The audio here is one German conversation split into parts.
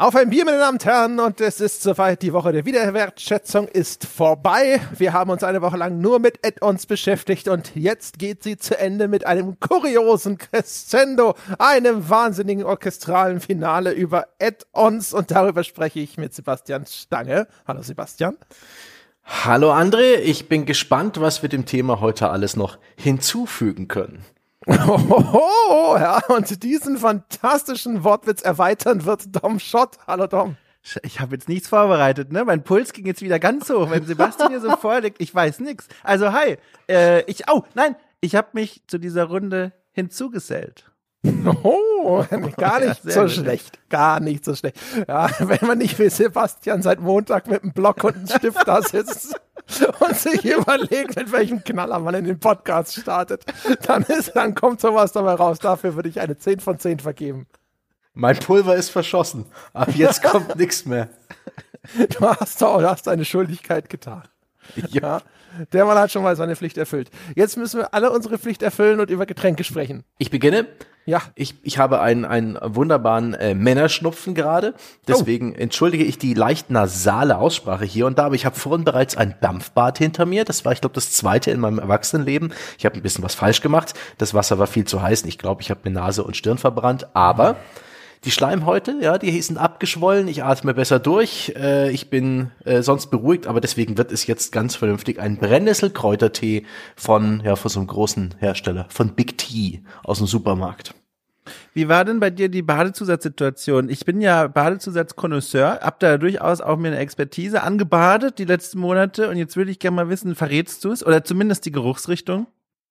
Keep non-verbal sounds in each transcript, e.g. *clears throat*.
Auf ein Bier, meine Damen und Herren, und es ist soweit. Die Woche der Wiederwertschätzung ist vorbei. Wir haben uns eine Woche lang nur mit Add-ons beschäftigt und jetzt geht sie zu Ende mit einem kuriosen Crescendo, einem wahnsinnigen orchestralen Finale über Add-ons und darüber spreche ich mit Sebastian Stange. Hallo Sebastian. Hallo André, ich bin gespannt, was wir dem Thema heute alles noch hinzufügen können. Oh, ja, und diesen fantastischen Wortwitz erweitern wird Dom Schott. Hallo Dom. Ich habe jetzt nichts vorbereitet, ne? Mein Puls ging jetzt wieder ganz hoch, wenn Sebastian hier so *laughs* vorlegt. Ich weiß nix. Also hi, äh, ich, oh, nein, ich habe mich zu dieser Runde hinzugesellt. Oh, *laughs* *laughs* gar nicht ja, so gut. schlecht. Gar nicht so schlecht. Ja, *laughs* wenn man nicht wie Sebastian seit Montag mit einem Block und einem Stift da sitzt und sich überlegt, mit welchem Knaller man in den Podcast startet, dann ist, dann kommt sowas dabei raus. Dafür würde ich eine 10 von 10 vergeben. Mein Pulver ist verschossen. Ab jetzt kommt nichts mehr. Du hast, du hast deine Schuldigkeit getan. *laughs* Ja. Der Mann hat schon mal seine Pflicht erfüllt. Jetzt müssen wir alle unsere Pflicht erfüllen und über Getränke sprechen. Ich beginne. Ja. Ich, ich habe einen, einen wunderbaren äh, Männerschnupfen gerade. Deswegen oh. entschuldige ich die leicht nasale Aussprache hier und da, aber ich habe vorhin bereits ein Dampfbad hinter mir. Das war, ich glaube, das zweite in meinem Erwachsenenleben. Ich habe ein bisschen was falsch gemacht. Das Wasser war viel zu heiß. Ich glaube, ich habe mir Nase und Stirn verbrannt. Aber die Schleimhäute, ja, die sind abgeschwollen, ich atme besser durch, äh, ich bin äh, sonst beruhigt, aber deswegen wird es jetzt ganz vernünftig ein Brennnesselkräutertee von, ja, von so einem großen Hersteller, von Big T aus dem Supermarkt. Wie war denn bei dir die Badezusatzsituation? Ich bin ja Badezusatzkonnoisseur, hab da durchaus auch mir eine Expertise angebadet die letzten Monate und jetzt würde ich gerne mal wissen, verrätst du es oder zumindest die Geruchsrichtung?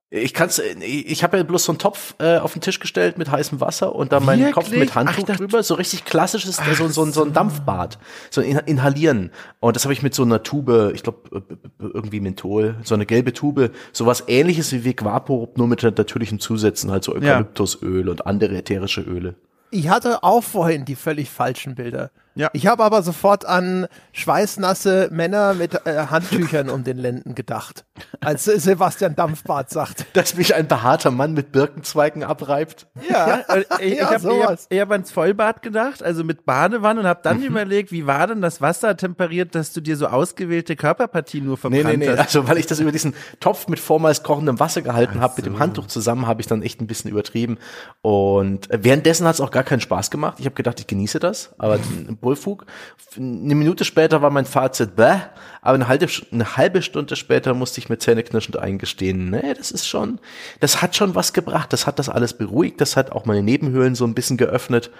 Ich kann's, ich habe ja bloß so einen Topf äh, auf den Tisch gestellt mit heißem Wasser und dann meinen Kopf mit Handtuch Ach, drüber. So richtig klassisches, Ach, so, so, so ein Dampfbad, so ein Inhalieren. Und das habe ich mit so einer Tube, ich glaube irgendwie Menthol, so eine gelbe Tube, sowas ähnliches wie Vaporub, nur mit natürlichen Zusätzen, halt so Eukalyptusöl ja. und andere ätherische Öle. Ich hatte auch vorhin die völlig falschen Bilder. Ja. Ich habe aber sofort an schweißnasse Männer mit äh, Handtüchern um den Lenden gedacht, als Sebastian Dampfbart sagt. Dass mich ein behaarter Mann mit Birkenzweigen abreibt. Ja, *laughs* ich, ja, ich habe eher, eher ans Vollbad gedacht, also mit Badewanne und habe dann mhm. überlegt, wie war denn das Wasser temperiert, dass du dir so ausgewählte Körperpartien nur verbrannt nee, nee, nee. hast. Also weil ich das über diesen Topf mit vormals kochendem Wasser gehalten habe, so. mit dem Handtuch zusammen, habe ich dann echt ein bisschen übertrieben. Und währenddessen hat es auch gar keinen Spaß gemacht. Ich habe gedacht, ich genieße das, aber *laughs* Bullfug. Eine Minute später war mein Fazit, bäh, aber eine halbe, eine halbe Stunde später musste ich mir zähneknirschend eingestehen, nee, das ist schon, das hat schon was gebracht, das hat das alles beruhigt, das hat auch meine Nebenhöhlen so ein bisschen geöffnet.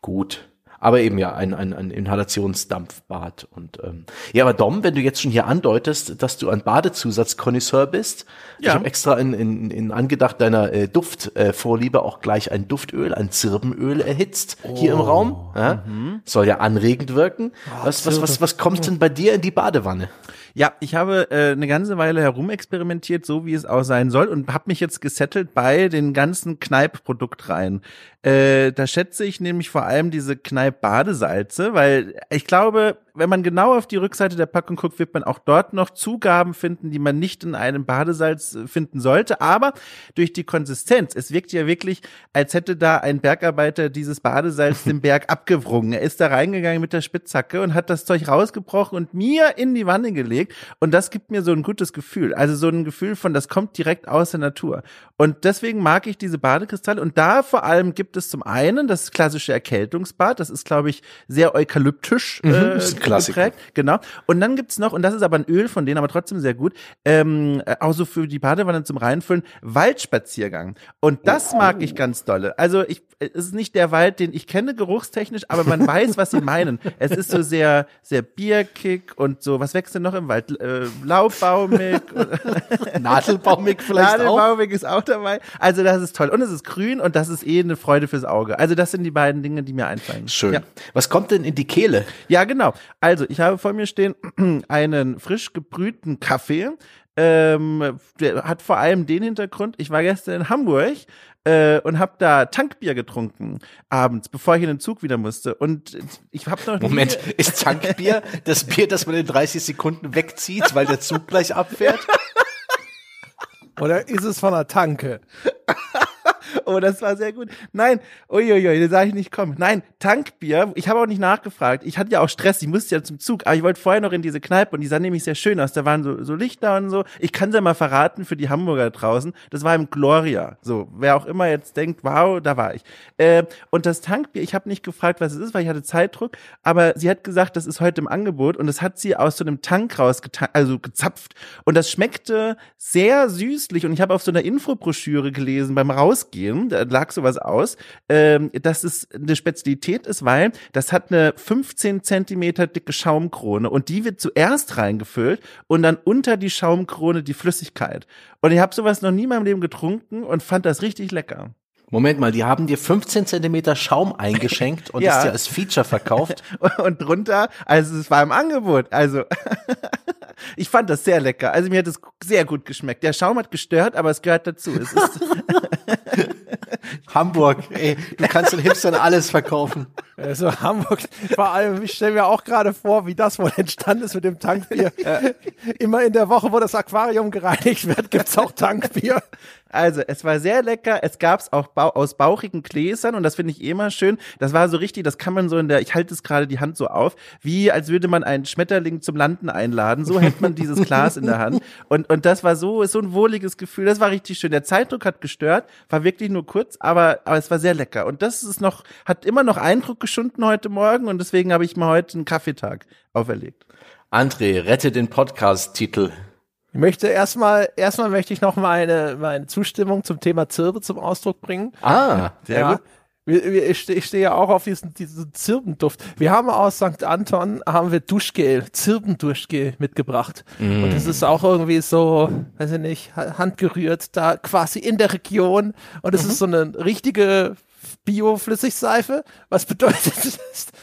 Gut, aber eben ja, ein, ein, ein Inhalationsdampfbad. Und ähm, ja, aber Dom, wenn du jetzt schon hier andeutest, dass du ein Badezusatzkonnoisseur bist, ja. ich habe extra in, in, in Angedacht deiner äh, Duftvorliebe äh, auch gleich ein Duftöl, ein Zirbenöl erhitzt oh. hier im Raum. Ja? Mhm. Soll ja anregend wirken. Oh, was, was, was, was kommt denn bei dir in die Badewanne? Ja, ich habe äh, eine ganze Weile herumexperimentiert, so wie es auch sein soll, und habe mich jetzt gesettelt bei den ganzen Kneipp-Produktreihen. Äh, da schätze ich nämlich vor allem diese Kneipp-Badesalze, weil ich glaube, wenn man genau auf die Rückseite der Packung guckt, wird man auch dort noch Zugaben finden, die man nicht in einem Badesalz äh, finden sollte. Aber durch die Konsistenz, es wirkt ja wirklich, als hätte da ein Bergarbeiter dieses Badesalz den *laughs* Berg abgewrungen. Er ist da reingegangen mit der Spitzhacke und hat das Zeug rausgebrochen und mir in die Wanne gelegt. Und das gibt mir so ein gutes Gefühl. Also so ein Gefühl von, das kommt direkt aus der Natur. Und deswegen mag ich diese Badekristalle. Und da vor allem gibt es zum einen das klassische Erkältungsbad. Das ist, glaube ich, sehr eukalyptisch. Mhm, äh, Klassiker. geprägt. Genau. Und dann gibt's noch, und das ist aber ein Öl von denen, aber trotzdem sehr gut, ähm, auch so für die Badewanne zum Reinfüllen, Waldspaziergang. Und das oh. mag ich ganz dolle. Also ich, es ist nicht der Wald, den ich kenne, geruchstechnisch, aber man *laughs* weiß, was sie meinen. Es ist so sehr, sehr bierkick und so, was wächst denn noch im Wald? Äh, Laubbaumig. *laughs* Nadelbaumig vielleicht Nadelbaumig auch. ist auch dabei. Also das ist toll. Und es ist grün und das ist eh eine Freude fürs Auge. Also das sind die beiden Dinge, die mir einfallen. Schön. Ja. Was kommt denn in die Kehle? Ja, genau. Also, ich habe vor mir stehen *clears throat* einen frisch gebrühten Kaffee. Ähm, der hat vor allem den Hintergrund, ich war gestern in Hamburg äh, und habe da Tankbier getrunken abends, bevor ich in den Zug wieder musste. Und ich habe noch Moment, *laughs* ist Tankbier das Bier, das man in 30 Sekunden wegzieht, weil der Zug gleich abfährt? Oder ist es von der Tanke? *laughs* oh, das war sehr gut. Nein, uiuiui, den sage ich nicht kommen. Nein, Tankbier, ich habe auch nicht nachgefragt. Ich hatte ja auch Stress, ich musste ja zum Zug, aber ich wollte vorher noch in diese Kneipe und die sah nämlich sehr schön aus. Da waren so, so Lichter und so. Ich kann es ja mal verraten für die Hamburger draußen. Das war im Gloria. So, wer auch immer jetzt denkt, wow, da war ich. Äh, und das Tankbier, ich habe nicht gefragt, was es ist, weil ich hatte Zeitdruck, aber sie hat gesagt, das ist heute im Angebot und das hat sie aus so einem Tank raus, also gezapft. Und das schmeckte sehr süßlich und ich habe auf so einer Infobroschüre gelesen beim Rausgehen, da lag sowas aus, ähm, dass es eine Spezialität ist, weil das hat eine 15 Zentimeter dicke Schaumkrone und die wird zuerst reingefüllt und dann unter die Schaumkrone die Flüssigkeit. Und ich habe sowas noch nie in meinem Leben getrunken und fand das richtig lecker. Moment mal, die haben dir 15 Zentimeter Schaum eingeschenkt und *laughs* ja. ist dir als Feature verkauft. *laughs* und drunter, also es war im Angebot. Also *laughs* ich fand das sehr lecker. Also mir hat es sehr gut geschmeckt. Der Schaum hat gestört, aber es gehört dazu. Es ist *laughs* Hamburg, ey, du kannst den Hipstern alles verkaufen. Also Hamburg, vor allem, ich stelle mir auch gerade vor, wie das wohl entstanden ist mit dem Tankbier. Ja. Immer in der Woche, wo das Aquarium gereinigt wird, gibt's auch Tankbier. Also, es war sehr lecker. Es gab's auch bau aus bauchigen Gläsern und das finde ich immer schön. Das war so richtig, das kann man so in der, ich halte es gerade die Hand so auf, wie als würde man einen Schmetterling zum Landen einladen. So hält man dieses Glas in der Hand. *laughs* Und, und das war so, ist so ein wohliges Gefühl. Das war richtig schön. Der Zeitdruck hat gestört, war wirklich nur kurz, aber, aber es war sehr lecker. Und das ist noch, hat immer noch Eindruck geschunden heute Morgen und deswegen habe ich mir heute einen Kaffeetag auferlegt. André, rette den Podcast-Titel. Ich möchte erstmal, erstmal möchte ich noch meine, meine Zustimmung zum Thema Zirbe zum Ausdruck bringen. Ah, sehr ja. gut. Ich stehe steh ja auch auf diesen, diesen Zirbenduft. Wir haben aus St. Anton haben wir Duschgel, Zirbenduschgel mitgebracht. Mm. Und das ist auch irgendwie so, weiß ich nicht, handgerührt, da quasi in der Region. Und es mhm. ist so eine richtige Bio-Flüssigseife, was bedeutet, es,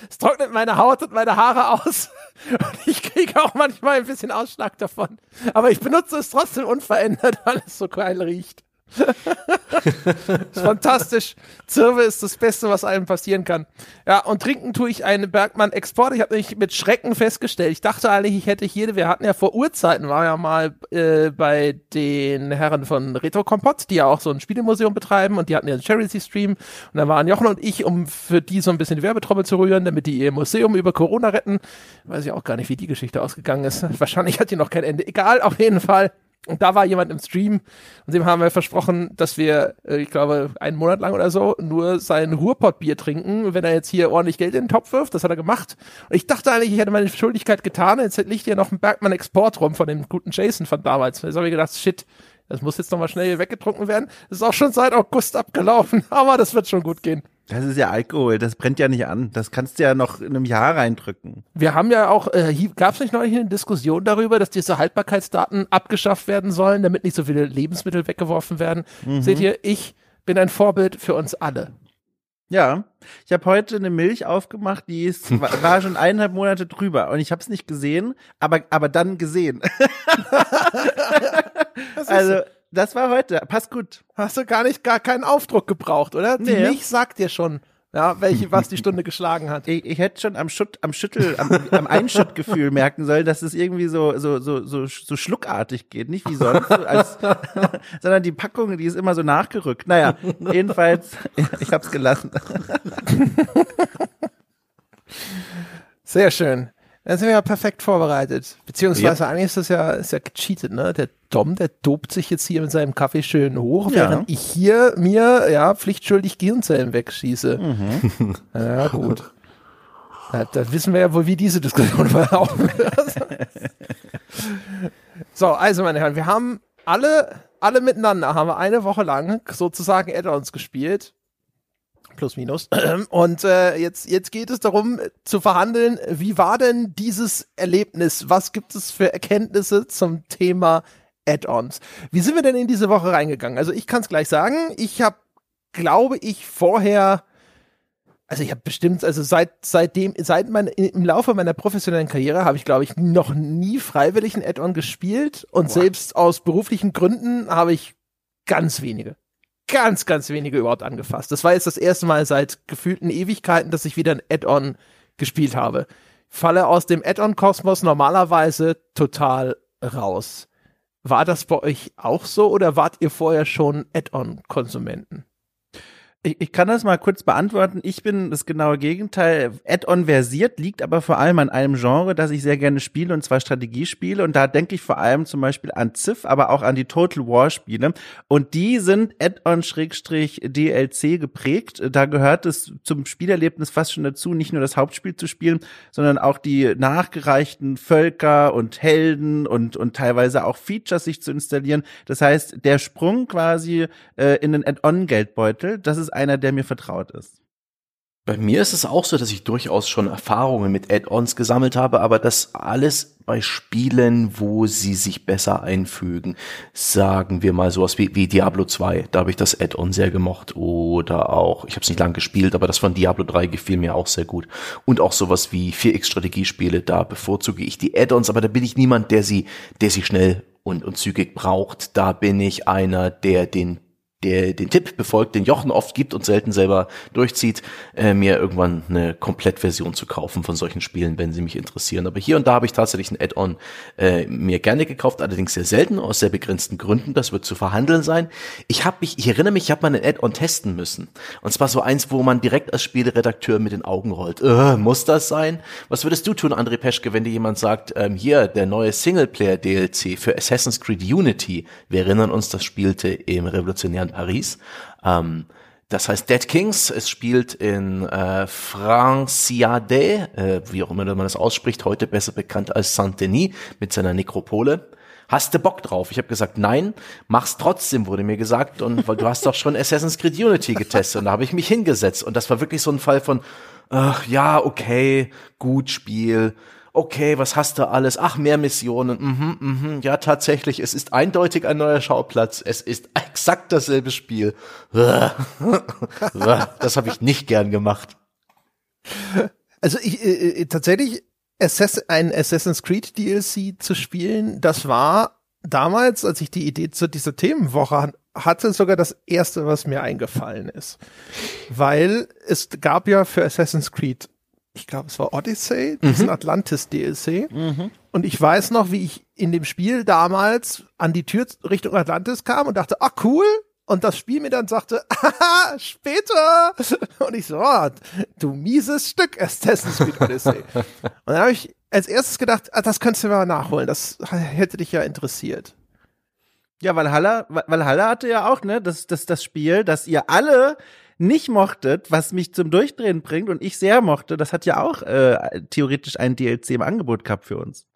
es trocknet meine Haut und meine Haare aus. Und ich kriege auch manchmal ein bisschen Ausschlag davon. Aber ich benutze es trotzdem unverändert, weil es so geil riecht *laughs* ist fantastisch. Zirbe ist das Beste, was einem passieren kann. Ja, und trinken tue ich einen Bergmann Export. Ich habe nämlich mit Schrecken festgestellt. Ich dachte eigentlich, ich hätte hier, wir hatten ja vor Urzeiten, war ja mal äh, bei den Herren von Retro Kompott, die ja auch so ein Spielemuseum betreiben und die hatten ja einen Charity-Stream. Und da waren Jochen und ich, um für die so ein bisschen die Werbetrommel zu rühren, damit die ihr Museum über Corona retten. Weiß ich auch gar nicht, wie die Geschichte ausgegangen ist. *laughs* Wahrscheinlich hat die noch kein Ende. Egal, auf jeden Fall und da war jemand im Stream und dem haben wir versprochen, dass wir, äh, ich glaube, einen Monat lang oder so nur sein Ruhrpottbier trinken, wenn er jetzt hier ordentlich Geld in den Topf wirft. Das hat er gemacht. Und ich dachte eigentlich, ich hätte meine Schuldigkeit getan. Jetzt liegt hier noch ein Bergmann Export rum von dem guten Jason von damals. Jetzt habe ich gedacht, shit, das muss jetzt nochmal schnell weggetrunken werden. Das ist auch schon seit August abgelaufen, *laughs* aber das wird schon gut gehen. Das ist ja Alkohol, das brennt ja nicht an. Das kannst du ja noch in einem Jahr reindrücken. Wir haben ja auch, äh, gab es nicht neulich eine Diskussion darüber, dass diese Haltbarkeitsdaten abgeschafft werden sollen, damit nicht so viele Lebensmittel weggeworfen werden. Mhm. Seht ihr, ich bin ein Vorbild für uns alle. Ja, ich habe heute eine Milch aufgemacht, die ist, *laughs* war schon eineinhalb Monate drüber und ich habe es nicht gesehen, aber, aber dann gesehen. *laughs* also das war heute. Passt gut. Hast du gar nicht gar keinen Aufdruck gebraucht, oder? Die nee. Milch sagt dir schon, ja, welche, was die Stunde geschlagen hat. Ich, ich hätte schon am Schutt, am Schüttel, am, am Einschüttgefühl *laughs* merken sollen, dass es irgendwie so, so, so, so, so schluckartig geht. Nicht wie sonst, als, *laughs* sondern die Packung, die ist immer so nachgerückt. Naja, jedenfalls, ich hab's gelassen. Sehr schön. Dann sind wir ja perfekt vorbereitet. Beziehungsweise ja. eigentlich ist das ja, ist ja gecheatet, ne? Der Dom, der dobt sich jetzt hier mit seinem Kaffee schön hoch, ja. während ich hier mir, ja, pflichtschuldig Gehirnzellen wegschieße. Mhm. Ja, gut. Da, da, wissen wir ja wohl, wie diese Diskussion *laughs* verlaufen wird. so, also meine Herren, wir haben alle, alle miteinander haben wir eine Woche lang sozusagen Add-ons gespielt plus minus. *clears throat* Und äh, jetzt, jetzt geht es darum zu verhandeln, wie war denn dieses Erlebnis? Was gibt es für Erkenntnisse zum Thema Add-ons? Wie sind wir denn in diese Woche reingegangen? Also ich kann es gleich sagen, ich habe, glaube ich, vorher also ich habe bestimmt, also seit seitdem, seit mein, im Laufe meiner professionellen Karriere habe ich, glaube ich, noch nie freiwillig ein Add-on gespielt und Boah. selbst aus beruflichen Gründen habe ich ganz wenige ganz, ganz wenige überhaupt angefasst. Das war jetzt das erste Mal seit gefühlten Ewigkeiten, dass ich wieder ein Add-on gespielt habe. Falle aus dem Add-on-Kosmos normalerweise total raus. War das bei euch auch so oder wart ihr vorher schon Add-on-Konsumenten? Ich, ich kann das mal kurz beantworten. Ich bin das genaue Gegenteil. Add-on versiert liegt aber vor allem an einem Genre, das ich sehr gerne spiele, und zwar Strategiespiele. Und da denke ich vor allem zum Beispiel an Civ, aber auch an die Total War Spiele. Und die sind Add-on-DLC geprägt. Da gehört es zum Spielerlebnis fast schon dazu, nicht nur das Hauptspiel zu spielen, sondern auch die nachgereichten Völker und Helden und, und teilweise auch Features sich zu installieren. Das heißt, der Sprung quasi äh, in den Add-on-Geldbeutel, das ist einer, der mir vertraut ist. Bei mir ist es auch so, dass ich durchaus schon Erfahrungen mit Add-ons gesammelt habe, aber das alles bei Spielen, wo sie sich besser einfügen. Sagen wir mal sowas wie, wie Diablo 2, da habe ich das Add-on sehr gemocht. Oder auch, ich habe es nicht lang gespielt, aber das von Diablo 3 gefiel mir auch sehr gut. Und auch sowas wie 4X-Strategiespiele, da bevorzuge ich die Add-ons, aber da bin ich niemand, der sie, der sie schnell und, und zügig braucht. Da bin ich einer, der den der den Tipp befolgt, den Jochen oft gibt und selten selber durchzieht, äh, mir irgendwann eine Komplettversion zu kaufen von solchen Spielen, wenn sie mich interessieren. Aber hier und da habe ich tatsächlich ein Add-on äh, mir gerne gekauft, allerdings sehr selten, aus sehr begrenzten Gründen. Das wird zu verhandeln sein. Ich habe mich, ich erinnere mich, ich habe mal ein Add-on testen müssen. Und zwar so eins, wo man direkt als Spieleredakteur mit den Augen rollt. Äh, muss das sein? Was würdest du tun, André Peschke, wenn dir jemand sagt, ähm, hier, der neue Singleplayer-DLC für Assassin's Creed Unity, wir erinnern uns, das spielte im revolutionären Paris. Ähm, das heißt Dead Kings. Es spielt in äh, Franciade, äh, wie auch immer man das ausspricht, heute besser bekannt als Saint-Denis mit seiner Nekropole. Hast du Bock drauf? Ich habe gesagt, nein, mach's trotzdem, wurde mir gesagt. Und weil du hast doch schon Assassin's Creed Unity getestet. Und da habe ich mich hingesetzt. Und das war wirklich so ein Fall von, ach, ja, okay, gut Spiel okay, was hast du alles? Ach, mehr Missionen. Mhm, mhm. Ja, tatsächlich, es ist eindeutig ein neuer Schauplatz. Es ist exakt dasselbe Spiel. *laughs* das habe ich nicht gern gemacht. Also ich äh, äh, tatsächlich Assass ein Assassin's Creed DLC zu spielen, das war damals, als ich die Idee zu dieser Themenwoche hatte, sogar das erste, was mir eingefallen ist. Weil es gab ja für Assassin's Creed ich glaube, es war Odyssey, diesen mhm. Atlantis DLC. Mhm. Und ich weiß noch, wie ich in dem Spiel damals an die Tür Richtung Atlantis kam und dachte, ah, cool. Und das Spiel mir dann sagte, *laughs* haha, später. Und ich so, oh, du mieses Stück, Assassin's Creed Odyssey. *laughs* und dann habe ich als erstes gedacht, ah, das könntest du mal nachholen. Das hätte dich ja interessiert. Ja, weil Haller hatte ja auch, ne, das, das, das Spiel, dass ihr alle nicht mochtet, was mich zum Durchdrehen bringt und ich sehr mochte, das hat ja auch äh, theoretisch ein DLC im Angebot gehabt für uns.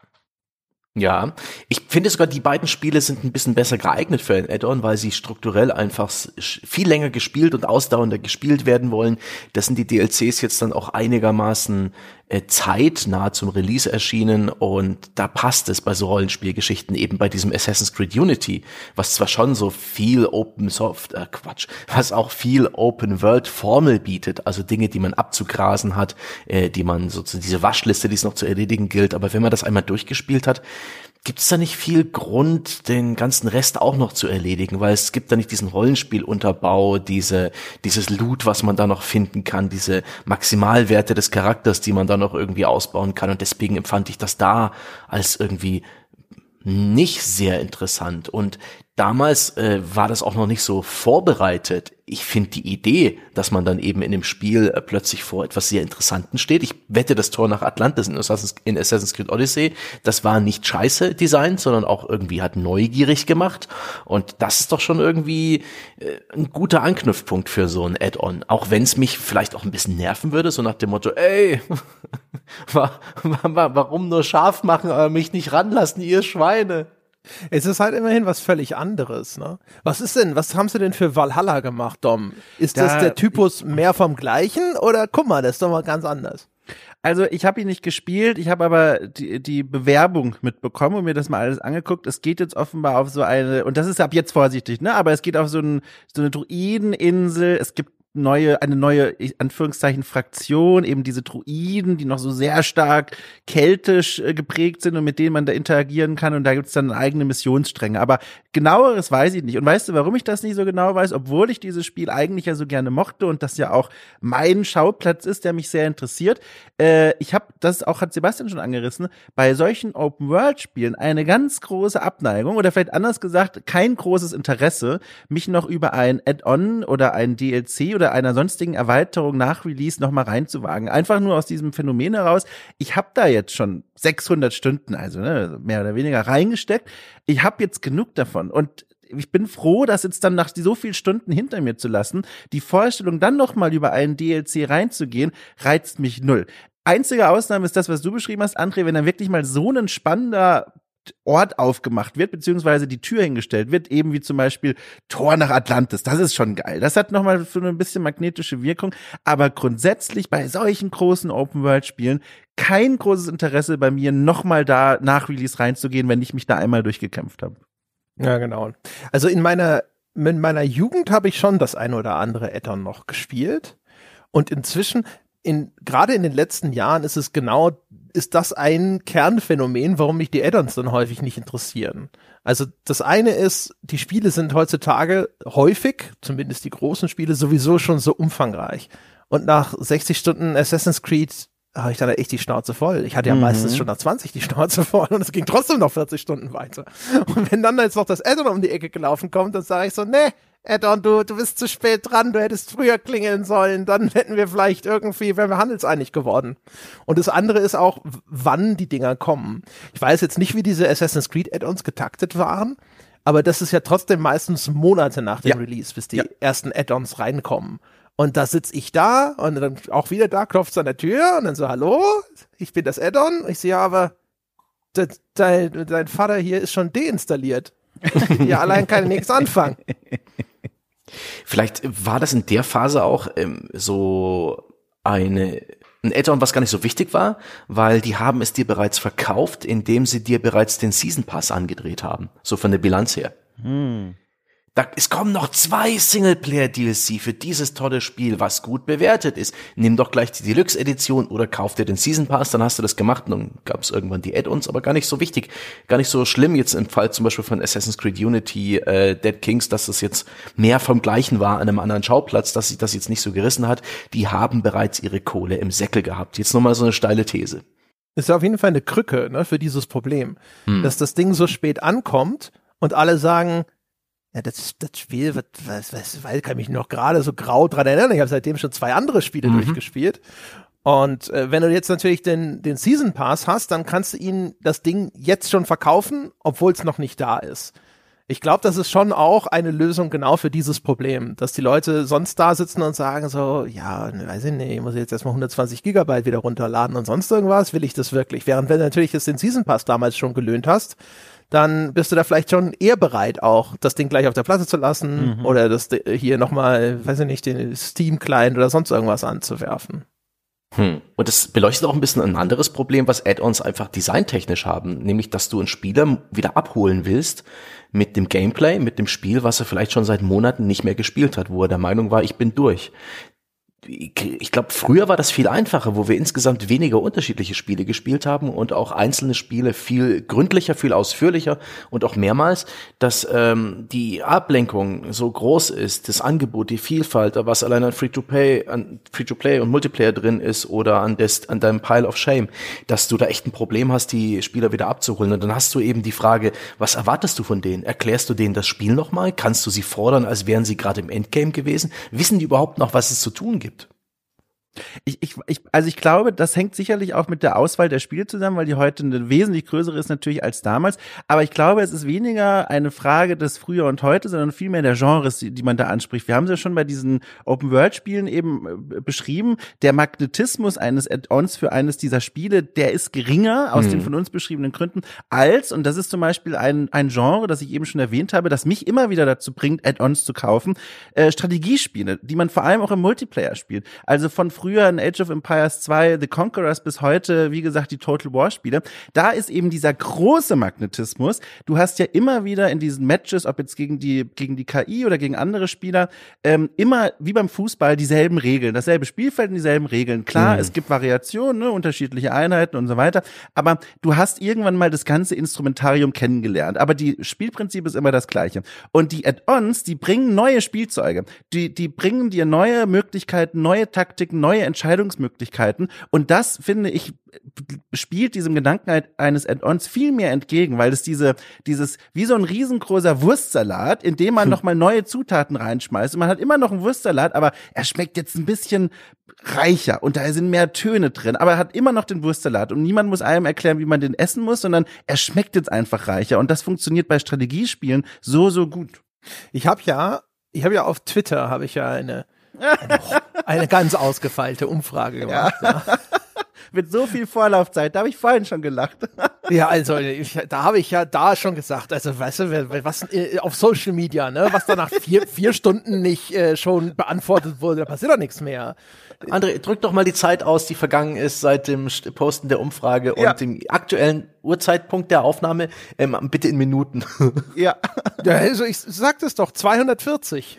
Ja, ich finde sogar, die beiden Spiele sind ein bisschen besser geeignet für ein Add-on, weil sie strukturell einfach viel länger gespielt und ausdauernder gespielt werden wollen. Das sind die DLCs jetzt dann auch einigermaßen zeitnah zum Release erschienen und da passt es bei so Rollenspielgeschichten eben bei diesem Assassin's Creed Unity, was zwar schon so viel Open Soft, äh Quatsch, was auch viel Open World Formel bietet, also Dinge, die man abzugrasen hat, äh, die man so zu diese Waschliste, die es noch zu erledigen gilt, aber wenn man das einmal durchgespielt hat, Gibt es da nicht viel Grund, den ganzen Rest auch noch zu erledigen? Weil es gibt da nicht diesen Rollenspielunterbau, diese, dieses Loot, was man da noch finden kann, diese Maximalwerte des Charakters, die man da noch irgendwie ausbauen kann. Und deswegen empfand ich das da als irgendwie nicht sehr interessant. Und damals äh, war das auch noch nicht so vorbereitet. Ich finde die Idee, dass man dann eben in dem Spiel äh, plötzlich vor etwas sehr Interessanten steht. Ich wette, das Tor nach Atlantis in Assassin's, in Assassin's Creed Odyssey, das war nicht scheiße designt, sondern auch irgendwie hat neugierig gemacht. Und das ist doch schon irgendwie äh, ein guter Anknüpfpunkt für so ein Add-on. Auch wenn es mich vielleicht auch ein bisschen nerven würde, so nach dem Motto, ey, *laughs* warum nur scharf machen, aber mich nicht ranlassen, ihr Schweine. Es ist halt immerhin was völlig anderes, ne? Was ist denn, was haben sie denn für Valhalla gemacht, Dom? Ist da, das der Typus mehr vom Gleichen oder guck mal, das ist doch mal ganz anders. Also ich habe ihn nicht gespielt, ich habe aber die, die Bewerbung mitbekommen und mir das mal alles angeguckt. Es geht jetzt offenbar auf so eine, und das ist ab jetzt vorsichtig, ne? Aber es geht auf so, ein, so eine Druideninsel. Es gibt neue, eine neue, Anführungszeichen, Fraktion, eben diese Druiden, die noch so sehr stark keltisch äh, geprägt sind und mit denen man da interagieren kann und da gibt's dann eigene Missionsstränge. Aber genaueres weiß ich nicht. Und weißt du, warum ich das nicht so genau weiß? Obwohl ich dieses Spiel eigentlich ja so gerne mochte und das ja auch mein Schauplatz ist, der mich sehr interessiert. Äh, ich habe, das auch hat Sebastian schon angerissen, bei solchen Open-World-Spielen eine ganz große Abneigung oder vielleicht anders gesagt, kein großes Interesse, mich noch über ein Add-on oder ein DLC oder Perspektive einer sonstigen Erweiterung nach Release nochmal reinzuwagen. Einfach nur aus diesem Phänomen heraus, ich habe da jetzt schon 600 Stunden, also ne, mehr oder weniger reingesteckt. Ich habe jetzt genug davon und ich bin froh, dass jetzt dann nach so vielen Stunden hinter mir zu lassen, die Vorstellung dann nochmal über einen DLC reinzugehen, reizt mich null. Einzige Ausnahme ist das, was du beschrieben hast, André, wenn dann wirklich mal so ein spannender Ort aufgemacht wird, beziehungsweise die Tür hingestellt wird, eben wie zum Beispiel Tor nach Atlantis. Das ist schon geil. Das hat nochmal für ein bisschen magnetische Wirkung. Aber grundsätzlich bei solchen großen Open-World-Spielen kein großes Interesse bei mir, nochmal da nach Release reinzugehen, wenn ich mich da einmal durchgekämpft habe. Ja, genau. Also in meiner, in meiner Jugend habe ich schon das ein oder andere Addon noch gespielt. Und inzwischen, in, gerade in den letzten Jahren ist es genau, ist das ein Kernphänomen, warum mich die Addons dann häufig nicht interessieren. Also das eine ist, die Spiele sind heutzutage häufig, zumindest die großen Spiele, sowieso schon so umfangreich. Und nach 60 Stunden Assassin's Creed habe ich dann echt die Schnauze voll. Ich hatte ja mhm. meistens schon nach 20 die Schnauze voll und es ging trotzdem noch 40 Stunden weiter. Und wenn dann jetzt noch das Addon um die Ecke gelaufen kommt, dann sage ich so, nee, Addon, du, du bist zu spät dran, du hättest früher klingeln sollen, dann hätten wir vielleicht irgendwie, wären wir handelseinig geworden. Und das andere ist auch, wann die Dinger kommen. Ich weiß jetzt nicht, wie diese Assassin's Creed Add-ons getaktet waren, aber das ist ja trotzdem meistens Monate nach dem ja. Release, bis die ja. ersten Add-ons reinkommen. Und da sitz ich da und dann auch wieder da, klopft es an der Tür und dann so, hallo, ich bin das Add-on. Ich sehe, aber dein, dein Vater hier ist schon deinstalliert. Ja, allein kann nichts anfangen. Vielleicht war das in der Phase auch ähm, so eine ein Add-on, was gar nicht so wichtig war, weil die haben es dir bereits verkauft, indem sie dir bereits den Season Pass angedreht haben, so von der Bilanz her. Hm. Da, es kommen noch zwei Singleplayer-DLC für dieses tolle Spiel, was gut bewertet ist. Nimm doch gleich die Deluxe-Edition oder kauf dir den Season Pass, dann hast du das gemacht und dann gab es irgendwann die Add-ons, aber gar nicht so wichtig, gar nicht so schlimm jetzt im Fall zum Beispiel von Assassin's Creed Unity, äh, Dead Kings, dass das jetzt mehr vom Gleichen war an einem anderen Schauplatz, dass sich das jetzt nicht so gerissen hat. Die haben bereits ihre Kohle im Säckel gehabt. Jetzt nochmal so eine steile These. Ist ja auf jeden Fall eine Krücke ne, für dieses Problem, hm. dass das Ding so spät ankommt und alle sagen, ja, das, das Spiel, was, was, was, weil kann mich noch gerade so grau dran erinnern. Ich habe seitdem schon zwei andere Spiele mhm. durchgespielt. Und äh, wenn du jetzt natürlich den, den Season Pass hast, dann kannst du ihnen das Ding jetzt schon verkaufen, obwohl es noch nicht da ist. Ich glaube, das ist schon auch eine Lösung genau für dieses Problem, dass die Leute sonst da sitzen und sagen so, ja, weiß ich nicht, ich muss jetzt erstmal 120 Gigabyte wieder runterladen und sonst irgendwas, will ich das wirklich? Während wenn du natürlich jetzt den Season Pass damals schon gelöhnt hast, dann bist du da vielleicht schon eher bereit, auch das Ding gleich auf der Platte zu lassen mhm. oder das hier nochmal, weiß ich nicht, den Steam-Client oder sonst irgendwas anzuwerfen. Hm. Und das beleuchtet auch ein bisschen ein anderes Problem, was Add-ons einfach designtechnisch haben, nämlich dass du einen Spieler wieder abholen willst mit dem Gameplay, mit dem Spiel, was er vielleicht schon seit Monaten nicht mehr gespielt hat, wo er der Meinung war, ich bin durch ich glaube, früher war das viel einfacher, wo wir insgesamt weniger unterschiedliche Spiele gespielt haben und auch einzelne Spiele viel gründlicher, viel ausführlicher und auch mehrmals, dass ähm, die Ablenkung so groß ist, das Angebot, die Vielfalt, was allein an Free-to-Play, an Free-to-Play und Multiplayer drin ist oder an, des, an deinem Pile of Shame, dass du da echt ein Problem hast, die Spieler wieder abzuholen. Und dann hast du eben die Frage, was erwartest du von denen? Erklärst du denen das Spiel nochmal? Kannst du sie fordern, als wären sie gerade im Endgame gewesen? Wissen die überhaupt noch, was es zu tun gibt? Ich, ich, ich, also ich glaube, das hängt sicherlich auch mit der Auswahl der Spiele zusammen, weil die heute eine wesentlich größere ist natürlich als damals. Aber ich glaube, es ist weniger eine Frage des Früher und Heute, sondern vielmehr der Genres, die, die man da anspricht. Wir haben es ja schon bei diesen Open-World-Spielen eben äh, beschrieben. Der Magnetismus eines Add-ons für eines dieser Spiele, der ist geringer aus mhm. den von uns beschriebenen Gründen als, und das ist zum Beispiel ein, ein Genre, das ich eben schon erwähnt habe, das mich immer wieder dazu bringt, Add-ons zu kaufen, äh, Strategiespiele, die man vor allem auch im Multiplayer spielt. Also von früher früher in Age of Empires 2 The Conquerors bis heute, wie gesagt, die Total War Spiele. Da ist eben dieser große Magnetismus. Du hast ja immer wieder in diesen Matches, ob jetzt gegen die, gegen die KI oder gegen andere Spieler, ähm, immer wie beim Fußball dieselben Regeln, dasselbe Spielfeld und dieselben Regeln. Klar, mhm. es gibt Variationen, ne, unterschiedliche Einheiten und so weiter. Aber du hast irgendwann mal das ganze Instrumentarium kennengelernt. Aber die Spielprinzip ist immer das gleiche. Und die Add-ons, die bringen neue Spielzeuge. Die, die bringen dir neue Möglichkeiten, neue Taktiken, neue Entscheidungsmöglichkeiten. Und das, finde ich, spielt diesem Gedanken eines Add-ons viel mehr entgegen, weil es diese, dieses, wie so ein riesengroßer Wurstsalat, in dem man hm. nochmal neue Zutaten reinschmeißt. Und man hat immer noch einen Wurstsalat, aber er schmeckt jetzt ein bisschen reicher und da sind mehr Töne drin, aber er hat immer noch den Wurstsalat und niemand muss einem erklären, wie man den essen muss, sondern er schmeckt jetzt einfach reicher und das funktioniert bei Strategiespielen so, so gut. Ich habe ja, ich habe ja auf Twitter habe ich ja eine, eine, ganz ausgefeilte Umfrage gemacht. Ja. Ja. *laughs* Mit so viel Vorlaufzeit, da habe ich vorhin schon gelacht. *laughs* Ja, also ich, da habe ich ja da schon gesagt, also weißt du, was äh, auf Social Media, ne, was da nach vier, *laughs* vier Stunden nicht äh, schon beantwortet wurde, da passiert doch nichts mehr. André, drück doch mal die Zeit aus, die vergangen ist seit dem Posten der Umfrage ja. und dem aktuellen Uhrzeitpunkt der Aufnahme, ähm, bitte in Minuten. Ja. ja also ich sag das doch, 240.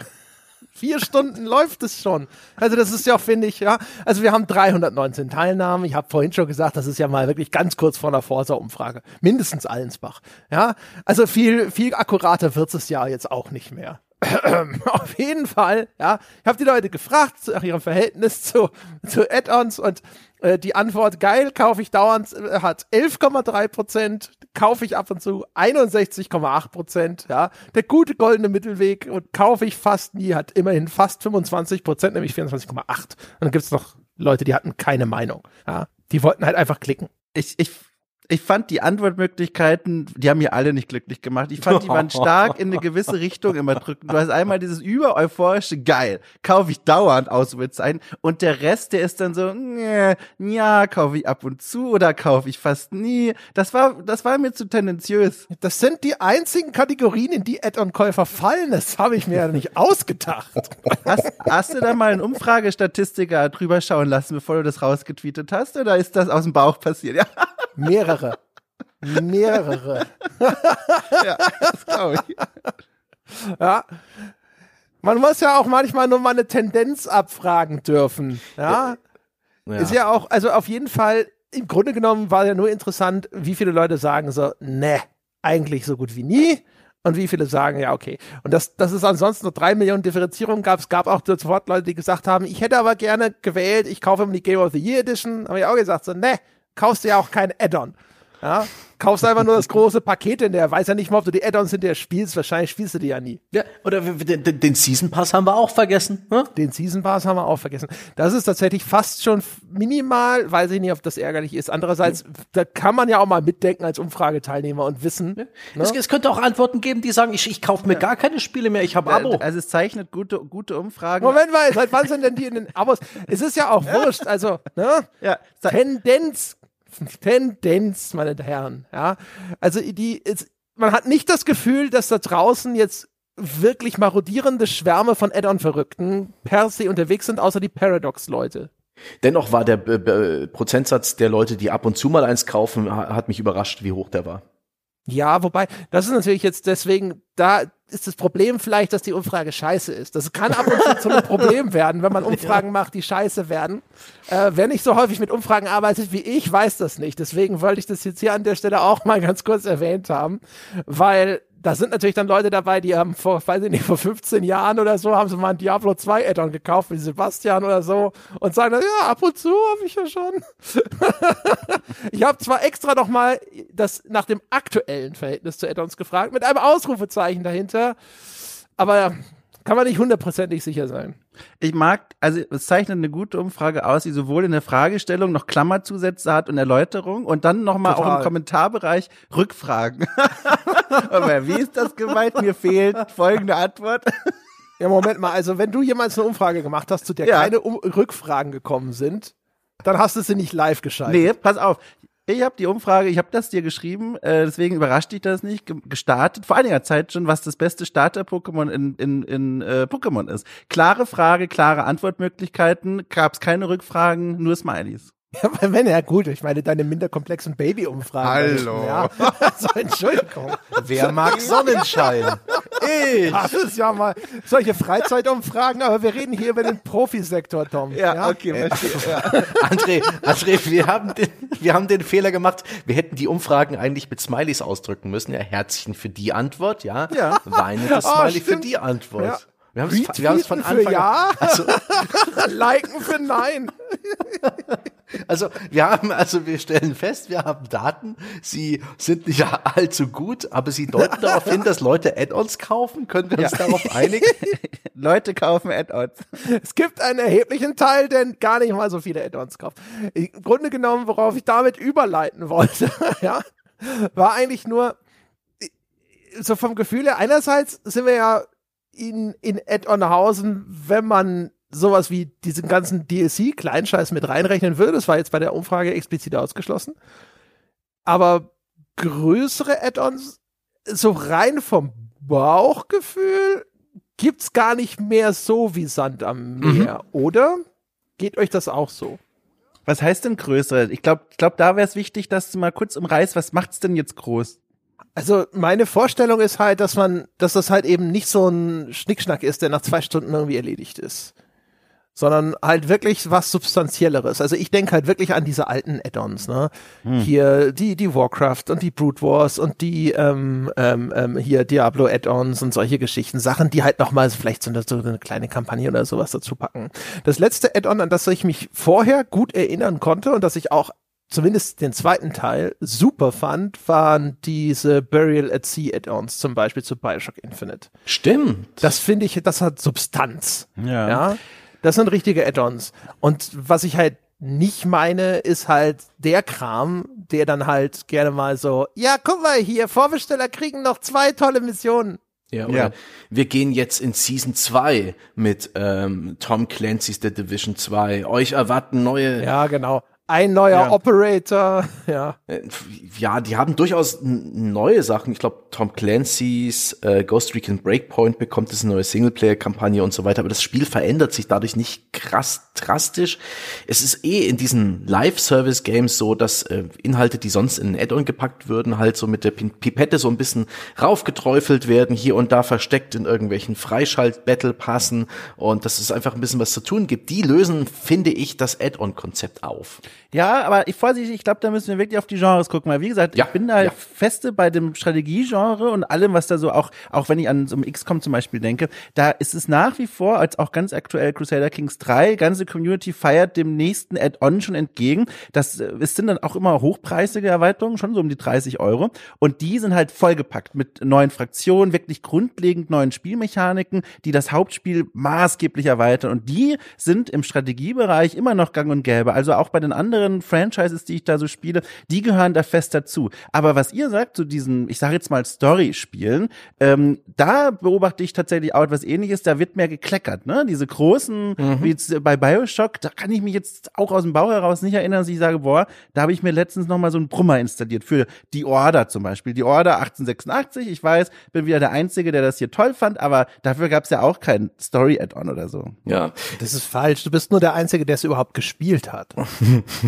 Vier Stunden läuft es schon. Also das ist ja, finde ich, ja. Also wir haben 319 Teilnahmen. Ich habe vorhin schon gesagt, das ist ja mal wirklich ganz kurz vor der Forsa-Umfrage. Mindestens Allensbach. Ja, also viel, viel akkurater wird es ja jetzt auch nicht mehr. *clears throat* Auf jeden Fall, ja. Ich habe die Leute gefragt nach ihrem Verhältnis zu, zu Add-ons und äh, die Antwort geil, kaufe ich dauernd, äh, hat 11,3 Prozent, kaufe ich ab und zu 61,8 Prozent, ja. Der gute goldene Mittelweg und kaufe ich fast nie, hat immerhin fast 25 Prozent, nämlich 24,8. Und dann gibt es noch Leute, die hatten keine Meinung, ja. Die wollten halt einfach klicken. Ich, ich ich fand die Antwortmöglichkeiten, die haben mir alle nicht glücklich gemacht. Ich fand, die waren stark in eine gewisse Richtung immer drücken. Du hast einmal dieses übereuphorische geil, kaufe ich dauernd ein und der Rest, der ist dann so, ja, kaufe ich ab und zu oder kaufe ich fast nie. Das war, das war mir zu tendenziös. Das sind die einzigen Kategorien, in die Add-on-Käufer fallen. Das habe ich mir ja nicht ausgedacht. Hast, hast du da mal einen Umfragestatistiker drüber schauen lassen, bevor du das rausgetweetet hast, oder ist das aus dem Bauch passiert? Ja. *laughs* Mehrere. Mehrere. ja, das glaube ich. Ja. Man muss ja auch manchmal nur mal eine Tendenz abfragen dürfen. Ja? ja. Ist ja auch, also auf jeden Fall, im Grunde genommen war ja nur interessant, wie viele Leute sagen so, ne, eigentlich so gut wie nie. Und wie viele sagen, ja, okay. Und dass, dass es ansonsten nur drei Millionen Differenzierungen gab. Es gab auch sofort Leute, die gesagt haben, ich hätte aber gerne gewählt, ich kaufe mir die Game of the Year Edition. Habe ich auch gesagt, so, ne, kaufst du ja auch kein Add-on. Ja, kaufst einfach nur das große Paket in der, weiß ja nicht mal, ob du die Add-ons hinterher spielst, wahrscheinlich spielst du die ja nie. Ja, oder den, den Season Pass haben wir auch vergessen. Hm? Den Season Pass haben wir auch vergessen. Das ist tatsächlich fast schon minimal, weiß ich nicht, ob das ärgerlich ist. Andererseits, mhm. da kann man ja auch mal mitdenken als Umfrageteilnehmer und wissen. Ja. Ne? Es, es, könnte auch Antworten geben, die sagen, ich, ich kaufe mir ja. gar keine Spiele mehr, ich habe Abo. Also es zeichnet gute, gute Umfragen. Moment mal, seit wann sind denn die in den Abos? Es ist ja auch wurscht, also, ne? Ja, Tendenz Tendenz, meine Herren. Ja, also die, ist, man hat nicht das Gefühl, dass da draußen jetzt wirklich marodierende Schwärme von Add-on-Verrückten per se unterwegs sind, außer die Paradox-Leute. Dennoch war der B Prozentsatz der Leute, die ab und zu mal eins kaufen, hat mich überrascht, wie hoch der war. Ja, wobei, das ist natürlich jetzt deswegen, da ist das Problem vielleicht, dass die Umfrage scheiße ist. Das kann ab und zu zu einem *laughs* Problem werden, wenn man Umfragen macht, die scheiße werden. Äh, wer nicht so häufig mit Umfragen arbeitet wie ich, weiß das nicht. Deswegen wollte ich das jetzt hier an der Stelle auch mal ganz kurz erwähnt haben, weil da sind natürlich dann Leute dabei, die haben vor, weiß ich nicht, vor 15 Jahren oder so, haben sie mal ein Diablo 2 Addon gekauft, wie Sebastian oder so, und sagen dann, ja, ab und zu habe ich ja schon. *laughs* ich habe zwar extra noch mal das nach dem aktuellen Verhältnis zu Addons gefragt, mit einem Ausrufezeichen dahinter, aber kann man nicht hundertprozentig sicher sein. Ich mag, also es zeichnet eine gute Umfrage aus, die sowohl in der Fragestellung noch Klammerzusätze hat und Erläuterung und dann nochmal auch im Kommentarbereich Rückfragen. *laughs* Aber wie ist das gemeint? Mir fehlt folgende Antwort. Ja, Moment mal, also wenn du jemals eine Umfrage gemacht hast, zu der ja. keine um Rückfragen gekommen sind, dann hast du sie nicht live geschaltet. Nee, pass auf. Ich habe die Umfrage, ich habe das dir geschrieben, äh, deswegen überrascht dich das nicht, gestartet, vor einiger Zeit schon, was das beste Starter-Pokémon in, in, in äh, Pokémon ist. Klare Frage, klare Antwortmöglichkeiten, gab es keine Rückfragen, nur Smileys. Ja, *laughs* wenn ja gut, ich meine deine minderkomplexen Baby-Umfragen. Hallo. Ja. *laughs* Also, Entschuldigung. Wer mag Sonnenschein? Ich. Das ist ja mal solche Freizeitumfragen, aber wir reden hier über den Profisektor, Tom. Ja, ja? okay, verstehe. Ja. André, André, wir haben, den, wir haben den Fehler gemacht. Wir hätten die Umfragen eigentlich mit Smileys ausdrücken müssen. Ja, Herzchen für die Antwort, ja. ja. Weinendes oh, Smiley für die Antwort. Ja. Wir haben es wir von Anfang für ja, Also, *laughs* liken für nein. also wir haben, also wir stellen fest, wir haben Daten, sie sind nicht allzu gut, aber sie deuten darauf hin, dass Leute Add-ons kaufen. Können wir uns darauf einigen? *laughs* Leute kaufen Add-ons. Es gibt einen erheblichen Teil, der gar nicht mal so viele Add-ons kauft. Im Grunde genommen, worauf ich damit überleiten wollte, *laughs* ja, war eigentlich nur so vom Gefühl her, einerseits sind wir ja in, in Add-on-Hausen, wenn man sowas wie diesen ganzen DLC-Kleinscheiß mit reinrechnen würde. Das war jetzt bei der Umfrage explizit ausgeschlossen. Aber größere Add-ons, so rein vom Bauchgefühl, gibt's gar nicht mehr so wie Sand am Meer, oder? Geht euch das auch so? Was heißt denn größere? Ich glaube, ich glaub, da wäre es wichtig, dass du mal kurz umreißt, was macht's denn jetzt groß? Also meine Vorstellung ist halt, dass man, dass das halt eben nicht so ein Schnickschnack ist, der nach zwei Stunden irgendwie erledigt ist. Sondern halt wirklich was Substanzielleres. Also ich denke halt wirklich an diese alten Add-ons, ne? Hier die, die Warcraft und die Brood Wars und die ähm, ähm, ähm, hier Diablo Add-ons und solche Geschichten. Sachen, die halt nochmal vielleicht so eine, so eine kleine Kampagne oder sowas dazu packen. Das letzte Add-on, an das ich mich vorher gut erinnern konnte und das ich auch zumindest den zweiten Teil super fand, waren diese Burial at Sea Add-ons, zum Beispiel zu Bioshock Infinite. Stimmt. Das finde ich, das hat Substanz. Ja. Ja. Das sind richtige Add-ons. Und was ich halt nicht meine, ist halt der Kram, der dann halt gerne mal so, ja, guck mal hier, Vorbesteller kriegen noch zwei tolle Missionen. Ja, oder Ja. wir gehen jetzt in Season 2 mit ähm, Tom Clancy's The Division 2. Euch erwarten neue Ja, genau. Ein neuer Ja. Operator, *laughs* ja. Äh, Ja, die haben durchaus neue Sachen. Ich glaube, Tom Clancy's äh, Ghost Recon Breakpoint bekommt jetzt eine neue Singleplayer-Kampagne und so weiter. Aber das Spiel verändert sich dadurch nicht krass drastisch. Es ist eh in diesen Live-Service-Games so, dass äh, Inhalte, die sonst in ein Add-on gepackt würden, halt so mit der Pipette so ein bisschen raufgeträufelt werden, hier und da versteckt in irgendwelchen Freischalt-Battle-Passen und dass es einfach ein bisschen was zu tun gibt. Die lösen, finde ich, das Add-on-Konzept auf. Ja, aber ich vorsichtig, ich glaube, da müssen wir wirklich auf die Genres gucken, weil wie gesagt, Ja, ich bin da ja. feste bei dem Strategiegenre und allem, was da so auch, auch wenn ich an so ein XCOM zum Beispiel denke, da ist es nach wie vor, als auch ganz aktuell Crusader Kings 3, ganze Community feiert dem nächsten Add-on schon entgegen. Das äh, es sind dann auch immer hochpreisige Erweiterungen, schon so um die 30 Euro. Und die sind halt vollgepackt mit neuen Fraktionen, wirklich grundlegend neuen Spielmechaniken, die das Hauptspiel maßgeblich erweitern. Und die sind im Strategiebereich immer noch gang und gäbe. Also auch bei den anderen Franchises, die ich da so spiele, die gehören da fest dazu. Aber was ihr sagt zu diesen, ich sage jetzt mal Story-Spielen, ähm, da beobachte ich tatsächlich auch etwas ähnliches, da wird mehr gekleckert, ne? Diese großen, wie jetzt bei Bioshock, da kann ich mich jetzt auch aus dem Bauch heraus nicht erinnern, dass ich sage, boah, da habe ich mir letztens noch mal so einen Brummer installiert für die Order zum Beispiel. Die Order 1886, ich weiß, bin wieder der Einzige, der das hier toll fand, aber dafür gab es ja auch kein Story-Add-on oder so. Ja, Das ist falsch. Du bist nur der Einzige, der es überhaupt gespielt hat. *laughs*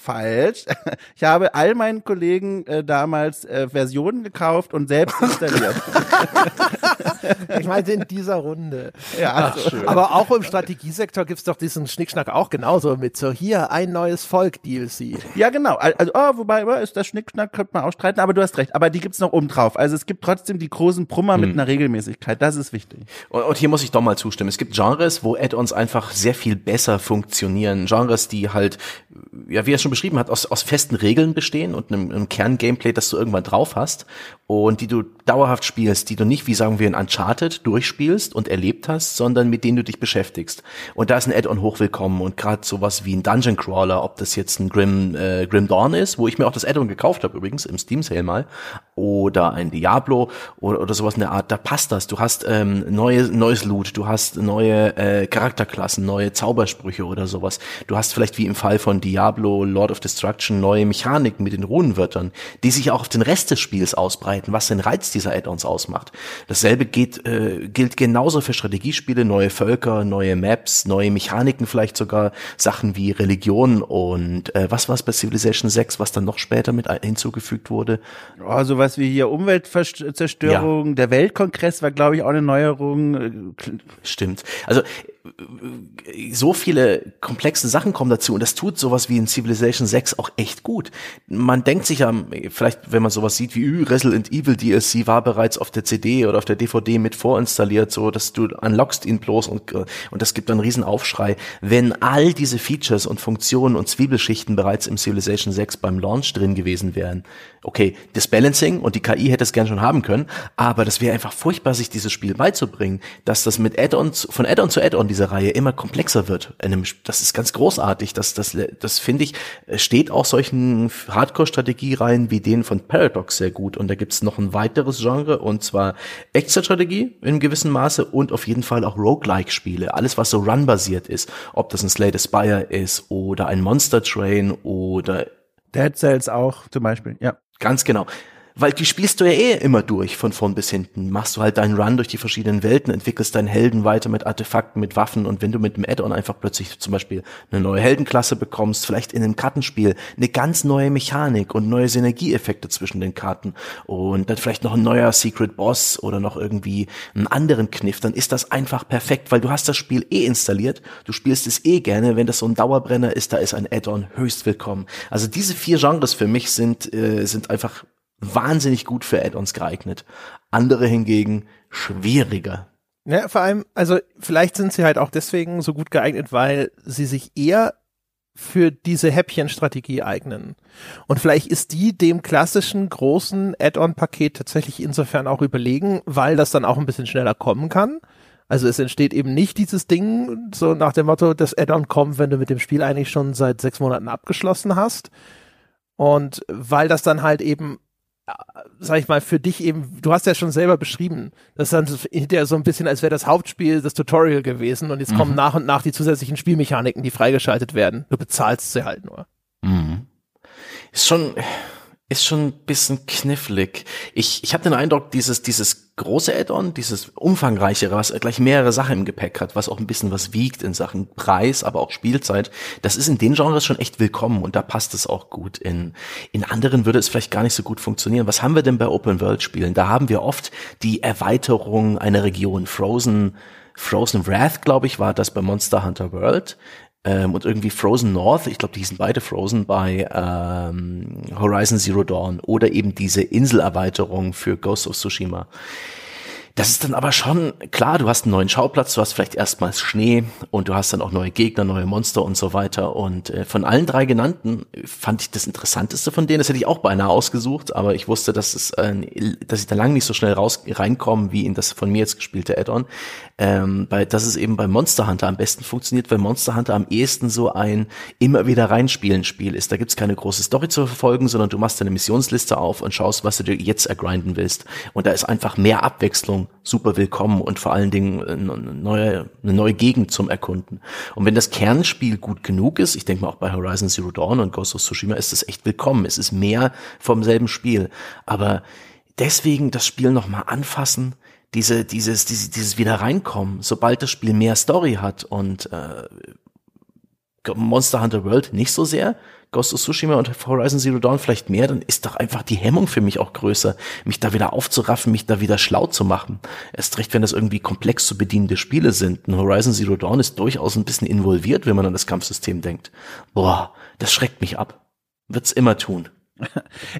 Falsch. *laughs* Ich habe all meinen Kollegen äh, damals äh, Versionen gekauft und selbst *laughs* installiert. Ich meine, in dieser Runde. ja, also, Aber auch im Strategiesektor gibt's doch diesen Schnickschnack auch genauso mit so hier ein neues Volk DLC. ja, genau. Al- Also, oh, wobei, oh, ist das Schnickschnack, könnte man auch streiten, aber du hast recht. Aber die gibt's noch oben drauf. Also es gibt trotzdem die großen Brummer mit einer Regelmäßigkeit. Das ist wichtig. Und, und hier muss ich doch mal zustimmen. Es gibt Genres, wo Add-ons einfach sehr viel besser funktionieren. Genres, die halt, ja, wie er schon beschrieben hat, aus, aus festen Regeln bestehen und einem, einem Kern-Gameplay, das du irgendwann drauf hast und die du dauerhaft spielst, die du nicht, wie sagen wir, in Uncharted durchspielst und erlebt hast, sondern mit denen du dich beschäftigst. Und da ist ein Add-on hochwillkommen und gerade sowas wie ein Dungeon Crawler, ob das jetzt ein Grim, äh, Grim Dawn ist, wo ich mir auch das Add-on gekauft habe übrigens im Steam Sale mal, oder ein Diablo oder, oder sowas in der Art, da passt das. Du hast ähm, neue, neues Loot, du hast neue äh, Charakterklassen, neue Zaubersprüche oder sowas. Du hast vielleicht wie im Fall von Diablo, Lord of Destruction, neue Mechaniken mit den Runenwörtern, die sich auch auf den Rest des Spiels ausbreiten, was den Reiz dieser Add-ons ausmacht. Dasselbe geht, äh, gilt genauso für Strategiespiele, neue Völker, neue Maps, neue Mechaniken, vielleicht sogar Sachen wie Religion und äh, was war es bei Civilization 6, was dann noch später mit hinzugefügt wurde. Oh, sowas wie hier Umweltzerstörung. Der Weltkongress war, glaube ich, auch eine Neuerung. Äh, Stimmt. Also so viele komplexe Sachen kommen dazu und das tut sowas wie in Civilization 6 auch echt gut. Man denkt sich ja, vielleicht wenn man sowas sieht wie Resident Evil DLC war bereits auf der CD oder auf der DVD mit vorinstalliert, so dass du unlockst ihn bloß und, und das gibt dann einen riesen Aufschrei. Wenn all diese Features und Funktionen und Zwiebelschichten bereits im Civilization 6 beim Launch drin gewesen wären, okay, das Balancing und die KI hätte es gern schon haben können, aber das wäre einfach furchtbar, sich dieses Spiel beizubringen, dass das mit Add-ons, von Add-on zu Add-on dieser Reihe immer komplexer wird. Das ist ganz großartig. Das, das, das finde ich, steht auch solchen Hardcore-Strategiereihen wie denen von Paradox sehr gut. Und da gibt's noch ein weiteres Genre, und zwar Extra-Strategie in gewissem Maße und auf jeden Fall auch Roguelike-Spiele. Alles, was so Run-basiert ist. Ob das ein Slay the Spire ist oder ein Monster Train oder Dead Cells auch zum Beispiel, ja. Ganz genau. Weil die spielst du ja eh immer durch, von vorn bis hinten. Machst du halt deinen Run durch die verschiedenen Welten, entwickelst deinen Helden weiter mit Artefakten, mit Waffen und wenn du mit dem Add-on einfach plötzlich zum Beispiel eine neue Heldenklasse bekommst, vielleicht in einem Kartenspiel eine ganz neue Mechanik und neue Synergieeffekte zwischen den Karten und dann vielleicht noch ein neuer Secret Boss oder noch irgendwie einen anderen Kniff, dann ist das einfach perfekt, weil du hast das Spiel eh installiert, du spielst es eh gerne, wenn das so ein Dauerbrenner ist, da ist ein Add-on höchst willkommen. Also diese vier Genres für mich sind, äh, sind einfach wahnsinnig gut für Add-ons geeignet. Andere hingegen schwieriger. Ja, vor allem, also vielleicht sind sie halt auch deswegen so gut geeignet, weil sie sich eher für diese Häppchenstrategie eignen. Und vielleicht ist die dem klassischen großen Add-on-Paket tatsächlich insofern auch überlegen, weil das dann auch ein bisschen schneller kommen kann. Also es entsteht eben nicht dieses Ding, so nach dem Motto, das Add-on kommt, wenn du mit dem Spiel eigentlich schon seit sechs Monaten abgeschlossen hast. Und weil das dann halt eben sag ich mal, für dich eben, du hast ja schon selber beschrieben, das ist dann hinterher so ein bisschen, als wäre das Hauptspiel das Tutorial gewesen und jetzt mhm. kommen nach und nach die zusätzlichen Spielmechaniken, die freigeschaltet werden. Du bezahlst sie halt nur. Mhm. Ist schon, ist schon ein bisschen knifflig. Ich, ich habe den Eindruck, dieses, dieses große Add-on, dieses umfangreichere, was gleich mehrere Sachen im Gepäck hat, was auch ein bisschen was wiegt in Sachen Preis, aber auch Spielzeit, das ist in den Genres schon echt willkommen und da passt es auch gut. In, in anderen würde es vielleicht gar nicht so gut funktionieren. Was haben wir denn bei Open-World-Spielen? Da haben wir oft die Erweiterung einer Region. Frozen Frozen Wrath, glaube ich, war das bei Monster Hunter World ähm, und irgendwie Frozen North, ich glaube, die hießen beide Frozen bei ähm, Horizon Zero Dawn oder eben diese Inselerweiterung für Ghost of Tsushima. Das ist dann aber schon klar, du hast einen neuen Schauplatz, du hast vielleicht erstmals Schnee und du hast dann auch neue Gegner, neue Monster und so weiter. Und äh, von allen drei genannten fand ich das Interessanteste von denen, das hätte ich auch beinahe ausgesucht, aber ich wusste, dass es, äh, dass ich da lang nicht so schnell raus reinkomme wie in das von mir jetzt gespielte Add-on. Ähm, bei, dass es eben bei Monster Hunter am besten funktioniert, weil Monster Hunter am ehesten so ein immer wieder reinspielen Spiel ist. Da gibt's keine große Story zu verfolgen, sondern du machst deine Missionsliste auf und schaust, was du dir jetzt ergrinden willst. Und da ist einfach mehr Abwechslung super willkommen und vor allen Dingen eine neue, eine neue Gegend zum Erkunden. Und wenn das Kernspiel gut genug ist, ich denke mal auch bei Horizon Zero Dawn und Ghost of Tsushima ist es echt willkommen. Es ist mehr vom selben Spiel. Aber deswegen das Spiel nochmal anfassen, diese, dieses, dieses, dieses wieder reinkommen, sobald das Spiel mehr Story hat und äh, Monster Hunter World nicht so sehr, Ghost of Tsushima und Horizon Zero Dawn vielleicht mehr, dann ist doch einfach die Hemmung für mich auch größer, mich da wieder aufzuraffen, mich da wieder schlau zu machen. Erst recht, wenn das irgendwie komplex zu bedienende Spiele sind. Ein Horizon Zero Dawn ist durchaus ein bisschen involviert, wenn man an das Kampfsystem denkt. Boah, das schreckt mich ab. Wird's immer tun.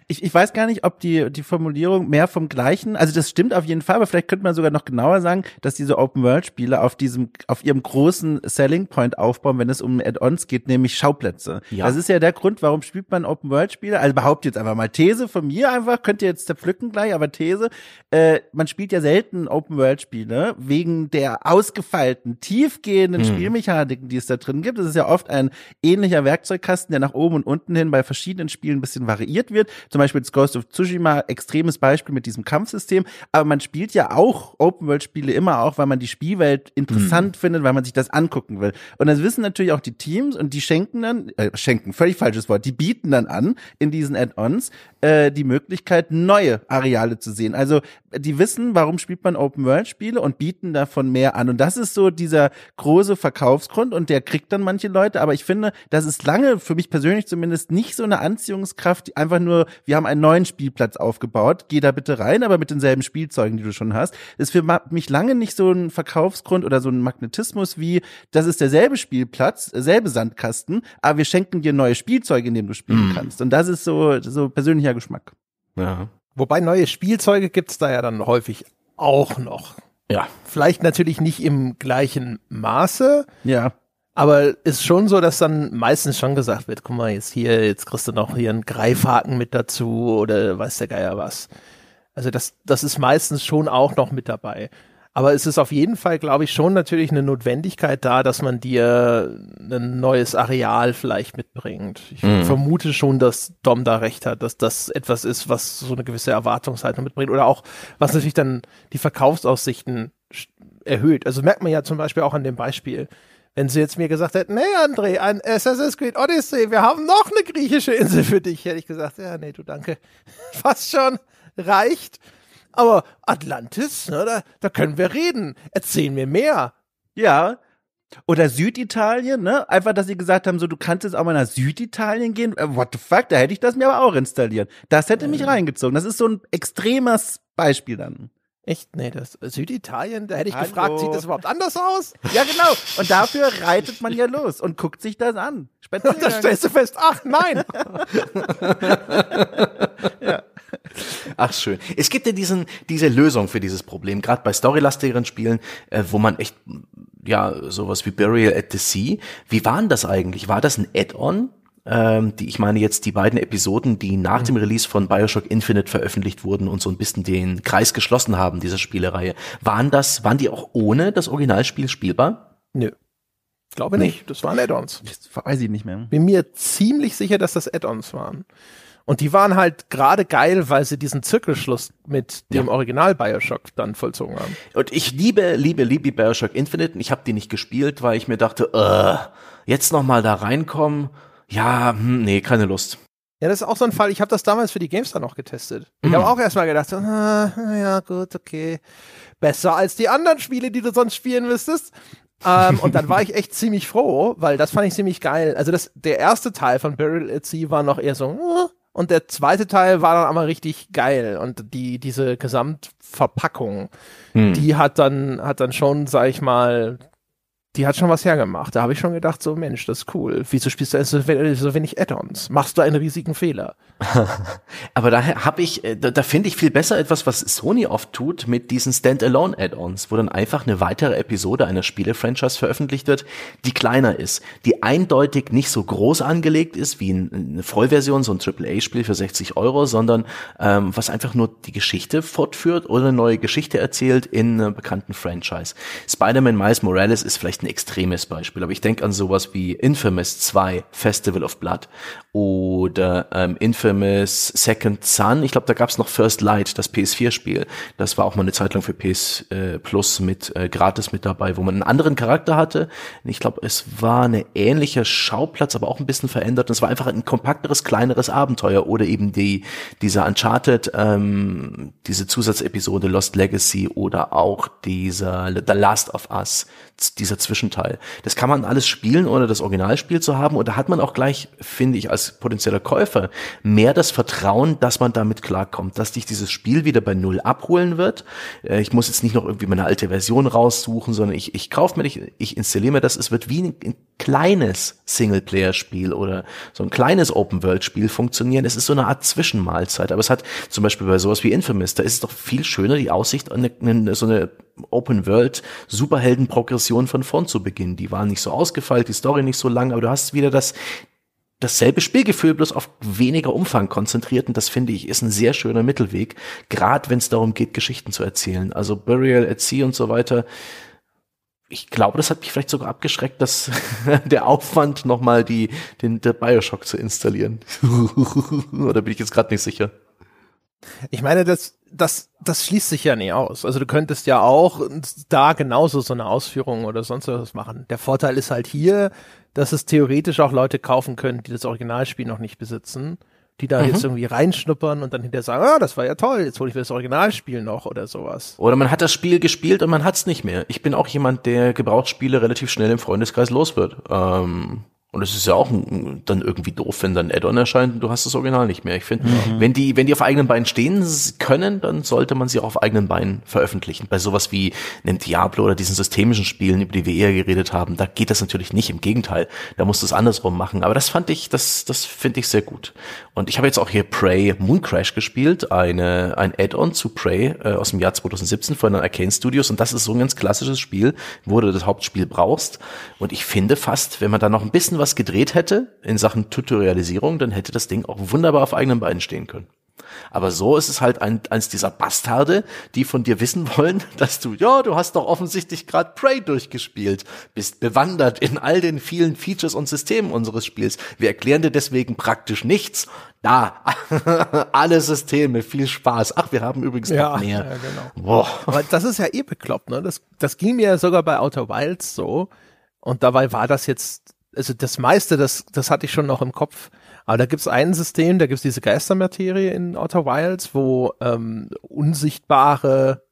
Ich, ich weiß gar nicht, ob die, die Formulierung mehr vom Gleichen, also das stimmt auf jeden Fall, aber vielleicht könnte man sogar noch genauer sagen, dass diese Open-World-Spiele auf diesem, auf ihrem großen Selling Point aufbauen, wenn es um Add-ons geht, nämlich Schauplätze. Ja. Das ist ja der Grund, warum spielt man Open-World-Spiele, also behauptet jetzt einfach mal These von mir einfach, könnt ihr jetzt zerpflücken gleich, aber These, äh, man spielt ja selten Open-World-Spiele wegen der ausgefeilten, tiefgehenden hm. Spielmechaniken, die es da drin gibt. Es ist ja oft ein ähnlicher Werkzeugkasten, der nach oben und unten hin bei verschiedenen Spielen ein bisschen variiert variiert wird. Zum Beispiel das Ghost of Tsushima, extremes Beispiel mit diesem Kampfsystem. Aber man spielt ja auch Open-World-Spiele immer auch, weil man die Spielwelt interessant mhm. findet, weil man sich das angucken will. Und das wissen natürlich auch die Teams und die schenken dann, äh, schenken, völlig falsches Wort, die bieten dann an in diesen Add-ons äh, die Möglichkeit, neue Areale zu sehen. Also die wissen, warum spielt man Open-World-Spiele und bieten davon mehr an. Und das ist so dieser große Verkaufsgrund und der kriegt dann manche Leute. Aber ich finde, das ist lange, für mich persönlich zumindest, nicht so eine Anziehungskraft, einfach nur, wir haben einen neuen Spielplatz aufgebaut, geh da bitte rein, aber mit denselben Spielzeugen, die du schon hast, ist für mich lange nicht so ein Verkaufsgrund oder so ein Magnetismus wie, das ist derselbe Spielplatz, selbe Sandkasten, aber wir schenken dir neue Spielzeuge, in denen du spielen mm. kannst. Und das ist so, so persönlicher Geschmack. Ja. Wobei neue Spielzeuge gibt's da ja dann häufig auch noch. Ja. Vielleicht natürlich nicht im gleichen Maße. Ja. Aber ist schon so, dass dann meistens schon gesagt wird, guck mal, jetzt hier, jetzt kriegst du noch hier einen Greifhaken mit dazu oder weiß der Geier was. Also das, das ist meistens schon auch noch mit dabei. Aber es ist auf jeden Fall, glaube ich, schon natürlich eine Notwendigkeit da, dass man dir ein neues Areal vielleicht mitbringt. Ich mhm. vermute schon, dass Dom da recht hat, dass das etwas ist, was so eine gewisse Erwartungshaltung mitbringt oder auch, was natürlich dann die Verkaufsaussichten erhöht. Also merkt man ja zum Beispiel auch an dem Beispiel. Wenn sie jetzt mir gesagt hätten, nee, André, ein Assassin's Creed Odyssey, wir haben noch eine griechische Insel für dich, hätte ich gesagt, ja, nee, du danke. *laughs* Fast schon, reicht. Aber Atlantis, ne, da, da können wir reden. Erzählen mir mehr. Ja. Oder Süditalien, ne? Einfach, dass sie gesagt haben, so, du kannst jetzt auch mal nach Süditalien gehen. Äh, what the fuck? Da hätte ich das mir aber auch installieren. Das hätte mich reingezogen. Das ist so ein extremes Beispiel dann. Echt? Nee, das Süditalien, da hätte ich Hallo. gefragt, sieht das überhaupt anders aus? Ja, genau. Und dafür reitet man ja los und guckt sich das an. Und dann stellst du fest, ach nein. *laughs* ja. Ach schön. Es gibt ja diesen, diese Lösung für dieses Problem, gerade bei storylastigeren Spielen, äh, wo man echt, ja, sowas wie Burial at the Sea. Wie waren das eigentlich? War das ein Add-on? Ähm, die, ich meine jetzt die beiden Episoden, die nach mhm. dem Release von Bioshock Infinite veröffentlicht wurden und so ein bisschen den Kreis geschlossen haben, dieser Spielereihe. Waren das, waren die auch ohne das Originalspiel spielbar? Nö. Glaube nee. nicht. Das waren Add-ons. Weiß ich nicht mehr. Bin mir ziemlich sicher, dass das Add-ons waren. Und die waren halt gerade geil, weil sie diesen Zirkelschluss mit dem ja. Original Bioshock dann vollzogen haben. Und ich liebe, liebe, liebe Bioshock Infinite. Ich habe die nicht gespielt, weil ich mir dachte, uh, jetzt noch mal da reinkommen. Ja, hm, nee, keine Lust. Ja, das ist auch so ein Fall. Ich habe das damals für die GameStar noch getestet. Ich mhm. habe auch erstmal gedacht, ah, ja gut, okay, besser als die anderen Spiele, die du sonst spielen müsstest. ähm, und dann war ich echt ziemlich froh, weil das fand ich ziemlich geil. Also das, der erste Teil von Burial at Sea war noch eher so, uh, und der zweite Teil war dann aber richtig geil. Und die, diese Gesamtverpackung, hm. die hat dann, hat dann schon, sag ich mal, die hat schon was hergemacht. Da habe ich schon gedacht, so Mensch, das ist cool. Wieso spielst du so, so wenig Add-ons? Machst du einen riesigen Fehler? *laughs* Aber da habe ich, äh, da, da finde ich viel besser etwas, was Sony oft tut mit diesen Standalone-Add-ons, wo dann einfach eine weitere Episode einer Spiele-Franchise veröffentlicht wird, die kleiner ist, die eindeutig nicht so groß angelegt ist wie eine Vollversion, so ein AAA-Spiel für 60 Euro, sondern ähm, was einfach nur die Geschichte fortführt oder eine neue Geschichte erzählt in einer bekannten Franchise. Spider-Man Miles Morales ist vielleicht vielleicht ein extremes Beispiel, aber ich denke an sowas wie Infamous 2, Festival of Blood oder ähm, Infamous Second Son. Ich glaube, da gab es noch First Light, das PS4-Spiel. Das war auch mal eine Zeit lang für PS äh, Plus mit äh, gratis mit dabei, wo man einen anderen Charakter hatte. Ich glaube, es war eine ähnliche Schauplatz, aber auch ein bisschen verändert. Und es war einfach ein kompakteres, kleineres Abenteuer oder eben die dieser Uncharted, ähm, diese Zusatzepisode Lost Legacy oder auch dieser The Last of Us, dieser Zwischenteil. Das kann man alles spielen, ohne das Originalspiel zu haben. Und da hat man auch gleich, finde ich, als potenzieller Käufer mehr das Vertrauen, dass man damit klarkommt, dass dich dieses Spiel wieder bei Null abholen wird. Äh, ich muss jetzt nicht noch irgendwie meine alte Version raussuchen, sondern ich, ich kaufe mir, ich, ich installiere mir das. Es wird wie ein, ein kleines Singleplayer-Spiel oder so ein kleines Open-World-Spiel funktionieren. Es ist so eine Art Zwischenmahlzeit. Aber es hat zum Beispiel bei sowas wie Infamous, da ist es doch viel schöner, die Aussicht eine, eine, so eine Open World Superhelden Progression von vorn zu beginnen. Die waren nicht so ausgefeilt, die Story nicht so lang, aber du hast wieder das dasselbe Spielgefühl bloß auf weniger Umfang konzentriert und das finde ich ist ein sehr schöner Mittelweg, gerade wenn es darum geht, Geschichten zu erzählen. Also Burial at Sea und so weiter. Ich glaube, das hat mich vielleicht sogar abgeschreckt, dass *laughs* der Aufwand nochmal die den der Bioshock zu installieren. *laughs* Oder bin ich jetzt gerade nicht sicher? Ich meine, das das, das schließt sich ja nie aus. Also du könntest ja auch da genauso so eine Ausführung oder sonst was machen. Der Vorteil ist halt hier, dass es theoretisch auch Leute kaufen können, die das Originalspiel noch nicht besitzen, die da mhm. jetzt irgendwie reinschnuppern und dann hinterher sagen, ah, das war ja toll, jetzt hole ich mir das Originalspiel noch oder sowas. Oder man hat das Spiel gespielt und man hat's nicht mehr. Ich bin auch jemand, der Gebrauchsspiele relativ schnell im Freundeskreis los wird. Ähm Und es ist ja auch dann irgendwie doof, wenn dann Add-on erscheint und du hast das Original nicht mehr. Ich finde, mhm. wenn die, wenn die auf eigenen Beinen stehen können, dann sollte man sie auch auf eigenen Beinen veröffentlichen. Bei sowas wie einem Diablo oder diesen systemischen Spielen, über die wir eher geredet haben, da geht das natürlich nicht. Im Gegenteil, da musst du es andersrum machen. Aber das fand ich, das, das finde ich sehr gut. Und ich habe jetzt auch hier Prey Moon Crash gespielt, eine, ein Add-on zu Prey äh, aus dem Jahr 2017 von den Arcane Studios. Und das ist so ein ganz klassisches Spiel, wo du das Hauptspiel brauchst. Und ich finde fast, wenn man da noch ein bisschen was gedreht hätte in Sachen Tutorialisierung, dann hätte das Ding auch wunderbar auf eigenen Beinen stehen können. Aber so ist es halt ein, eins dieser Bastarde, die von dir wissen wollen, *laughs* dass du, ja, du hast doch offensichtlich gerade Prey durchgespielt, bist bewandert in all den vielen Features und Systemen unseres Spiels. Wir erklären dir deswegen praktisch nichts. Da, *laughs* alle Systeme, viel Spaß. Ach, wir haben übrigens ja, noch mehr. Ja, genau. Boah. Aber das ist ja eh bekloppt, ne? Das, das ging mir ja sogar bei Outer Wilds so. Und dabei war das jetzt also das meiste, das, das hatte ich schon noch im Kopf. Aber da gibt's ein System, da gibt's diese Geistermaterie in Outer Wilds, wo ähm, unsichtbare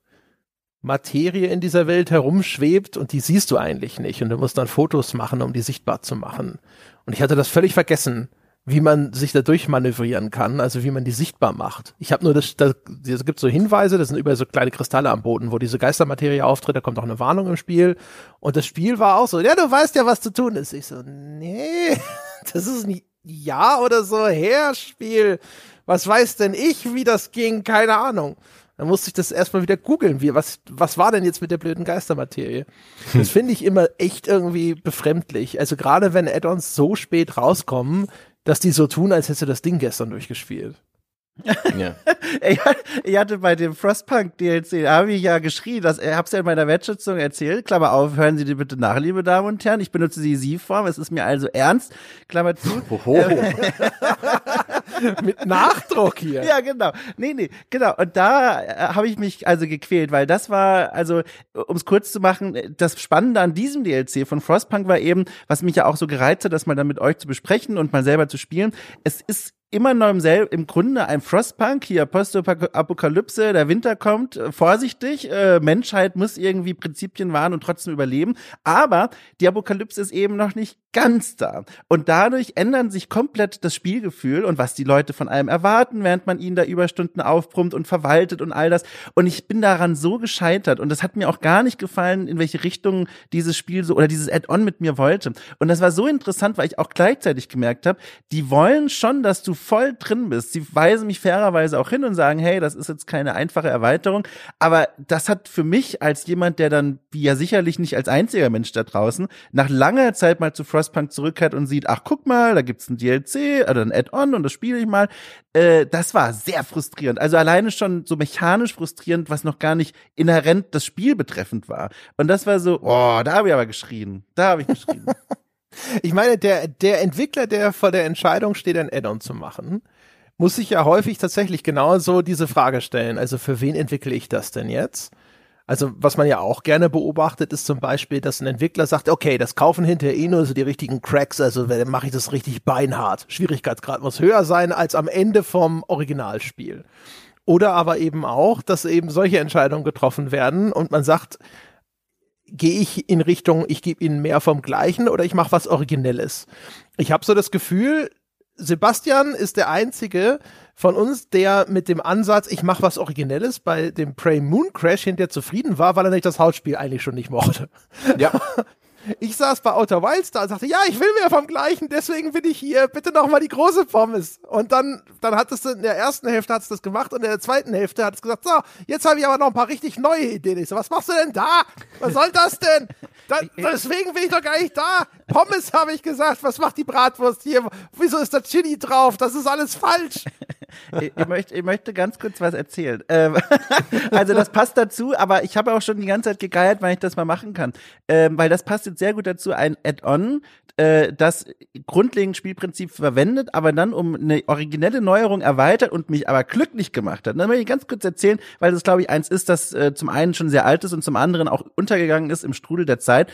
Materie in dieser Welt herumschwebt und die siehst du eigentlich nicht. Und du musst dann Fotos machen, um die sichtbar zu machen. Und ich hatte das völlig vergessen wie man sich da durchmanövrieren kann, also wie man die sichtbar macht. Ich habe nur das, da es gibt so Hinweise, das sind über so kleine Kristalle am Boden, wo diese Geistermaterie auftritt, da kommt auch eine Warnung im Spiel. Und das Spiel war auch so, ja, du weißt ja, was zu tun ist. Ich so, nee, *laughs* das ist ein Ja oder so her Spiel. Was weiß denn ich, wie das ging? Keine Ahnung. Dann musste ich das erstmal wieder googeln. Wie, was, was war denn jetzt mit der blöden Geistermaterie? Das finde ich immer echt irgendwie befremdlich. Also gerade wenn Add-ons so spät rauskommen, dass die so tun, als hätte das Ding gestern durchgespielt. Ja. *laughs* ich hatte bei dem Frostpunk DLC, da habe ich ja geschrien, dass ich hab's ja in meiner Wertschätzung erzählt. Klammer auf, hören Sie die bitte nach, liebe Damen und Herren. Ich benutze die Sie-Form, es ist mir also ernst. Klammer zu. *laughs* Oho. *laughs* Mit Nachdruck hier. Ja, genau. Nee, nee, genau. Und da äh, habe ich mich also gequält, weil das war, also, um es kurz zu machen, das Spannende an diesem DLC von Frostpunk war eben, was mich ja auch so gereizt hat, das mal dann mit euch zu besprechen und mal selber zu spielen. Es ist immer noch im, selben, im Grunde ein Frostpunk, hier Postapokalypse, der Winter kommt, äh, vorsichtig, äh, Menschheit muss irgendwie Prinzipien wahren und trotzdem überleben, aber die Apokalypse ist eben noch nicht ganz da. Und dadurch ändern sich komplett das Spielgefühl und was die Leute von einem erwarten, während man ihnen da Überstunden aufbrummt und verwaltet und all das. Und ich bin daran so gescheitert und das hat mir auch gar nicht gefallen, in welche Richtung dieses Spiel so oder dieses Add-on mit mir wollte. Und das war so interessant, weil ich auch gleichzeitig gemerkt habe, die wollen schon, dass du voll drin bist. Sie weisen mich fairerweise auch hin und sagen, hey, das ist jetzt keine einfache Erweiterung. Aber das hat für mich als jemand, der dann, wie ja sicherlich nicht als einziger Mensch da draußen, nach langer Zeit mal zu Frostpunk zurückkehrt und sieht, ach guck mal, da gibt's ein DLC oder ein Add-on und das spiele ich mal. Äh, das war sehr frustrierend. Also alleine schon so mechanisch frustrierend, was noch gar nicht inhärent das Spiel betreffend war. Und das war so, oh, da habe ich aber geschrien. Da habe ich geschrien. *laughs* Ich meine, der, der Entwickler, der vor der Entscheidung steht, ein Add-on zu machen, muss sich ja häufig tatsächlich genauso diese Frage stellen. Also für wen entwickle ich das denn jetzt? Also was man ja auch gerne beobachtet, ist zum Beispiel, dass ein Entwickler sagt, okay, das kaufen hinterher eh nur so die richtigen Cracks, also dann mache ich das richtig beinhart. Schwierigkeitsgrad muss höher sein als am Ende vom Originalspiel. Oder aber eben auch, dass eben solche Entscheidungen getroffen werden und man sagt, gehe ich in Richtung, ich gebe ihnen mehr vom Gleichen oder ich mache was Originelles. Ich habe so das Gefühl, Sebastian ist der einzige von uns, der mit dem Ansatz, ich mache was Originelles bei dem Prey Moon Crash hinterher zufrieden war, weil er nicht das Hauptspiel eigentlich schon nicht mochte. Ja. *laughs* Ich saß bei Outer Wilds da und sagte, ja, ich will mehr vom Gleichen, deswegen bin ich hier, bitte noch mal die große Pommes. Und dann, dann hat es in der ersten Hälfte hat es das gemacht und in der zweiten Hälfte hat es gesagt, so, jetzt habe ich aber noch ein paar richtig neue Ideen. Ich so, was machst du denn da? Was soll das denn? Da, deswegen bin ich doch gar nicht da. Pommes habe ich gesagt, was macht die Bratwurst hier? Wieso ist da Chili drauf? Das ist alles falsch. *laughs* ich, ich, möchte, ich möchte ganz kurz was erzählen. Ähm, *laughs* also das passt dazu, aber ich habe auch schon die ganze Zeit gegeiert, weil ich das mal machen kann. Ähm, weil das passt jetzt sehr gut dazu, ein Add-on, äh, das grundlegend Spielprinzip verwendet, aber dann um eine originelle Neuerung erweitert und mich aber glücklich gemacht hat. Dann möchte ich ganz kurz erzählen, weil das, glaube ich, eins ist, das äh, zum einen schon sehr alt ist und zum anderen auch untergegangen ist im Strudel der Zeit.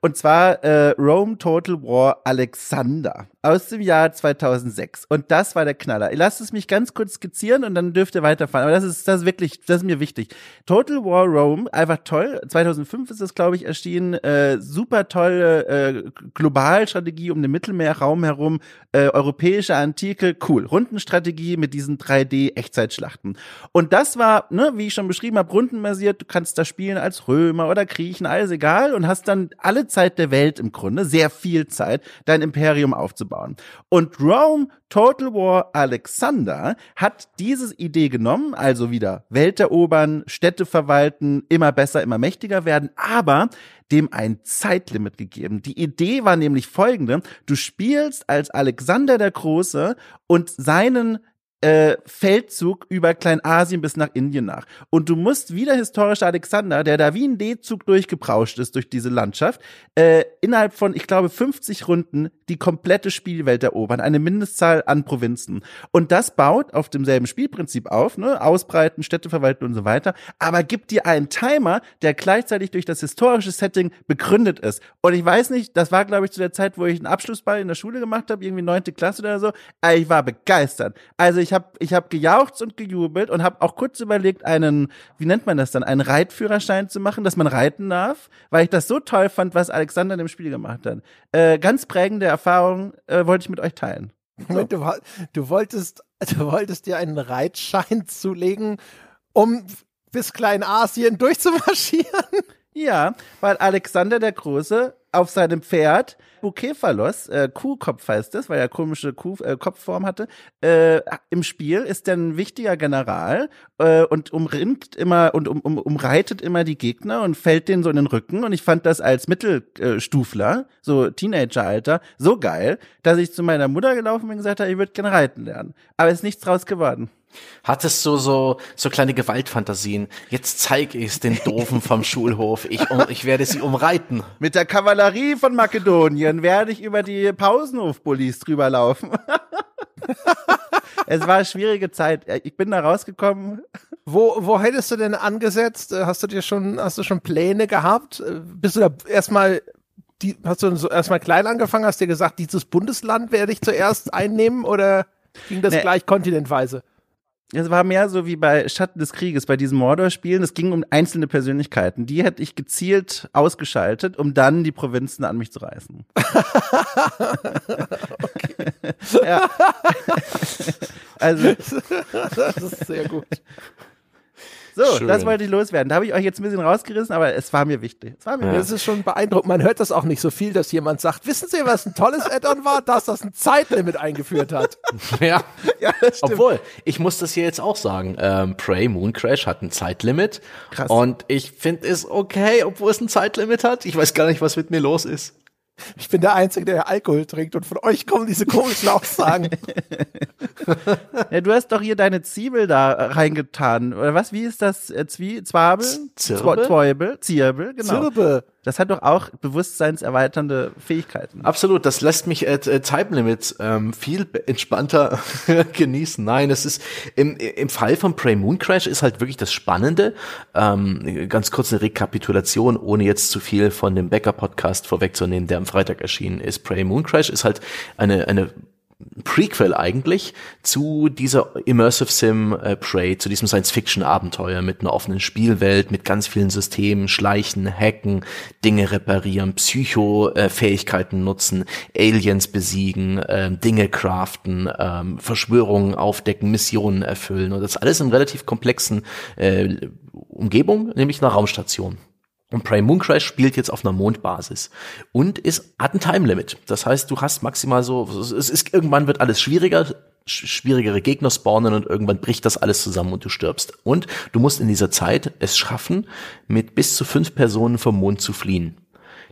Und zwar äh, Rome Total War Alexander aus dem Jahr 2006. Und das war der Knaller. Lasst es mich ganz kurz skizzieren und dann dürft ihr weiterfahren. Aber das ist, das ist wirklich, das ist mir wichtig. Total War Rome, einfach toll. 2005 ist es, glaube ich, erschienen. Äh, super tolle äh, Globalstrategie um den Mittelmeerraum herum. Äh, europäische Antike, cool. Rundenstrategie mit diesen 3D-Echtzeitschlachten. Und das war, ne, wie ich schon beschrieben habe, rundenbasiert. Du kannst da spielen als Römer oder Griechen, alles egal. Und hast dann alle Zeit der Welt im Grunde, sehr viel Zeit, dein Imperium aufzubauen. Und Rome Total War Alexander hat diese Idee genommen, also wieder Welt erobern, Städte verwalten, immer besser, immer mächtiger werden, aber dem ein Zeitlimit gegeben. Die Idee war nämlich folgende. Du spielst als Alexander der Große und seinen äh, Feldzug über Kleinasien bis nach Indien nach. Und du musst wie der historische Alexander, der da wie ein D-Zug durchgeprauscht ist durch diese Landschaft, äh, innerhalb von, ich glaube, 50 Runden die komplette Spielwelt erobern, eine Mindestzahl an Provinzen. Und das baut auf demselben Spielprinzip auf, ne? Ausbreiten, Städte verwalten und so weiter, aber gibt dir einen Timer, der gleichzeitig durch das historische Setting begründet ist. Und ich weiß nicht, das war, glaube ich, zu der Zeit, wo ich einen Abschlussball in der Schule gemacht habe, irgendwie neunte Klasse oder so. Ich war begeistert. Also ich habe ich hab gejauchzt und gejubelt und habe auch kurz überlegt, einen, wie nennt man das dann, einen Reitführerschein zu machen, dass man reiten darf, weil ich das so toll fand, was Alexander in dem Spiel gemacht hat. Äh, ganz prägende Erfahrung äh, wollte ich mit euch teilen. *laughs* Moment, du, du, wolltest, du wolltest dir einen Reitschein zulegen, um bis Kleinasien durchzumarschieren? Ja, weil Alexander der Große auf seinem Pferd Bukephalos, äh, Kuhkopf heißt es, weil er komische Kuh, äh, Kopfform hatte, äh, im Spiel ist er ein wichtiger General äh, und umringt immer und um, um, umreitet immer die Gegner und fällt denen so in den Rücken. Und ich fand das als Mittelstufler, so Teenageralter, so geil, dass ich zu meiner Mutter gelaufen bin und gesagt habe, ich würde gerne reiten lernen. Aber es ist nichts draus geworden. Hattest du so, so kleine Gewaltfantasien? Jetzt zeige ich es den Doofen vom *laughs* Schulhof. Ich, ich werde sie umreiten. Mit der Kavallerie von Makedonien werde ich über die Pausenhofbullis drüber laufen. *laughs* es war eine schwierige Zeit. Ich bin da rausgekommen. Wo, wo hättest du denn angesetzt? Hast du dir schon, hast du schon Pläne gehabt? Bist du da erstmal die, hast du so erstmal klein angefangen, hast dir gesagt, dieses Bundesland werde ich zuerst einnehmen oder ging das nee. gleich kontinentweise? Es war mehr so wie bei Schatten des Krieges, bei diesen Mordor-Spielen. Es ging um einzelne Persönlichkeiten. Die hätte ich gezielt ausgeschaltet, um dann die Provinzen an mich zu reißen. *laughs* okay. *laughs* ja. *laughs* also. Das ist sehr gut. So, Schön. das wollte ich loswerden. Da habe ich euch jetzt ein bisschen rausgerissen, aber es war mir wichtig. Es war mir ja. Das ist schon beeindruckend. Man hört das auch nicht so viel, dass jemand sagt, wissen Sie, was ein tolles Add-on war? Dass das ein Zeitlimit eingeführt hat. *laughs* ja. ja Obwohl, ich muss das hier jetzt auch sagen. Ähm, Prey Moon Crash hat ein Zeitlimit. Krass. Und ich finde es okay, obwohl es ein Zeitlimit hat. Ich weiß gar nicht, was mit mir los ist. Ich bin der Einzige, der Alkohol trinkt und von euch kommen diese komischen Aussagen. *laughs* ja, du hast doch hier deine Zwiebel da reingetan. Oder was? Wie ist das? Äh, Zwie Zwabel? Zwiebel? Zirbel, genau. Zirbe. Das hat doch auch bewusstseinserweiternde Fähigkeiten. Absolut, das lässt mich äh, Time Limits ähm, viel entspannter *laughs* genießen. Nein, es ist im, im Fall von Prey Moon Crash ist halt wirklich das Spannende. Ähm, ganz kurz eine Rekapitulation, ohne jetzt zu viel von dem Becker-Podcast vorwegzunehmen, der am Freitag erschienen ist. Prey Moon Crash ist halt eine, eine Prequel eigentlich zu dieser Immersive Sim äh, Prey, zu diesem Science-Fiction-Abenteuer mit einer offenen Spielwelt, mit ganz vielen Systemen, Schleichen, Hacken, Dinge reparieren, Psycho-Fähigkeiten nutzen, Aliens besiegen, äh, Dinge craften, äh, Verschwörungen aufdecken, Missionen erfüllen und das alles in relativ komplexen äh, Umgebung, nämlich einer Raumstation. Und Prey Mooncrash spielt jetzt auf einer Mondbasis und ist, hat ein Time Limit. Das heißt, du hast maximal so, es ist, irgendwann wird alles schwieriger, schwierigere Gegner spawnen und irgendwann bricht das alles zusammen und du stirbst. Und du musst in dieser Zeit es schaffen, mit bis zu fünf Personen vom Mond zu fliehen.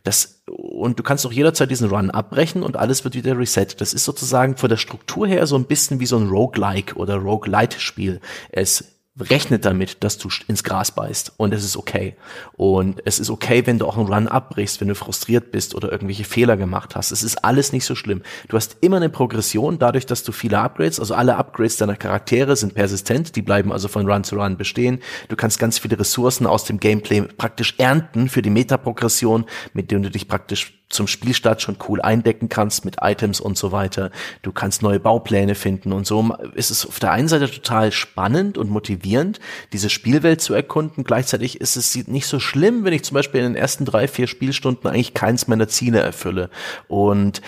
Das, und du kannst auch jederzeit diesen Run abbrechen und alles wird wieder reset. Das ist sozusagen von der Struktur her so ein bisschen wie so ein Roguelike oder Roguelite-Spiel. Es rechnet damit, dass du ins Gras beißt und es ist okay. Und es ist okay, wenn du auch einen Run abbrichst, wenn du frustriert bist oder irgendwelche Fehler gemacht hast. Es ist alles nicht so schlimm. Du hast immer eine Progression dadurch, dass du viele Upgrades, also alle Upgrades deiner Charaktere sind persistent, die bleiben also von Run zu Run bestehen. Du kannst ganz viele Ressourcen aus dem Gameplay praktisch ernten für die Metaprogression, mit denen du dich praktisch zum Spielstart schon cool eindecken kannst mit Items und so weiter. Du kannst neue Baupläne finden und so ist es auf der einen Seite total spannend und motivierend, diese Spielwelt zu erkunden. Gleichzeitig ist es nicht so schlimm, wenn ich zum Beispiel in den ersten drei, vier Spielstunden eigentlich keins meiner Ziele erfülle. Und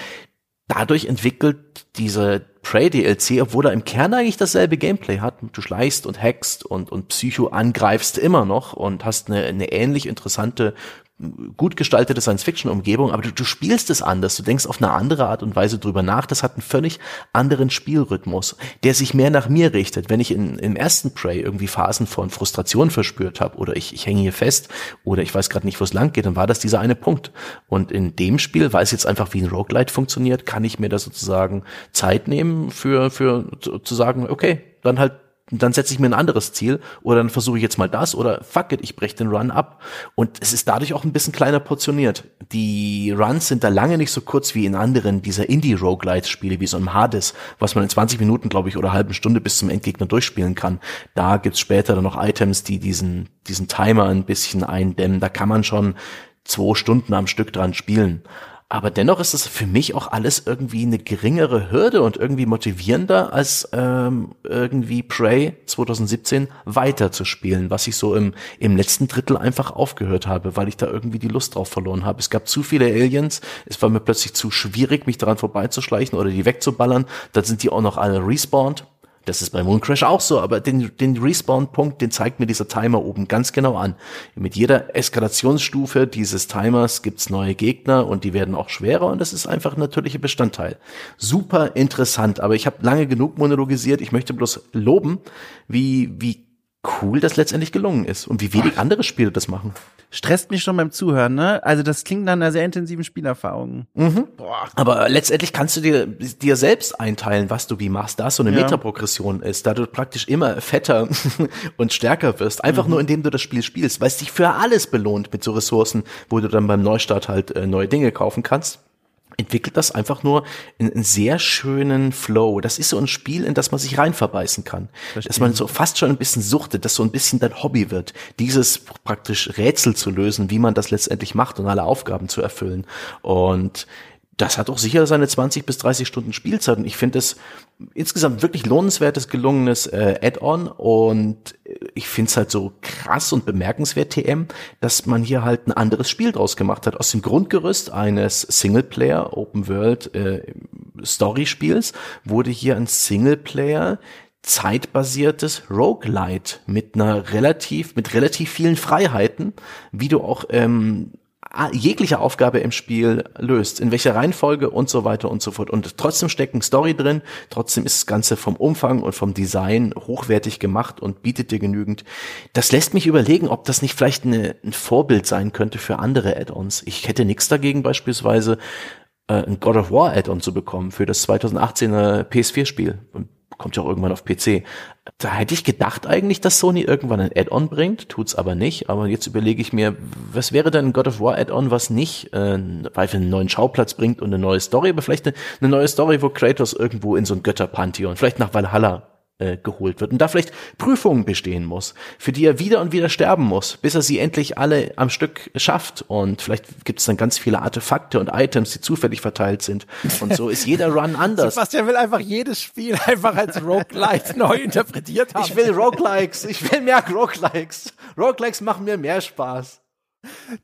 dadurch entwickelt diese Prey DLC, obwohl er im Kern eigentlich dasselbe Gameplay hat. Du schleichst und hackst und, und Psycho angreifst immer noch und hast eine, eine ähnlich interessante gut gestaltete Science-Fiction-Umgebung, aber du, du spielst es anders, du denkst auf eine andere Art und Weise drüber nach. Das hat einen völlig anderen Spielrhythmus, der sich mehr nach mir richtet. Wenn ich in, im ersten Prey irgendwie Phasen von Frustration verspürt habe oder ich, ich hänge hier fest oder ich weiß gerade nicht, wo es lang geht, dann war das dieser eine Punkt. Und in dem Spiel, weil es jetzt einfach wie ein Roguelite funktioniert, kann ich mir da sozusagen Zeit nehmen für, für zu sagen, okay, dann halt dann setze ich mir ein anderes Ziel oder dann versuche ich jetzt mal das oder fuck it, ich breche den Run ab. Und es ist dadurch auch ein bisschen kleiner portioniert. Die Runs sind da lange nicht so kurz wie in anderen dieser Indie-Roguelite-Spiele, wie so ein Hades, was man in 20 Minuten, glaube ich, oder halben Stunde bis zum Endgegner durchspielen kann. Da gibt's später dann noch Items, die diesen, diesen Timer ein bisschen eindämmen. Da kann man schon zwei Stunden am Stück dran spielen. Aber dennoch ist es für mich auch alles irgendwie eine geringere Hürde und irgendwie motivierender als ähm, irgendwie Prey 2017 weiterzuspielen, was ich so im, im letzten Drittel einfach aufgehört habe, weil ich da irgendwie die Lust drauf verloren habe. Es gab zu viele Aliens, es war mir plötzlich zu schwierig, mich daran vorbeizuschleichen oder die wegzuballern. Dann sind die auch noch alle respawned das ist bei Mooncrash auch so, aber den, den Respawn-Punkt, den zeigt mir dieser Timer oben ganz genau an. Mit jeder Eskalationsstufe dieses Timers gibt's neue Gegner und die werden auch schwerer und das ist einfach ein natürlicher Bestandteil. Super interessant, aber ich habe lange genug monologisiert. Ich möchte bloß loben, wie, wie cool das letztendlich gelungen ist und wie wenig andere Spiele das machen. Stresst mich schon beim Zuhören, ne? Also das klingt nach einer sehr intensiven Spielerfahrung. Mhm. Aber letztendlich kannst du dir, dir selbst einteilen, was du wie machst, da so eine ja. Metaprogression ist, da du praktisch immer fetter *laughs* und stärker wirst, einfach mhm. nur indem du das Spiel spielst, weil es dich für alles belohnt mit so Ressourcen, wo du dann beim Neustart halt äh, neue Dinge kaufen kannst entwickelt das einfach nur einen, sehr schönen Flow. Das ist so ein Spiel, in das man sich rein verbeißen kann. Verstehen. Dass man so fast schon ein bisschen suchtet, dass so ein bisschen dein Hobby wird, dieses praktisch Rätsel zu lösen, wie man das letztendlich macht und alle Aufgaben zu erfüllen. Und das hat auch sicher seine 20 bis 30 Stunden Spielzeit und ich finde es insgesamt wirklich lohnenswertes, gelungenes äh, Add-on und ich finde es halt so krass und bemerkenswert, TM, dass man hier halt ein anderes Spiel draus gemacht hat. Aus dem Grundgerüst eines Singleplayer Open World äh, Story-Spiels wurde hier ein Singleplayer zeitbasiertes Roguelite mit einer relativ, mit relativ vielen Freiheiten, wie du auch ähm, jegliche Aufgabe im Spiel löst, in welcher Reihenfolge und so weiter und so fort. Und trotzdem stecken Story drin, trotzdem ist das Ganze vom Umfang und vom Design hochwertig gemacht und bietet dir genügend. Das lässt mich überlegen, ob das nicht vielleicht eine, ein Vorbild sein könnte für andere Add-ons. Ich hätte nichts dagegen beispielsweise äh, ein God of War Add-on zu bekommen für das 2018er PS4-Spiel kommt ja auch irgendwann auf PC. Da hätte ich gedacht eigentlich, dass Sony irgendwann ein Add-on bringt, tut's aber nicht. Aber jetzt überlege ich mir, was wäre denn ein God of War Add-on, was nicht äh, weil einen neuen Schauplatz bringt und eine neue Story, aber vielleicht eine, eine neue Story, wo Kratos irgendwo in so ein Götterpantheon, vielleicht nach Valhalla äh, geholt wird und da vielleicht Prüfungen bestehen muss, für die er wieder und wieder sterben muss, bis er sie endlich alle am Stück schafft. Und vielleicht gibt es dann ganz viele Artefakte und Items, die zufällig verteilt sind. Und so ist jeder Run *laughs* anders. Sebastian will einfach jedes Spiel *laughs* einfach als Roguelike neu interpretiert haben. Ich will Roguelikes, ich will mehr Roguelikes. Roguelikes machen mir mehr Spaß.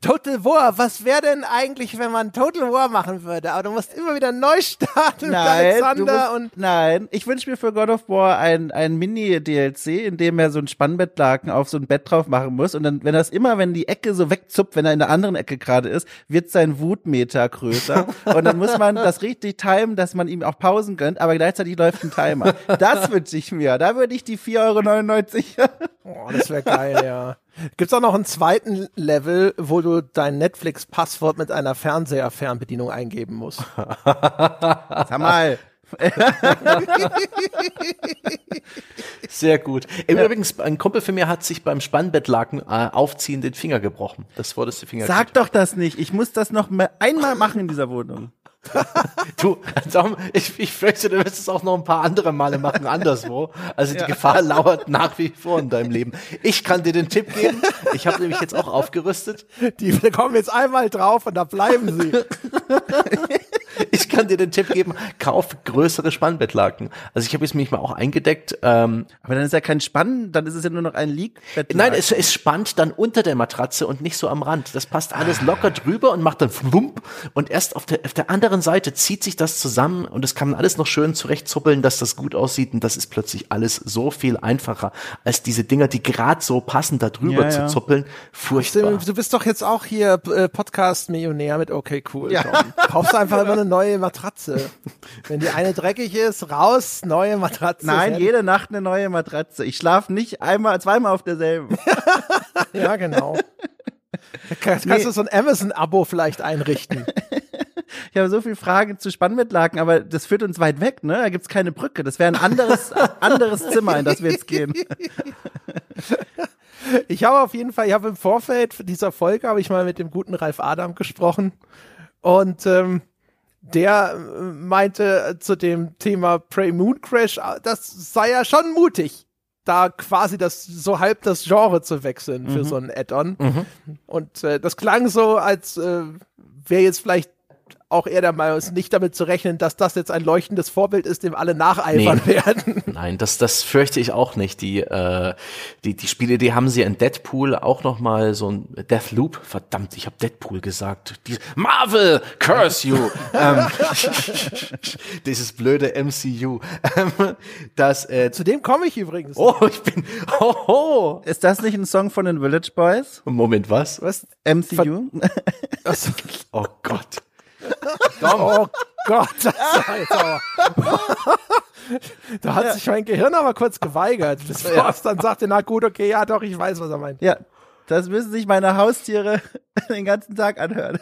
Total War, was wäre denn eigentlich, wenn man Total War machen würde? Aber du musst immer wieder neu starten nein, Alexander musst, und. Nein, ich wünsche mir für God of War ein, ein Mini-DLC, in dem er so ein Spannbettlaken auf so ein Bett drauf machen muss. Und dann, wenn das immer, wenn die Ecke so wegzupft, wenn er in der anderen Ecke gerade ist, wird sein Wutmeter größer. *laughs* und dann muss man das richtig timen, dass man ihm auch Pausen gönnt, aber gleichzeitig läuft ein Timer. Das wünsche ich mir. Da würde ich die 4,99 Euro. *laughs* oh, das wäre geil, ja. Gibt's auch noch einen zweiten Level, wo du dein Netflix-Passwort mit einer Fernseher-Fernbedienung eingeben musst? *laughs* Sag mal. *laughs* Sehr gut. Übrigens, ein Kumpel von mir hat sich beim Spannbettlaken äh, aufziehen den Finger gebrochen. Das wurde der Finger. Sag doch das nicht. Ich muss das noch mal einmal machen in dieser Wohnung. *laughs* du, ich, ich fürchte, du wirst es auch noch ein paar andere Male machen, anderswo. Also die ja. Gefahr lauert nach wie vor in deinem Leben. Ich kann dir den Tipp geben. Ich habe nämlich jetzt auch aufgerüstet. Die kommen jetzt einmal drauf und da bleiben sie. *laughs* *laughs* ich kann dir den Tipp geben, kauf größere Spannbettlaken. Also ich habe jetzt mich mal auch eingedeckt. Ähm, Aber dann ist ja kein Spann, dann ist es ja nur noch ein Leak. Nein, es, es spannt dann unter der Matratze und nicht so am Rand. Das passt alles locker drüber und macht dann flump. Und erst auf der, auf der anderen Seite zieht sich das zusammen und es kann man alles noch schön zurechtzuppeln, dass das gut aussieht. Und das ist plötzlich alles so viel einfacher, als diese Dinger, die gerade so passen, da drüber Ja, zu ja. zuppeln. Furchtbar. Du bist doch jetzt auch hier äh, Podcast-Millionär mit Okay Cool. Ja. Kaufst einfach *laughs* immer eine neue Matratze. Wenn die eine dreckig ist, raus, neue Matratze. Nein, jede Nacht eine neue Matratze. Ich schlafe nicht einmal, zweimal auf derselben. *laughs* Ja, genau. Kannst, Nee. du so ein Amazon-Abo vielleicht einrichten. *laughs* Ich habe so viele Fragen zu Spannbettlaken, aber das führt uns weit weg, ne? Da gibt's keine Brücke. Das wäre ein anderes, *laughs* anderes Zimmer, in das wir jetzt gehen. Ich habe auf jeden Fall, ich habe im Vorfeld dieser Folge habe ich mal mit dem guten Ralf Adam gesprochen und ähm, der äh, meinte zu dem Thema Prey Moon Crash, äh, das sei ja schon mutig, da quasi das so halb das Genre zu wechseln für so ein Add-on. Und äh, das klang so, als äh, wäre jetzt vielleicht auch eher der Meinung, ist nicht damit zu rechnen, dass das jetzt ein leuchtendes Vorbild ist, dem alle nacheifern Nee. werden. *laughs* Nein, das, das fürchte ich auch nicht. Die, äh, die, die Spielidee haben sie in Deadpool auch noch mal so ein Deathloop. Verdammt, ich habe Deadpool gesagt. Die, Marvel, curse you. *laughs* ähm, *laughs* dieses blöde MCU. Ähm, das, äh, Zu dem komme ich übrigens. oh, ich bin, oh, oh. Ist das nicht ein Song von den Village Boys? Moment, was? Was? MCU? Das, Oh Gott. Oh Gott, das war jetzt aber. da hat sich mein Gehirn aber kurz geweigert, bis Ja. Forst dann sagte, na gut, okay, ja doch, ich weiß, was er meint. ja, das müssen sich meine Haustiere *laughs* den ganzen Tag anhören.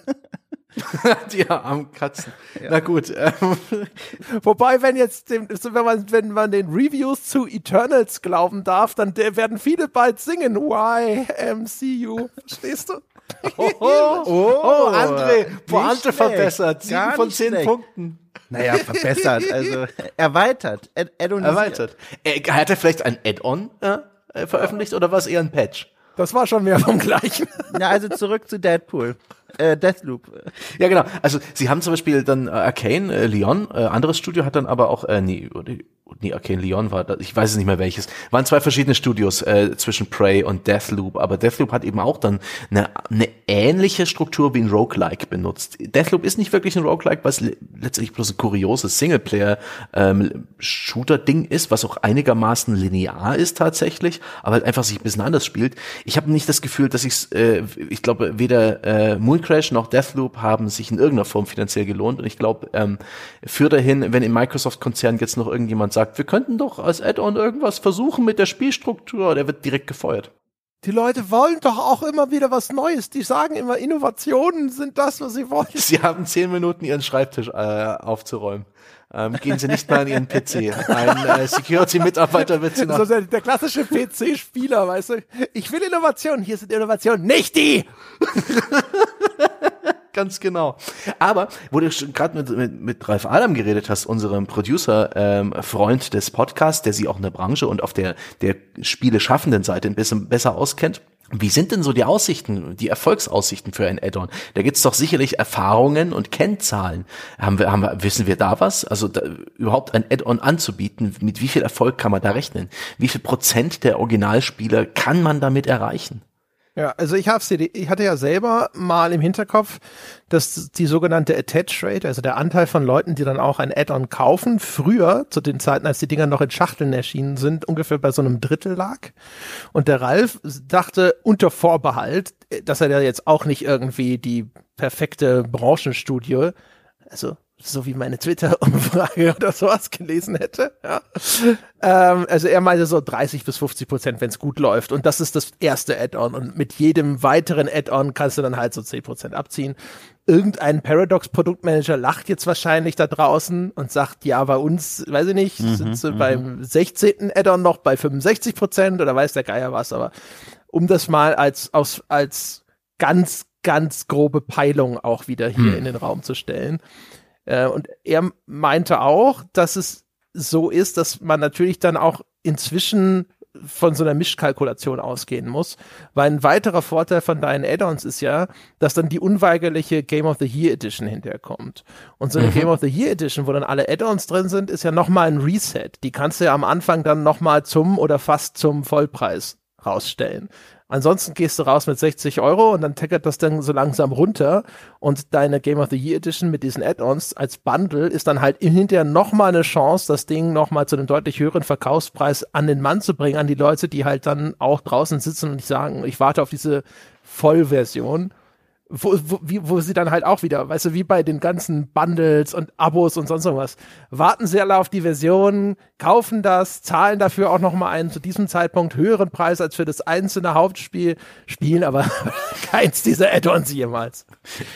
*laughs* Die armen Katzen. Na gut. Ähm, *laughs* Wobei, wenn jetzt, dem, wenn man, wenn man den Reviews zu Eternals glauben darf, dann werden viele bald singen, YMCU. Verstehst du? *laughs* oh, oh, André, nicht Pointe verbessert. Sieben Gar von zehn schlecht. Punkten. Naja, verbessert, also erweitert, ad. Erweitert. Äh, hat er vielleicht ein Add-on äh, veröffentlicht oder war es eher ein Patch? Das war schon mehr vom Gleichen. Ja, also zurück zu Deadpool. Äh, Deathloop. Ja, genau. Also sie haben zum Beispiel dann äh, Arcane, äh, Leon, äh, anderes Studio hat dann aber auch, äh, nee, nee, Arcane Leon war, ich weiß es nicht mehr welches, waren zwei verschiedene Studios äh, zwischen Prey und Deathloop, aber Deathloop hat eben auch dann eine, eine ähnliche Struktur wie ein Roguelike benutzt. Deathloop ist nicht wirklich ein Roguelike, was le letztendlich bloß ein kurioses Singleplayer-Shooter-Ding ist, was auch einigermaßen linear ist tatsächlich, aber halt einfach sich ein bisschen anders spielt. Ich habe nicht das Gefühl, dass ich äh, ich glaube, weder äh, Moon Crash noch Deathloop haben sich in irgendeiner Form finanziell gelohnt und ich glaube, ähm, für dahin, wenn im Microsoft-Konzern jetzt noch irgendjemand sagt, wir könnten doch als Add-on irgendwas versuchen mit der Spielstruktur, der wird direkt gefeuert. Die Leute wollen doch auch immer wieder was Neues. Die sagen immer, Innovationen sind das, was sie wollen. Sie haben zehn Minuten ihren Schreibtisch äh, aufzuräumen. Ähm, gehen Sie nicht mal an Ihren PC. Ein äh, Security-Mitarbeiter wird Sie So noch der, der klassische PC-Spieler, weißt du? Ich will Innovationen, hier sind Innovationen, nicht die! *laughs* Ganz genau. Aber wo du gerade mit, mit, mit Ralf Adam geredet hast, unserem Producer-Freund des Podcasts, der sich auch in der Branche und auf der, der Spiele-schaffenden Seite ein bisschen besser auskennt, wie sind denn so die Aussichten, die Erfolgsaussichten für ein Add-on? Da gibt's doch sicherlich Erfahrungen und Kennzahlen. Haben wir, haben wir, wissen wir da was? Also da, überhaupt ein Add-on anzubieten, mit wie viel Erfolg kann man da rechnen? Wie viel Prozent der Originalspieler kann man damit erreichen? Ja, also ich hab's, ich hatte ja selber mal im Hinterkopf, dass die sogenannte Attach Rate, also der Anteil von Leuten, die dann auch ein Add-on kaufen, früher, zu den Zeiten, als die Dinger noch in Schachteln erschienen sind, ungefähr bei so einem Drittel lag. Und der Ralf dachte unter Vorbehalt, dass er da jetzt auch nicht irgendwie die perfekte Branchenstudie, also so wie meine Twitter-Umfrage *laughs* oder sowas gelesen hätte. Ja. Ähm, also er meinte so 30 bis 50 Prozent, wenn es gut läuft. Und das ist das erste Add-on. Und mit jedem weiteren Add-on kannst du dann halt so 10 Prozent abziehen. Irgendein Paradox-Produktmanager lacht jetzt wahrscheinlich da draußen und sagt, ja, bei uns, weiß ich nicht, sind sie beim 16. Add-on noch bei 65 Prozent oder weiß der Geier was. Aber um das mal als, aus, als ganz, ganz grobe Peilung auch wieder hier in den Raum zu stellen. Äh, und er meinte auch, dass es so ist, dass man natürlich dann auch inzwischen von so einer Mischkalkulation ausgehen muss, weil ein weiterer Vorteil von deinen Add-ons ist ja, dass dann die unweigerliche Game of the Year Edition hinterkommt. Und so eine mhm. Game of the Year Edition, wo dann alle Add-ons drin sind, ist ja nochmal ein Reset. Die kannst du ja am Anfang dann nochmal zum oder fast zum Vollpreis rausstellen. Ansonsten gehst du raus mit 60 Euro und dann tackert das dann so langsam runter. Und deine Game of the Year Edition mit diesen Add-ons als Bundle ist dann halt hinterher nochmal eine Chance, das Ding nochmal zu einem deutlich höheren Verkaufspreis an den Mann zu bringen, an die Leute, die halt dann auch draußen sitzen und nicht sagen, ich warte auf diese Vollversion wo, wo, wie, wo sie dann halt auch wieder, weißt du, wie bei den ganzen Bundles und Abos und sonst irgendwas, warten sie alle auf die Version, kaufen das, zahlen dafür auch nochmal einen zu diesem Zeitpunkt höheren Preis als für das einzelne Hauptspiel, spielen aber *laughs* keins dieser Add-ons jemals.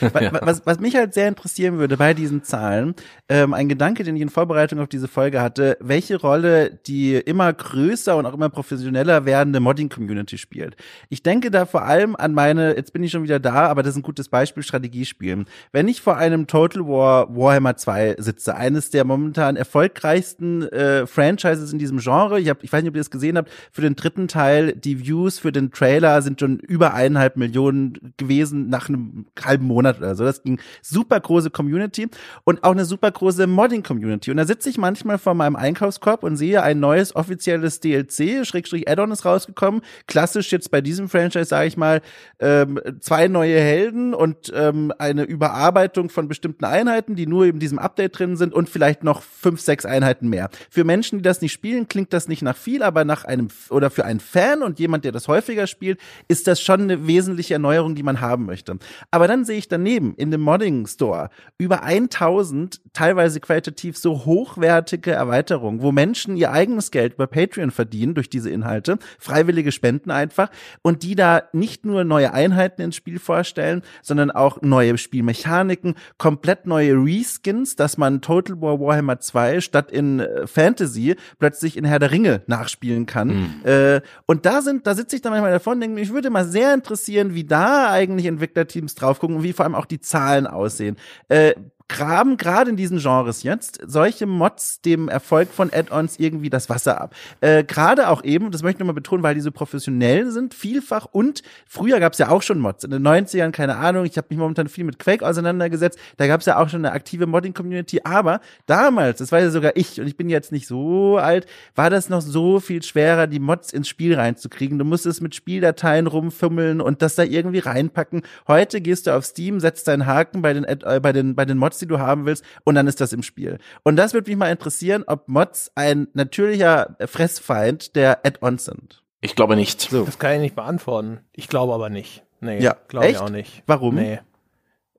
*laughs* Was, was mich halt sehr interessieren würde bei diesen Zahlen, ähm, ein Gedanke, den ich in Vorbereitung auf diese Folge hatte, welche Rolle die immer größer und auch immer professioneller werdende Modding-Community spielt. Ich denke da vor allem an meine, jetzt bin ich schon wieder da, aber das sind gutes Beispiel Strategiespielen. Wenn ich vor einem Total War Warhammer 2 sitze, eines der momentan erfolgreichsten äh, Franchises in diesem Genre, ich, hab, ich weiß nicht, ob ihr das gesehen habt, für den dritten Teil, die Views für den Trailer sind schon über eineinhalb Millionen gewesen nach einem halben Monat oder so. Das ging super große Community und auch eine super große Modding-Community. Und da sitze ich manchmal vor meinem Einkaufskorb und sehe ein neues offizielles DLC, Schrägstrich Add-on ist rausgekommen. Klassisch jetzt bei diesem Franchise, sage ich mal, ähm, zwei neue Helden Helden und ähm, eine Überarbeitung von bestimmten Einheiten, die nur in diesem Update drin sind und vielleicht noch fünf, sechs Einheiten mehr. Für Menschen, die das nicht spielen, klingt das nicht nach viel, aber nach einem oder für einen Fan und jemand, der das häufiger spielt, ist das schon eine wesentliche Erneuerung, die man haben möchte. Aber dann sehe ich daneben in dem Modding Store über 1000 teilweise qualitativ so hochwertige Erweiterungen, wo Menschen ihr eigenes Geld über Patreon verdienen durch diese Inhalte, freiwillige Spenden einfach und die da nicht nur neue Einheiten ins Spiel vorstellen, sondern auch neue Spielmechaniken, komplett neue Reskins, dass man Total War Warhammer 2 statt in äh, Fantasy plötzlich in Herr der Ringe nachspielen kann. Mhm. Äh, und da sind, da sitze ich dann manchmal davon und denke, mich würde mal sehr interessieren, wie da eigentlich Entwicklerteams drauf gucken und wie vor allem auch die Zahlen aussehen. Äh, graben gerade in diesen Genres jetzt solche Mods dem Erfolg von Add-ons irgendwie das Wasser ab. Äh, gerade auch eben, das möchte ich nochmal betonen, weil die so professionell sind, vielfach und früher gab es ja auch schon Mods. In den 90ern, keine Ahnung, ich habe mich momentan viel mit Quake auseinandergesetzt, da gab es ja auch schon eine aktive Modding-Community, aber damals, das war ja sogar ich und ich bin jetzt nicht so alt, war das noch so viel schwerer, die Mods ins Spiel reinzukriegen. Du musstest mit Spieldateien rumfummeln und das da irgendwie reinpacken. Heute gehst du auf Steam, setzt deinen Haken bei den, äh, bei den, bei den Mods Mods, die du haben willst, und dann ist das im Spiel. Und das würde mich mal interessieren, ob Mods ein natürlicher Fressfeind der Add-ons sind. Ich glaube nicht. So. Das kann ich nicht beantworten. Ich glaube aber nicht. Nee, ja. glaube ich auch nicht. Warum? Nee.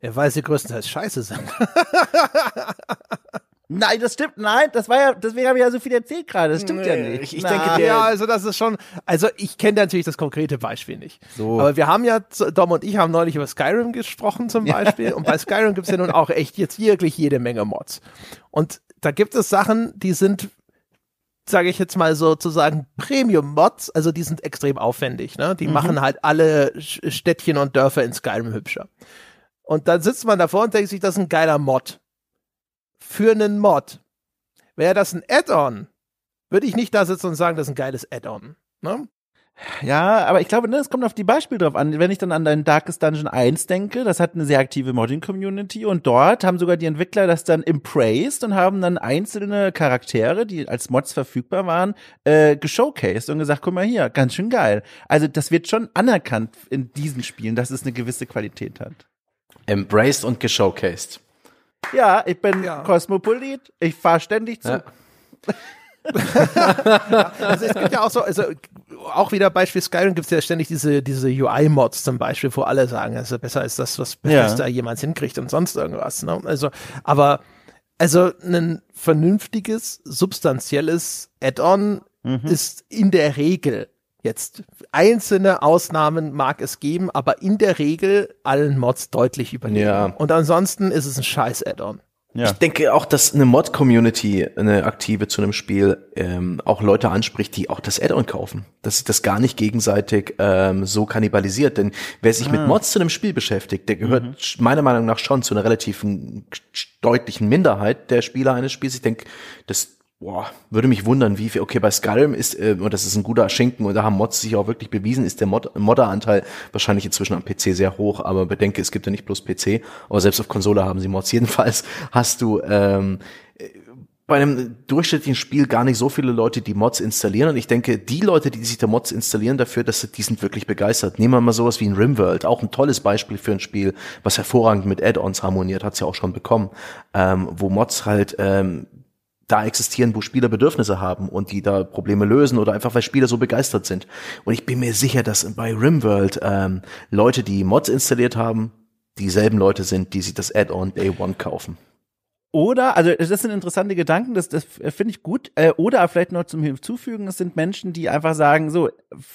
Weil sie größtenteils scheiße sind. *laughs* Nein, das stimmt. Nein, das war ja, deswegen habe ich ja so viel erzählt gerade. Das stimmt nee, ja nicht. Ich, ich denke, ja, also das ist schon, also ich kenne natürlich das konkrete Beispiel nicht. So. Aber wir haben ja, Dom und ich haben neulich über Skyrim gesprochen zum Beispiel. und bei Skyrim gibt es ja nun auch echt jetzt wirklich jede Menge Mods. Und da gibt es Sachen, die sind sage ich jetzt mal sozusagen Premium-Mods, also die sind extrem aufwendig, ne? Die mhm. machen halt alle Städtchen und Dörfer in Skyrim hübscher. Und dann sitzt man davor und denkt sich, das ist ein geiler Mod für einen Mod. Wäre das ein Add-on, würde ich nicht da sitzen und sagen, das ist ein geiles Add-on. Ne? Ja, aber ich glaube, ne, es kommt auf die Beispiele drauf an. Wenn ich dann an dein Darkest Dungeon 1 denke, das hat eine sehr aktive Modding-Community und dort haben sogar die Entwickler das dann embraced und haben dann einzelne Charaktere, die als Mods verfügbar waren, äh, geshowcased und gesagt, guck mal hier, ganz schön geil. Also das wird schon anerkannt in diesen Spielen, dass es eine gewisse Qualität hat. Embraced und geshowcased. Ja, ich bin ja. Kosmopolit. Ich fahre ständig zu. Ja. ja, also es gibt ja auch so, also auch wieder Beispiel Skyrim gibt es ja ständig diese, diese UI-Mods zum Beispiel, wo alle sagen, also besser ist das, was Bethesda ja. jemals hinkriegt und sonst irgendwas. Ne? Also, aber also ein vernünftiges, substanzielles Add-on mhm. ist in der Regel Jetzt einzelne Ausnahmen mag es geben, aber in der Regel allen Mods deutlich überlegen. Ja. Und ansonsten ist es ein scheiß Add-on. Ja. Ich denke auch, dass eine Mod-Community, eine aktive zu einem Spiel, ähm, auch Leute anspricht, die auch das Add-on kaufen. Dass sich das gar nicht gegenseitig ähm, so kannibalisiert. Denn wer sich ah. mit Mods zu einem Spiel beschäftigt, der gehört mhm. meiner Meinung nach schon zu einer relativen deutlichen Minderheit der Spieler eines Spiels. Ich denke, das Boah, würde mich wundern, wie viel. Okay, bei Skyrim ist, äh, und das ist ein guter Schinken, und da haben Mods sich auch wirklich bewiesen, ist der Mod Modderanteil wahrscheinlich inzwischen am PC sehr hoch, aber bedenke, es gibt ja nicht bloß PC, aber selbst auf Konsole haben sie Mods. *laughs* Jedenfalls hast du ähm, bei einem durchschnittlichen Spiel gar nicht so viele Leute, die Mods installieren. Und ich denke, die Leute, die sich da Mods installieren dafür, dass die sind wirklich begeistert. Nehmen wir mal sowas wie ein Rimworld, auch ein tolles Beispiel für ein Spiel, was hervorragend mit Add-ons harmoniert, hat's ja auch schon bekommen, ähm, wo Mods halt ähm, da existieren, wo Spieler Bedürfnisse haben und die da Probleme lösen oder einfach weil Spieler so begeistert sind. Und ich bin mir sicher, dass bei Rimworld ähm, Leute, die Mods installiert haben, dieselben Leute sind, die sich das Add-on Day One kaufen. Oder, also das sind interessante Gedanken, das, das finde ich gut. Äh, oder vielleicht noch zum Hinzufügen, es sind Menschen, die einfach sagen, so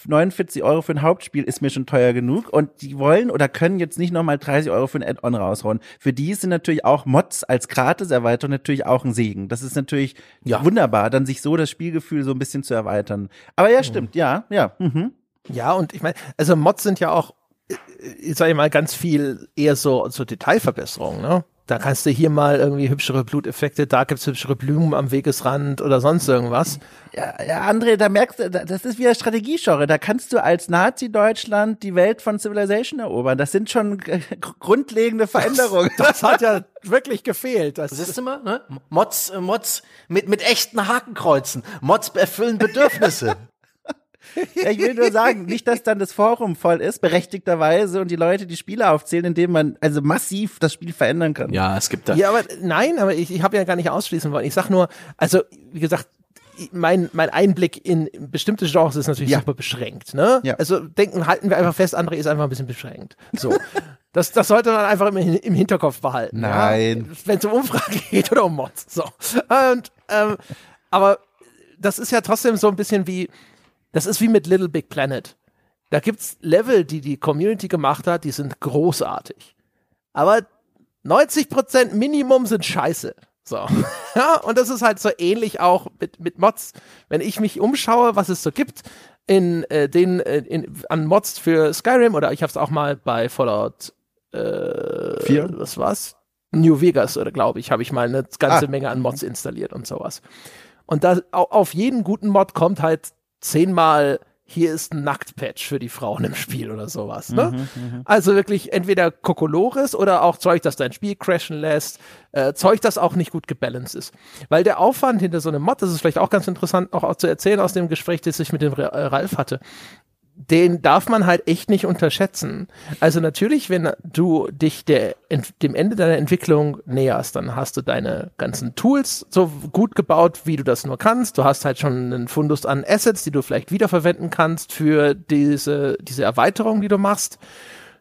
49 Euro für ein Hauptspiel ist mir schon teuer genug und die wollen oder können jetzt nicht nochmal 30 Euro für ein Add-on raushauen. Für die sind natürlich auch Mods als Gratis-Erweiterung natürlich auch ein Segen. Das ist natürlich ja. wunderbar, dann sich so das Spielgefühl so ein bisschen zu erweitern. Aber ja, stimmt, mhm. ja, ja. Mhm. Ja, und ich meine, also Mods sind ja auch, äh, ich sage mal, ganz viel eher so, so Detailverbesserungen, ne? Da kannst du hier mal irgendwie hübschere Bluteffekte, da gibt's hübschere Blumen am Wegesrand oder sonst irgendwas. Ja, ja André, da merkst du, das ist wieder Strategiegenre. Da kannst du als Nazi-Deutschland die Welt von Civilization erobern. Das sind schon grundlegende Veränderungen. Das, *laughs* das hat ja wirklich gefehlt. Das, ist immer, ne? Mods, äh, Mods mit, mit echten Hakenkreuzen. Mods erfüllen Bedürfnisse. *laughs* Ich will nur sagen, nicht, dass dann das Forum voll ist, berechtigterweise, und die Leute die Spiele aufzählen, indem man also massiv das Spiel verändern kann. Ja, es gibt da. Ja, aber nein, aber ich, ich habe ja gar nicht ausschließen wollen. Ich sag nur, also wie gesagt, mein, mein Einblick in bestimmte Genres ist natürlich ja. super beschränkt. Ne? Ja. Also denken, halten wir einfach fest, André ist einfach ein bisschen beschränkt. So. *laughs* Das, das sollte man einfach im, im Hinterkopf behalten. Nein. Ja? Wenn es um Umfrage *laughs* geht oder um Mods. So. Und, ähm, aber das ist ja trotzdem so ein bisschen wie, das ist wie mit Little Big Planet. Da gibt's Level, die die Community gemacht hat, die sind großartig. Aber 90% Minimum sind scheiße. So. *laughs* ja, und das ist halt so ähnlich auch mit, mit Mods. Wenn ich mich umschaue, was es so gibt in äh, den äh, in, an Mods für Skyrim oder ich habe es auch mal bei Fallout äh, 4. Was war's? New Vegas oder glaube ich, habe ich mal eine ganze ah. Menge an Mods installiert und sowas. Und da auf jeden guten Mod kommt halt zehnmal hier ist ein Nacktpatch für die Frauen im Spiel oder sowas. Ne? Mhm, mhm, also wirklich entweder Kokolores oder auch Zeug, das dein Spiel crashen lässt, äh, Zeug, das auch nicht gut gebalanced ist. Weil der Aufwand hinter so einem Mod, das ist vielleicht auch ganz interessant, auch, auch zu erzählen aus dem Gespräch, das ich mit dem Ralf hatte den darf man halt echt nicht unterschätzen. Also natürlich, wenn du dich der, dem Ende deiner Entwicklung näherst, dann hast du deine ganzen Tools so gut gebaut, wie du das nur kannst. Du hast halt schon einen Fundus an Assets, die du vielleicht wiederverwenden kannst für diese, diese Erweiterung, die du machst.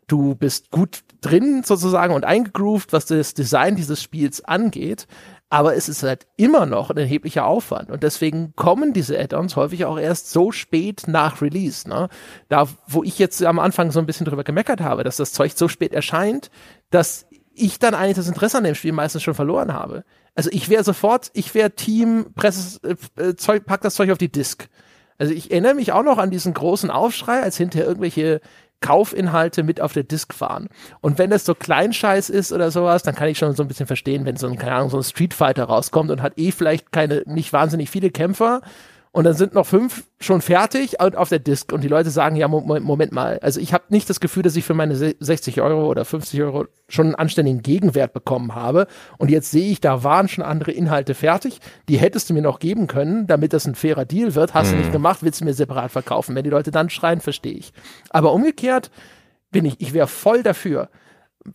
Du bist gut drin sozusagen und eingegroovt, was das Design dieses Spiels angeht aber es ist halt immer noch ein erheblicher Aufwand und deswegen kommen diese Add-ons häufig auch erst so spät nach Release. Ne? Da, wo ich jetzt am Anfang so ein bisschen drüber gemeckert habe, dass das Zeug so spät erscheint, dass ich dann eigentlich das Interesse an dem Spiel meistens schon verloren habe. Also ich wäre sofort, ich wäre Team, Presse, äh, äh, Zeug, pack das Zeug auf die Disk. Also ich erinnere mich auch noch an diesen großen Aufschrei, als hinterher irgendwelche Kaufinhalte mit auf der Disk fahren. Und wenn das so Kleinscheiß ist oder sowas, dann kann ich schon so ein bisschen verstehen, wenn so ein, keine Ahnung, so ein Street Fighter rauskommt und hat eh vielleicht keine, nicht wahnsinnig viele Kämpfer und dann sind noch fünf schon fertig und auf der Disk und die Leute sagen, ja, Moment mal, also ich habe nicht das Gefühl, dass ich für meine 60 Euro oder 50 Euro schon einen anständigen Gegenwert bekommen habe. Und jetzt sehe ich, da waren schon andere Inhalte fertig, die hättest du mir noch geben können, damit das ein fairer Deal wird, hast mhm. du nicht gemacht, willst du mir separat verkaufen. Wenn die Leute dann schreien, verstehe ich. Aber umgekehrt bin ich, ich wäre voll dafür,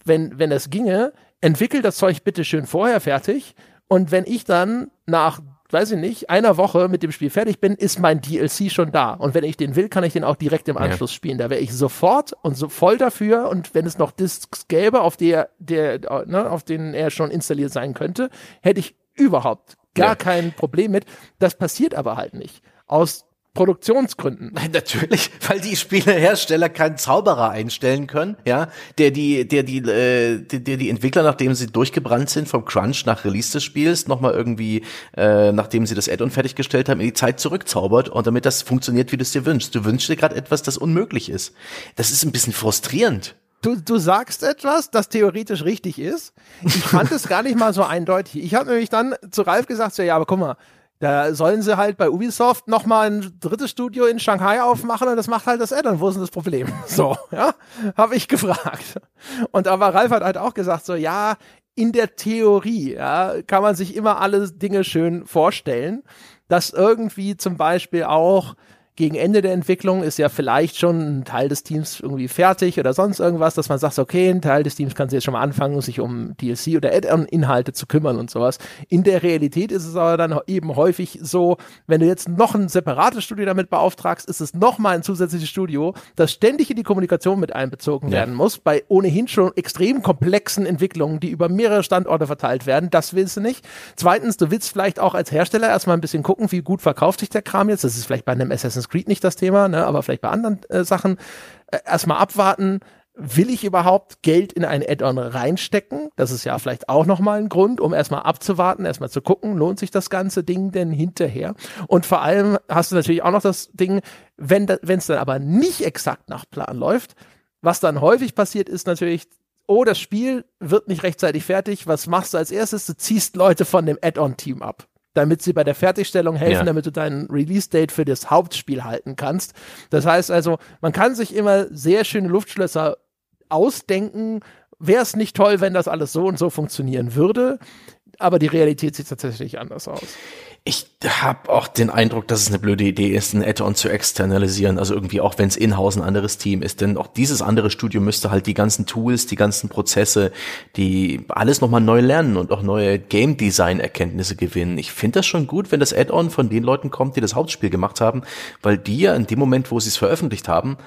wenn, wenn es ginge, entwickelt das Zeug bitte schön vorher fertig. Und wenn ich dann nach weiß ich nicht, einer Woche mit dem Spiel fertig bin, ist mein DLC schon da. Und wenn ich den will, kann ich den auch direkt im Anschluss ja. spielen. Da wäre ich sofort und so voll dafür. Und wenn es noch Discs gäbe, auf der, der, ne, auf denen er schon installiert sein könnte, hätte ich überhaupt gar ja. kein Problem mit. Das passiert aber halt nicht. Aus Produktionsgründen. Nein, natürlich, weil die Spielehersteller keinen Zauberer einstellen können, ja, der die, der die, äh, der, der die Entwickler, nachdem sie durchgebrannt sind vom Crunch nach Release des Spiels, nochmal irgendwie, äh, nachdem sie das Add-on fertiggestellt haben, in die Zeit zurückzaubert und damit das funktioniert, wie du es dir wünschst. Du wünschst dir gerade etwas, das unmöglich ist. Das ist ein bisschen frustrierend. Du, du sagst etwas, das theoretisch richtig ist. Ich fand es gar nicht mal so eindeutig. Ich habe nämlich dann zu Ralf gesagt, so, ja, aber guck mal, Da sollen sie halt bei Ubisoft nochmal ein drittes Studio in Shanghai aufmachen und das macht halt das Addon. Wo ist denn das Problem? *laughs* So, ja, habe ich gefragt. Und aber Ralf hat halt auch gesagt, so, ja, in der Theorie, ja, kann man sich immer alle Dinge schön vorstellen, dass irgendwie zum Beispiel auch gegen Ende der Entwicklung ist ja vielleicht schon ein Teil des Teams irgendwie fertig oder sonst irgendwas, dass man sagt, okay, ein Teil des Teams kann sich jetzt schon mal anfangen, sich um DLC oder Add-on-Inhalte zu kümmern und sowas. In der Realität ist es aber dann eben häufig so, wenn du jetzt noch ein separates Studio damit beauftragst, ist es nochmal ein zusätzliches Studio, das ständig in die Kommunikation mit einbezogen ja. werden muss, bei ohnehin schon extrem komplexen Entwicklungen, die über mehrere Standorte verteilt werden. Das willst du nicht. Zweitens, du willst vielleicht auch als Hersteller erstmal ein bisschen gucken, wie gut verkauft sich der Kram jetzt. Das ist vielleicht bei einem Assassin's Assassin's Creed nicht das Thema, ne, aber vielleicht bei anderen äh, Sachen äh, erstmal abwarten. Will ich überhaupt Geld in ein Add-on reinstecken? Das ist ja vielleicht auch nochmal ein Grund, um erstmal abzuwarten, erstmal zu gucken, lohnt sich das ganze Ding denn hinterher? Und vor allem hast du natürlich auch noch das Ding, wenn es dann aber nicht exakt nach Plan läuft, was dann häufig passiert, ist natürlich, oh, das Spiel wird nicht rechtzeitig fertig. Was machst du als erstes? Du ziehst Leute von dem Add-on-Team ab damit sie bei der Fertigstellung helfen, ja. damit du deinen Release-Date für das Hauptspiel halten kannst. Das heißt also, man kann sich immer sehr schöne Luftschlösser ausdenken. Wäre es nicht toll, wenn das alles so und so funktionieren würde, aber die Realität sieht tatsächlich anders aus. Ich habe auch den Eindruck, dass es eine blöde Idee ist, ein Add-on zu externalisieren. Also irgendwie auch, wenn es in-house ein anderes Team ist. Denn auch dieses andere Studio müsste halt die ganzen Tools, die ganzen Prozesse, die alles nochmal neu lernen und auch neue Game Design-Erkenntnisse gewinnen. Ich finde das schon gut, wenn das Add-on von den Leuten kommt, die das Hauptspiel gemacht haben, weil die ja in dem Moment, wo sie es veröffentlicht haben,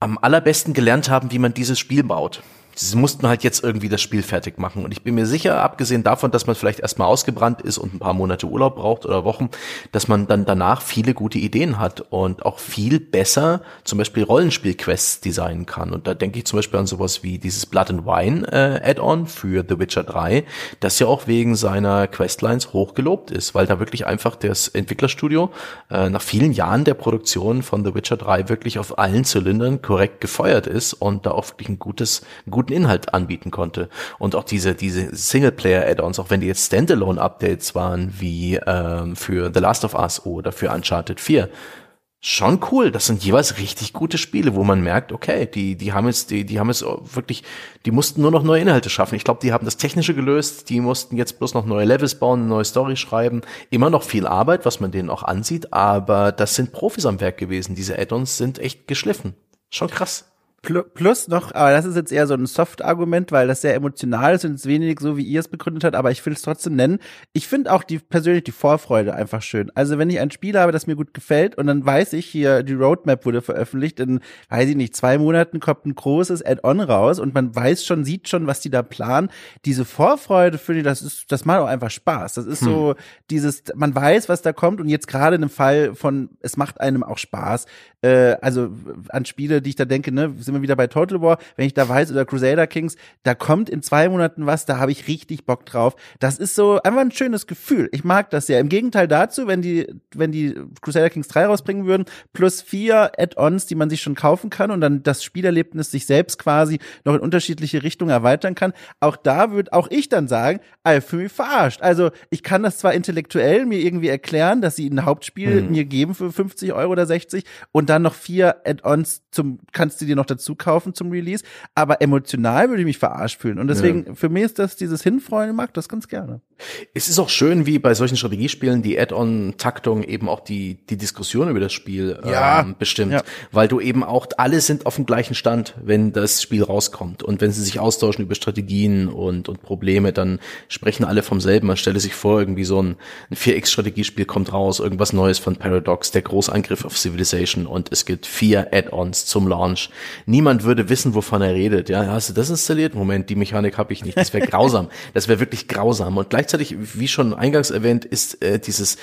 am allerbesten gelernt haben, wie man dieses Spiel baut sie mussten halt jetzt irgendwie das Spiel fertig machen. Und ich bin mir sicher, abgesehen davon, dass man vielleicht erstmal ausgebrannt ist und ein paar Monate Urlaub braucht oder Wochen, dass man dann danach viele gute Ideen hat und auch viel besser zum Beispiel Rollenspiel-Quests designen kann. Und da denke ich zum Beispiel an sowas wie dieses Blood and Wine äh, Add-on für The Witcher 3, das ja auch wegen seiner Questlines hochgelobt ist, weil da wirklich einfach das Entwicklerstudio äh, nach vielen Jahren der Produktion von The Witcher 3 wirklich auf allen Zylindern korrekt gefeuert ist und da auch wirklich ein gutes, ein guten Inhalt anbieten konnte. Und auch diese, diese Singleplayer-Add-ons, auch wenn die jetzt Standalone-Updates waren, wie ähm, für The Last of Us oder für Uncharted 4, schon cool. Das sind jeweils richtig gute Spiele, wo man merkt, okay, die, die haben jetzt, die, die haben jetzt wirklich, die mussten nur noch neue Inhalte schaffen. Ich glaube, die haben das Technische gelöst, die mussten jetzt bloß noch neue Levels bauen, eine neue Story schreiben. Immer noch viel Arbeit, was man denen auch ansieht, aber das sind Profis am Werk gewesen. Diese Add-ons sind echt geschliffen. Schon krass. Plus noch, aber das ist jetzt eher so ein Soft-Argument, weil das sehr emotional ist und es wenig so, wie ihr es begründet habt, aber ich will es trotzdem nennen. Ich finde auch die persönlich die Vorfreude einfach schön. Also wenn ich ein Spiel habe, das mir gut gefällt und dann weiß ich hier, die Roadmap wurde veröffentlicht, in, weiß ich nicht, zwei Monaten kommt ein großes Add-on raus und man weiß schon, sieht schon, was die da planen. Diese Vorfreude finde ich, das ist, das macht auch einfach Spaß. Das ist hm. so dieses, man weiß, was da kommt und jetzt gerade in einem Fall von, es macht einem auch Spaß. Äh, also an Spiele, die ich da denke, ne, sind wir wieder bei Total War, wenn ich da weiß, oder Crusader Kings, da kommt in zwei Monaten was, da habe ich richtig Bock drauf. Das ist so einfach ein schönes Gefühl. Ich mag das ja. Im Gegenteil dazu, wenn die, wenn die Crusader Kings 3 rausbringen würden, plus vier Add-ons, die man sich schon kaufen kann und dann das Spielerlebnis sich selbst quasi noch in unterschiedliche Richtungen erweitern kann, auch da würde auch ich dann sagen, ey, für mich verarscht. Also ich kann das zwar intellektuell mir irgendwie erklären, dass sie ein Hauptspiel mhm. mir geben für 50 Euro oder 60 und dann noch vier Add-ons zum, kannst du dir noch dazu dazu kaufen zum Release, aber emotional würde ich mich verarscht fühlen. Und deswegen, ja. für mich ist das dieses Hinfreuen, mag das ganz gerne. Es ist auch schön, wie bei solchen Strategiespielen die Add-on-Taktung eben auch die, die Diskussion über das Spiel ja. ähm, bestimmt. Ja. Weil du eben auch, alle sind auf dem gleichen Stand, wenn das Spiel rauskommt. Und wenn sie sich austauschen über Strategien und, und Probleme, dann sprechen alle vom selben. Man stelle sich vor, irgendwie so ein, ein 4X-Strategiespiel kommt raus, irgendwas Neues von Paradox, der Großangriff auf Civilization und es gibt vier Add-ons zum Launch. Niemand würde wissen, wovon er redet. Ja, hast du das installiert? Moment, die Mechanik habe ich nicht. Das wäre *laughs* grausam. Das wäre wirklich grausam. Und gleich gleichzeitig, wie schon eingangs erwähnt, ist äh, dieses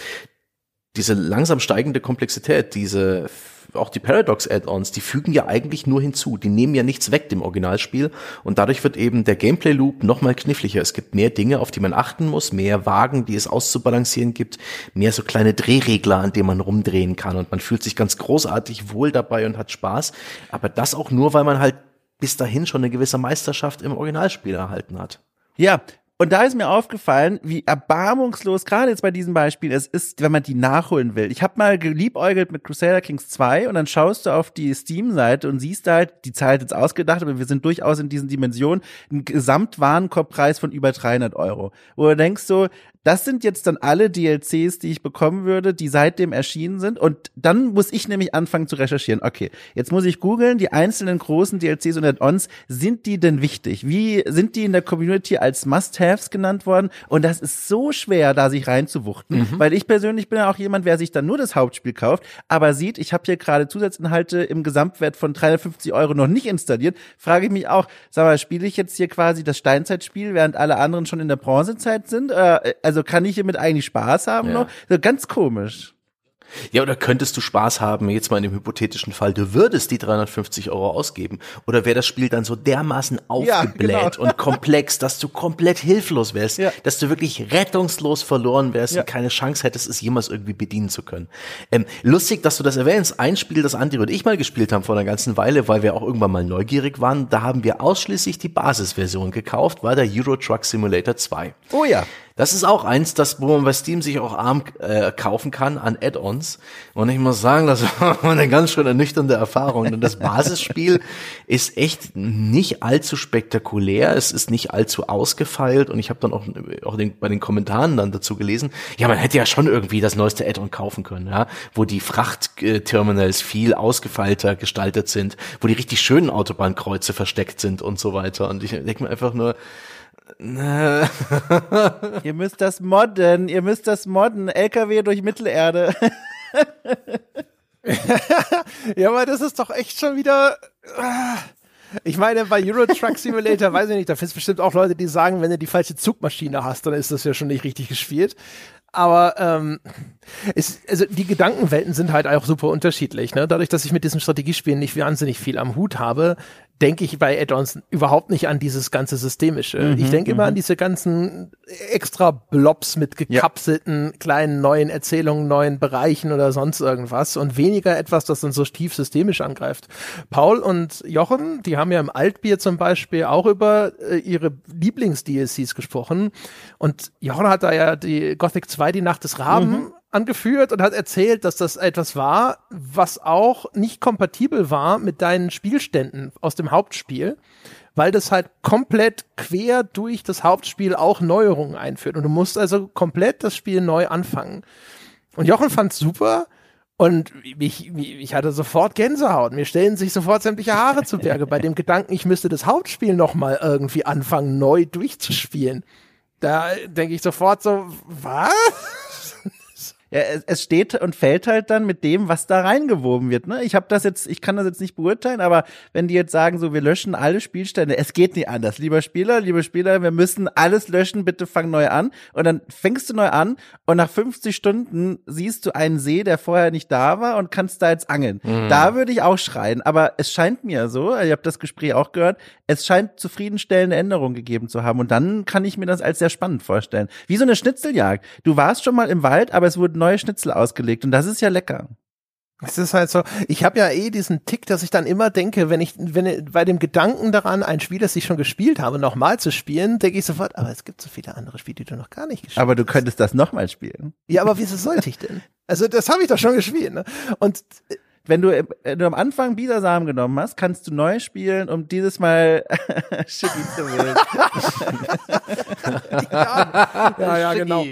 diese langsam steigende Komplexität, diese auch die Paradox-Add-ons, die fügen ja eigentlich nur hinzu. Die nehmen ja nichts weg dem Originalspiel und dadurch wird eben der Gameplay-Loop nochmal kniffliger. Es gibt mehr Dinge, auf die man achten muss, mehr Wagen, die es auszubalancieren gibt, mehr so kleine Drehregler, an denen man rumdrehen kann und man fühlt sich ganz großartig wohl dabei und hat Spaß. Aber das auch nur, weil man halt bis dahin schon eine gewisse Meisterschaft im Originalspiel erhalten hat. Ja, Und da ist mir aufgefallen, wie erbarmungslos, gerade jetzt bei diesem Beispiel, es ist, wenn man die nachholen will. Ich habe mal geliebäugelt mit Crusader Kings 2 und dann schaust du auf die Steam-Seite und siehst halt, die Zahl hat jetzt ausgedacht, aber wir sind durchaus in diesen Dimensionen, ein Gesamtwarenkorbpreis von über 300 Euro. Wo du denkst so, das sind jetzt dann alle DLCs, die ich bekommen würde, die seitdem erschienen sind. Und dann muss ich nämlich anfangen zu recherchieren. Okay, jetzt muss ich googeln, die einzelnen großen DLCs und Add-ons, sind die denn wichtig? Wie sind die in der Community als Must-Haves genannt worden? Und das ist so schwer, da sich reinzuwuchten, mhm. weil ich persönlich bin ja auch jemand, wer sich dann nur das Hauptspiel kauft, aber sieht, ich habe hier gerade Zusatzinhalte im Gesamtwert von 350 Euro noch nicht installiert, frage ich mich auch, sag mal, spiele ich jetzt hier quasi das Steinzeitspiel, während alle anderen schon in der Bronzezeit sind? Äh, also also kann ich hiermit eigentlich Spaß haben ja. noch? So ganz komisch. Ja, oder könntest du Spaß haben, jetzt mal in dem hypothetischen Fall, du würdest die 350 Euro ausgeben? Oder wäre das Spiel dann so dermaßen aufgebläht ja, genau. und komplex, dass du komplett hilflos wärst, ja. dass du wirklich rettungslos verloren wärst ja. und keine Chance hättest, es jemals irgendwie bedienen zu können? Ähm, lustig, dass du das erwähnst. Ein Spiel, das Andi und ich mal gespielt haben vor einer ganzen Weile, weil wir auch irgendwann mal neugierig waren, da haben wir ausschließlich die Basisversion gekauft, war der Euro Truck Simulator 2. Oh ja. Das ist auch eins, das, wo man bei Steam sich auch arm äh, kaufen kann an Add-ons. Und ich muss sagen, das *laughs* war eine ganz schön ernüchternde Erfahrung. Denn das *laughs* Basisspiel ist echt nicht allzu spektakulär. Es ist nicht allzu ausgefeilt. Und ich habe dann auch, auch den, bei den Kommentaren dann dazu gelesen, ja, man hätte ja schon irgendwie das neueste Add-on kaufen können, ja, wo die Frachtterminals viel ausgefeilter gestaltet sind, wo die richtig schönen Autobahnkreuze versteckt sind und so weiter. Und ich denke mir einfach nur, *laughs* ihr müsst das modden, ihr müsst das modden. LKW durch Mittelerde. *laughs* ja, aber das ist doch echt schon wieder. Ah. Ich meine, bei Euro Truck Simulator, weiß ich nicht, da findest bestimmt auch Leute, die sagen, wenn du die falsche Zugmaschine hast, dann ist das ja schon nicht richtig gespielt. Aber ähm, es, also die Gedankenwelten sind halt auch super unterschiedlich. Ne? Dadurch, dass ich mit diesen Strategiespielen nicht wahnsinnig viel am Hut habe, denke ich bei Add-ons überhaupt nicht an dieses ganze Systemische. Mhm, ich denke immer an mhm. diese ganzen extra Blobs mit gekapselten ja. kleinen neuen Erzählungen, neuen Bereichen oder sonst irgendwas und weniger etwas, das dann so tief systemisch angreift. Paul und Jochen, die haben ja im Altbier zum Beispiel auch über äh, ihre Lieblings-DLCs gesprochen und Jochen hat da ja die Gothic 2, die Nacht des Raben, mhm angeführt und hat erzählt, dass das etwas war, was auch nicht kompatibel war mit deinen Spielständen aus dem Hauptspiel, weil das halt komplett quer durch das Hauptspiel auch Neuerungen einführt. Und du musst also komplett das Spiel neu anfangen. Und Jochen fand's super. Und ich, ich hatte sofort Gänsehaut. Mir stellen sich sofort sämtliche Haare zu Berge bei dem *laughs* Gedanken, ich müsste das Hauptspiel nochmal irgendwie anfangen, neu durchzuspielen. Da denke ich sofort so, was? Es, steht und fällt halt dann mit dem, was da reingewoben wird. Ne? Ich habe das jetzt, ich kann das jetzt nicht beurteilen, aber wenn die jetzt sagen, so wir löschen alle Spielstände, es geht nicht anders. Lieber Spieler, liebe Spieler, wir müssen alles löschen, bitte fang neu an. Und dann fängst du neu an und nach 50 Stunden siehst du einen See, der vorher nicht da war und kannst da jetzt angeln. Mhm. Da würde ich auch schreien. Aber es scheint mir so, ich habe das Gespräch auch gehört, es scheint zufriedenstellende Änderungen gegeben zu haben. Und dann kann ich mir das als sehr spannend vorstellen. Wie so eine Schnitzeljagd. Du warst schon mal im Wald, aber es wurden neue Schnitzel ausgelegt und das ist ja lecker. Es ist halt so, ich habe ja eh diesen Tick, dass ich dann immer denke, wenn ich, wenn bei dem Gedanken daran, ein Spiel, das ich schon gespielt habe, nochmal zu spielen, denke ich sofort, aber es gibt so viele andere Spiele, die du noch gar nicht gespielt hast. Aber du könntest das nochmal spielen. Ja, aber wieso sollte ich denn? Also das habe ich doch schon gespielt, ne? Und äh, wenn du, wenn du am Anfang Biedersamen genommen hast, kannst du neu spielen, um dieses Mal *laughs* Shitty zu wählen. *laughs* ja, ja, *laughs* ja, genau.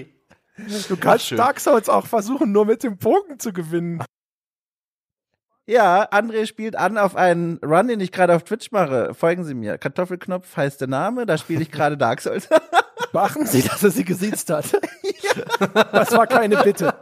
*laughs* Du kannst Ach, Dark Souls auch versuchen, nur mit dem Bogen zu gewinnen. Ja, André spielt an auf einen Run, den ich gerade auf Twitch mache. Folgen Sie mir. Kartoffelknopf heißt der Name, da spiele ich gerade Dark Souls. *laughs* Machen Sie, dass er sie gesiezt hat. *laughs* ja. Das war keine Bitte.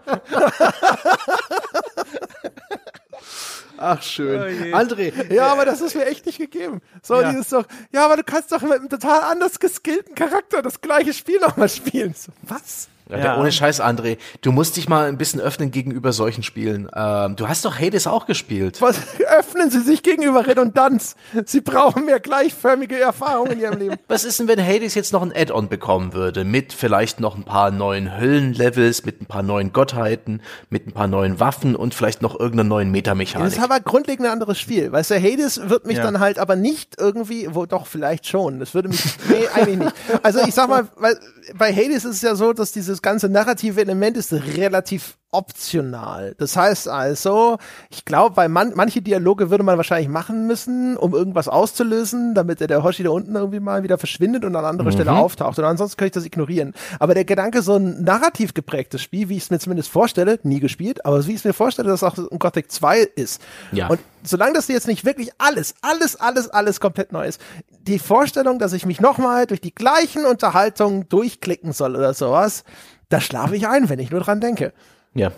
Ach, schön. Oh André, ja, aber das ist mir echt nicht gegeben. So, ja. dieses doch, ja, aber du kannst doch mit einem total anders geskillten Charakter das gleiche Spiel nochmal spielen. So, was? Ja, der, ohne Scheiß, André. Du musst dich mal ein bisschen öffnen gegenüber solchen Spielen. Ähm, du hast doch Hades auch gespielt. Was öffnen Sie sich gegenüber Redundanz? Sie brauchen mehr gleichförmige Erfahrungen in Ihrem Leben. *laughs* Was ist denn, wenn Hades jetzt noch ein Add-on bekommen würde? Mit vielleicht noch ein paar neuen Höllenlevels, mit ein paar neuen Gottheiten, mit ein paar neuen Waffen und vielleicht noch irgendeiner neuen Metamechanik. Das ist aber grundlegend ein anderes Spiel. Weißt du, Hades wird mich Ja. dann halt aber nicht irgendwie, wo doch vielleicht schon. Das würde mich, nee, eigentlich nicht. Also ich sag mal, weil bei Hades ist es ja so, dass dieses ganze narrative Element ist relativ optional. Das heißt also, ich glaube, bei man, manche Dialoge würde man wahrscheinlich machen müssen, um irgendwas auszulösen, damit der, der Hoshi da unten irgendwie mal wieder verschwindet und an anderer Stelle auftaucht. Und ansonsten könnte ich das ignorieren. Aber der Gedanke, so ein narrativ geprägtes Spiel, wie ich es mir zumindest vorstelle, nie gespielt, aber wie ich es mir vorstelle, dass auch ein Gothic 2 ist. Ja. Und solange das jetzt nicht wirklich alles, alles, alles, alles komplett neu ist, die Vorstellung, dass ich mich nochmal durch die gleichen Unterhaltungen durchklicken soll oder sowas, da schlafe ich ein, wenn ich nur dran denke. Ja,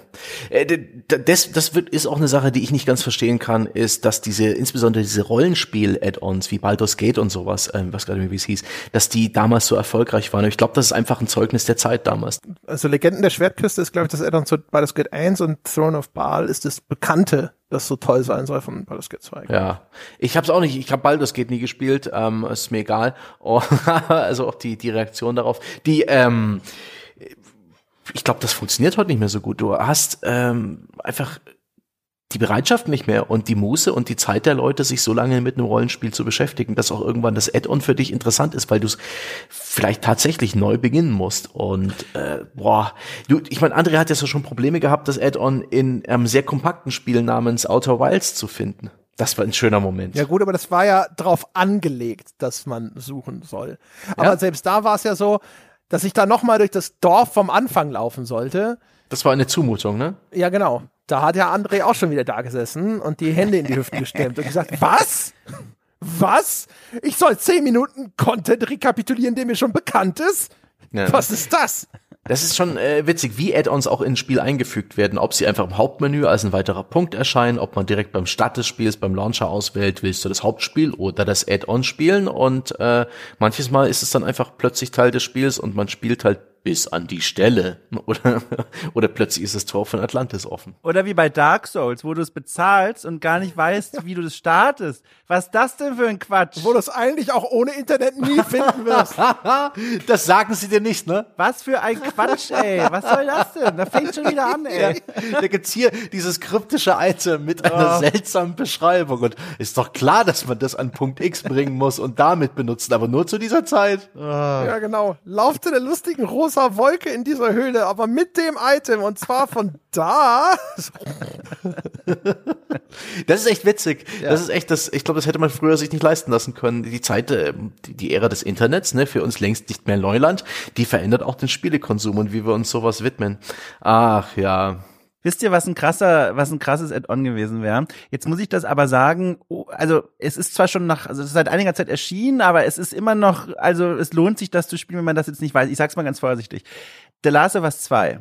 Äh, das, das wird, ist auch eine Sache, die ich nicht ganz verstehen kann, ist, dass diese, insbesondere diese Rollenspiel-Add-ons wie Baldur's Gate und sowas, ähm, was gerade wie es hieß, dass die damals so erfolgreich waren. Und ich glaube, das ist einfach ein Zeugnis der Zeit damals. Also Legenden der Schwertküste ist, glaube ich, das Addon zu Baldur's Gate 1 und Throne of Baal ist das Bekannte, das so toll sein soll von Baldur's Gate 2. Ja, ich habe es auch nicht, ich habe Baldur's Gate nie gespielt, ähm, ist mir egal. Oh, *laughs* also auch die, die Reaktion darauf. Die, ähm, ich glaube, das funktioniert heute nicht mehr so gut. Du hast ähm, einfach die Bereitschaft nicht mehr und die Muße und die Zeit der Leute, sich so lange mit einem Rollenspiel zu beschäftigen, dass auch irgendwann das Add-on für dich interessant ist, weil du es vielleicht tatsächlich neu beginnen musst. Und äh, boah, du, ich meine, André hat ja so schon Probleme gehabt, das Add-on in einem sehr kompakten Spiel namens Outer Wilds zu finden. Das war ein schöner Moment. Ja gut, aber das war ja drauf angelegt, dass man suchen soll. Aber Ja. selbst da war es ja so, dass ich da nochmal durch das Dorf vom Anfang laufen sollte. Das war eine Zumutung, ne? Ja, genau. Da hat ja André auch schon wieder da gesessen und die Hände in die Hüften gestemmt und gesagt, was? Was? Ich soll zehn Minuten Content rekapitulieren, der mir schon bekannt ist? Ja. Was ist das? Das ist schon äh, witzig, wie Add-ons auch ins Spiel eingefügt werden. Ob sie einfach im Hauptmenü als ein weiterer Punkt erscheinen, ob man direkt beim Start des Spiels, beim Launcher auswählt, willst du das Hauptspiel oder das Add-on spielen. Und äh, manches Mal ist es dann einfach plötzlich Teil des Spiels und man spielt halt bis an die Stelle. *laughs* Oder, oder plötzlich ist das Tor von Atlantis offen. Oder wie bei Dark Souls, wo du es bezahlst und gar nicht weißt, wie du das startest. Was ist das denn für ein Quatsch? Wo du es eigentlich auch ohne Internet nie finden wirst. *laughs* Das sagen sie dir nicht, ne? Was für ein Quatsch, ey. Was soll das denn? Da fängt schon wieder an, ey. *laughs* Da gibt's hier dieses kryptische Item mit einer seltsamen Beschreibung. Und ist doch klar, dass man das an Punkt X bringen muss und damit benutzen, aber nur zu dieser Zeit. Ja, genau. Lauf zu der lustigen rosa Wolke in dieser Höhle, aber mit dem Item und zwar von *laughs* da. Das ist echt witzig. Das ist echt das, ich glaube, das hätte man früher sich nicht leisten lassen können. Die Zeit, äh, die, die Ära des Internets, ne, für uns längst nicht mehr Neuland, die verändert auch den Spielekonsum und wie wir uns sowas widmen. Ach ja. Wisst ihr, was ein krasser, was ein krasses Add-on gewesen wäre? Jetzt muss ich das aber sagen, oh, also es ist zwar schon nach, also es ist seit einiger Zeit erschienen, aber es ist immer noch, also es lohnt sich das zu spielen, wenn man das jetzt nicht weiß. Ich sag's mal ganz vorsichtig. The Last of Us 2.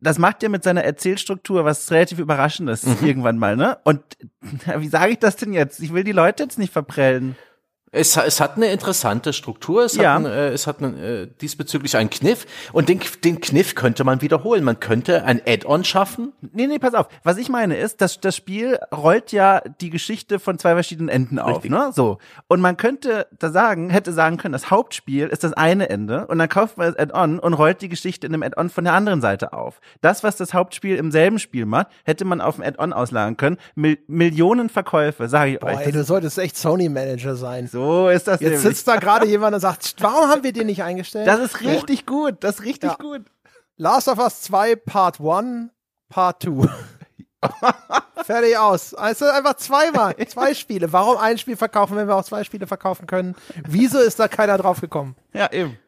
Das macht ja mit seiner Erzählstruktur was relativ Überraschendes irgendwann mal, ne? Und *laughs* wie sage ich das denn jetzt? Ich will die Leute jetzt nicht verprellen. Es, es hat eine interessante Struktur, es Ja. hat, ein, äh, es hat einen, äh, diesbezüglich einen Kniff und den, den Kniff könnte man wiederholen. Man könnte ein Add-on schaffen. Nee, nee, pass auf. Was ich meine ist, dass das Spiel rollt ja die Geschichte von zwei verschiedenen Enden auf, Richtig. ne? So. Und man könnte da sagen, hätte sagen können, das Hauptspiel ist das eine Ende und dann kauft man das Add-on und rollt die Geschichte in einem Add-on von der anderen Seite auf. Das, was das Hauptspiel im selben Spiel macht, hätte man auf dem Add-on auslagern können. Mil Millionen Verkäufe, sage ich Boah, euch. ey, du solltest echt Sony-Manager sein. So ist das Jetzt nämlich. sitzt da gerade jemand und sagt, warum haben wir den nicht eingestellt? Das ist richtig gut, das ist richtig Ja. gut. Last of Us 2 Part 1, Part 2. *laughs* Fertig aus. Also einfach zweimal, zwei Spiele. Warum ein Spiel verkaufen, wenn wir auch zwei Spiele verkaufen können? Wieso ist da keiner drauf gekommen? Ja, eben.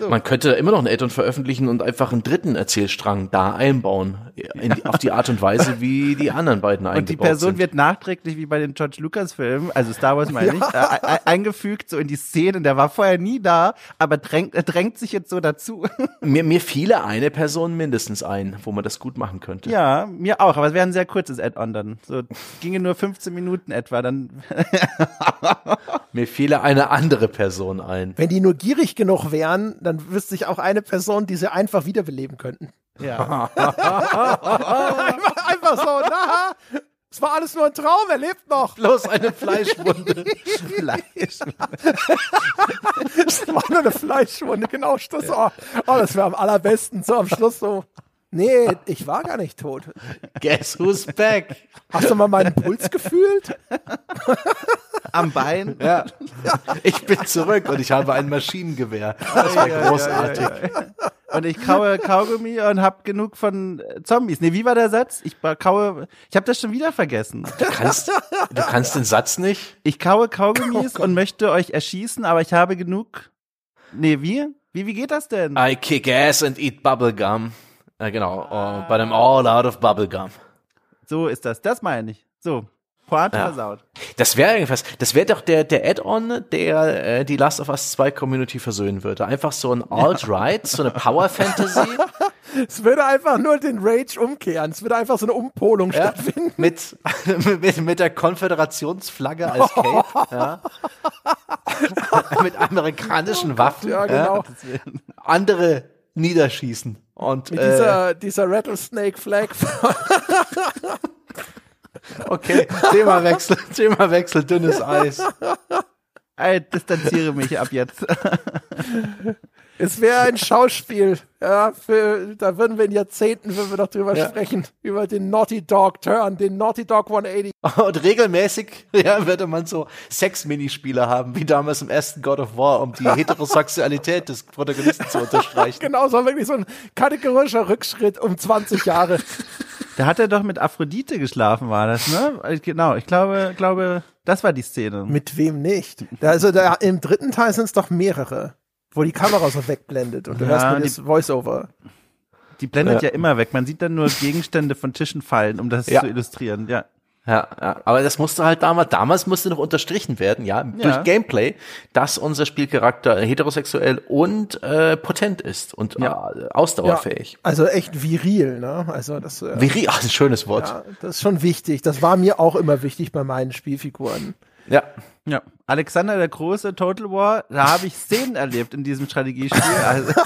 Man könnte immer noch ein Add-on veröffentlichen und einfach einen dritten Erzählstrang da einbauen. In die, auf die Art und Weise, wie die anderen beiden eingebaut Und die Person sind. wird nachträglich, wie bei den George Lucas Filmen, also Star Wars meine ich, *laughs* äh, eingefügt so in die Szenen. Der war vorher nie da, aber drängt, er drängt sich jetzt so dazu. *laughs* Mir, mir fiele eine Person mindestens ein, wo man das gut machen könnte. ja, mir auch, aber es wäre ein sehr kurzes Add-on dann. So ginge nur 15 Minuten etwa, dann *laughs* Mir fiele eine andere Person ein. Wenn die nur gierig genug wären, dann wüsste ich auch eine Person, die sie einfach wiederbeleben könnten. Ja. *laughs* einfach, einfach so, na, es war alles nur ein Traum, er lebt noch. Bloß eine Fleischwunde. *laughs* Fleisch. Es war nur eine Fleischwunde, genau. Das, oh, oh, das wäre am allerbesten, so am Schluss so. Nee, ich war gar nicht tot. Guess who's back? Hast du mal meinen Puls gefühlt? *laughs* Am Bein. Ja. Ich bin zurück und ich habe ein Maschinengewehr. Das war großartig. Und ich kaue Kaugummi und hab genug von äh, Zombies. Nee, wie war der Satz? Ich kaue, ich habe das schon wieder vergessen. Du kannst, du kannst den Satz nicht? Ich kaue Kaugummis und möchte euch erschießen, aber ich habe genug. Nee, wie? Wie, wie geht das denn? I kick ass and eat bubblegum. Äh, genau, oh, but I'm all out of bubblegum. So ist das. Das meine ich. So. Pointe Ja. versaut. Das wäre irgendwas. Das wäre doch der, der Add-on, der äh, die Last of Us 2 Community versöhnen würde. Einfach so ein Alt-Right, so eine Power-Fantasy *laughs* Es würde einfach nur den Rage umkehren. Es würde einfach so eine Umpolung ja, stattfinden. mit, *laughs* mit, mit der Konföderationsflagge als *laughs* Cape. ja. mit amerikanischen Waffen. Ja, genau. Andere niederschießen. Und Mit äh, dieser, dieser Rattlesnake Flag. Okay, Themawechsel, *laughs* Themawechsel, dünnes Eis. Ey, distanziere mich ab jetzt. *laughs* es wäre ein Schauspiel. Ja, für, da würden wir in Jahrzehnten würden wir noch drüber Ja. sprechen. Über den Naughty Dog Turn, den Naughty Dog 180. *laughs* Und regelmäßig ja, würde man so Sex-Minispiele haben, wie damals im ersten God of War, um die Heterosexualität des Protagonisten zu unterstreichen. Genau, so wirklich so ein kategorischer Rückschritt um 20 Jahre. Da hat er doch mit Aphrodite geschlafen, war das, ne? Genau, ich glaube, glaube, das war die Szene. Mit wem nicht? Da, also da, im dritten Teil sind es doch mehrere, wo die Kamera so wegblendet und du Ja, hörst nur das Voice-Over. Die blendet Ja. ja. immer weg. Man sieht dann nur Gegenstände von Tischen fallen, um das Ja. zu illustrieren. Ja. Ja, ja, aber das musste halt damals, damals musste noch unterstrichen werden, ja, durch Ja. Gameplay, dass unser Spielcharakter heterosexuell und äh, potent ist und Ja. äh, ausdauerfähig. Also echt viril, ne? Also das, äh, Viri, ach, *laughs* ein schönes Wort. ja, das ist schon wichtig. Das war mir auch immer wichtig bei meinen Spielfiguren. Ja. Ja. Alexander der Große, Total War, da habe ich Szenen erlebt in diesem Strategiespiel. Also, *laughs*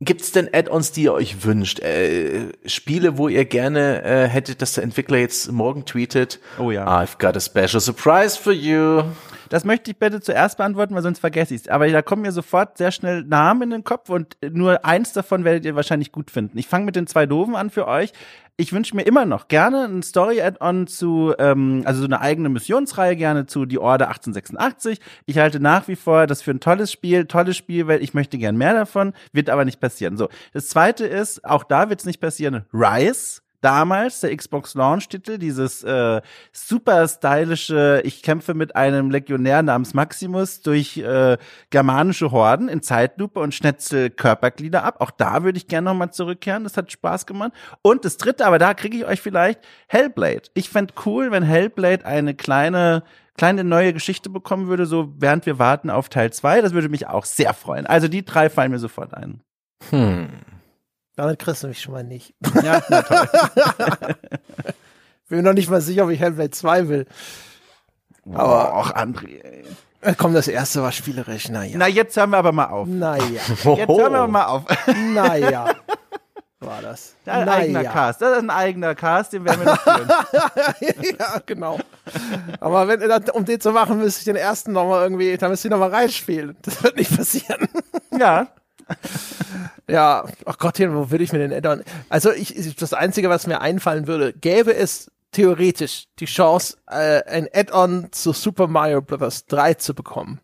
Gibt's denn Add-ons, die ihr euch wünscht? Äh, Spiele, wo ihr gerne äh, hättet, dass der Entwickler jetzt morgen tweetet, Oh ja. I've got a special surprise for you. das möchte ich bitte zuerst beantworten, weil sonst vergesse ich es. Aber da kommen mir sofort sehr schnell Namen in den Kopf und nur eins davon werdet ihr wahrscheinlich gut finden. Ich fange mit den zwei Doofen an für euch. Ich wünsche mir immer noch gerne ein Story-Add-on zu, ähm, also so eine eigene Missionsreihe gerne zu Die Order 1886. Ich halte nach wie vor das für ein tolles Spiel, tolles Spielwelt. Ich möchte gern mehr davon, wird aber nicht passieren. So, das zweite ist, auch da wird es nicht passieren, Rise. Damals der Xbox Launch-Titel, dieses äh, super stylische, ich kämpfe mit einem Legionär namens Maximus durch äh, germanische Horden in Zeitlupe und schnetzel Körperglieder ab. Auch da würde ich gerne nochmal zurückkehren, das hat Spaß gemacht. Und das dritte, aber da kriege ich euch vielleicht Hellblade. Ich fänd cool, wenn Hellblade eine kleine kleine neue Geschichte bekommen würde, so während wir warten auf Teil 2. Das würde mich auch sehr freuen. Also die drei fallen mir sofort ein. Hm. Damit kriegst du mich schon mal nicht. Ja, na toll. *laughs* Bin mir noch nicht mal sicher, ob ich Hellblade 2 will. Aber auch André. ey. Komm, das erste war spielerisch. Naja. Na, jetzt hören wir aber mal auf. Naja. *laughs* Jetzt hören wir aber mal auf. *laughs* Naja. War das. Ein eigener naja. Cast. Das ist ein eigener Cast, den werden wir noch führen. ja, genau. Aber wenn, um den zu machen, müsste ich den ersten nochmal irgendwie, da müsste ich nochmal reinspielen. Das wird nicht passieren. ja. Ja, ach Gott, wo würde ich mir den Add-on? Also ich- das Einzige, was mir einfallen würde, gäbe es theoretisch die Chance, äh, ein Add-on zu Super Mario Bros. 3 zu bekommen.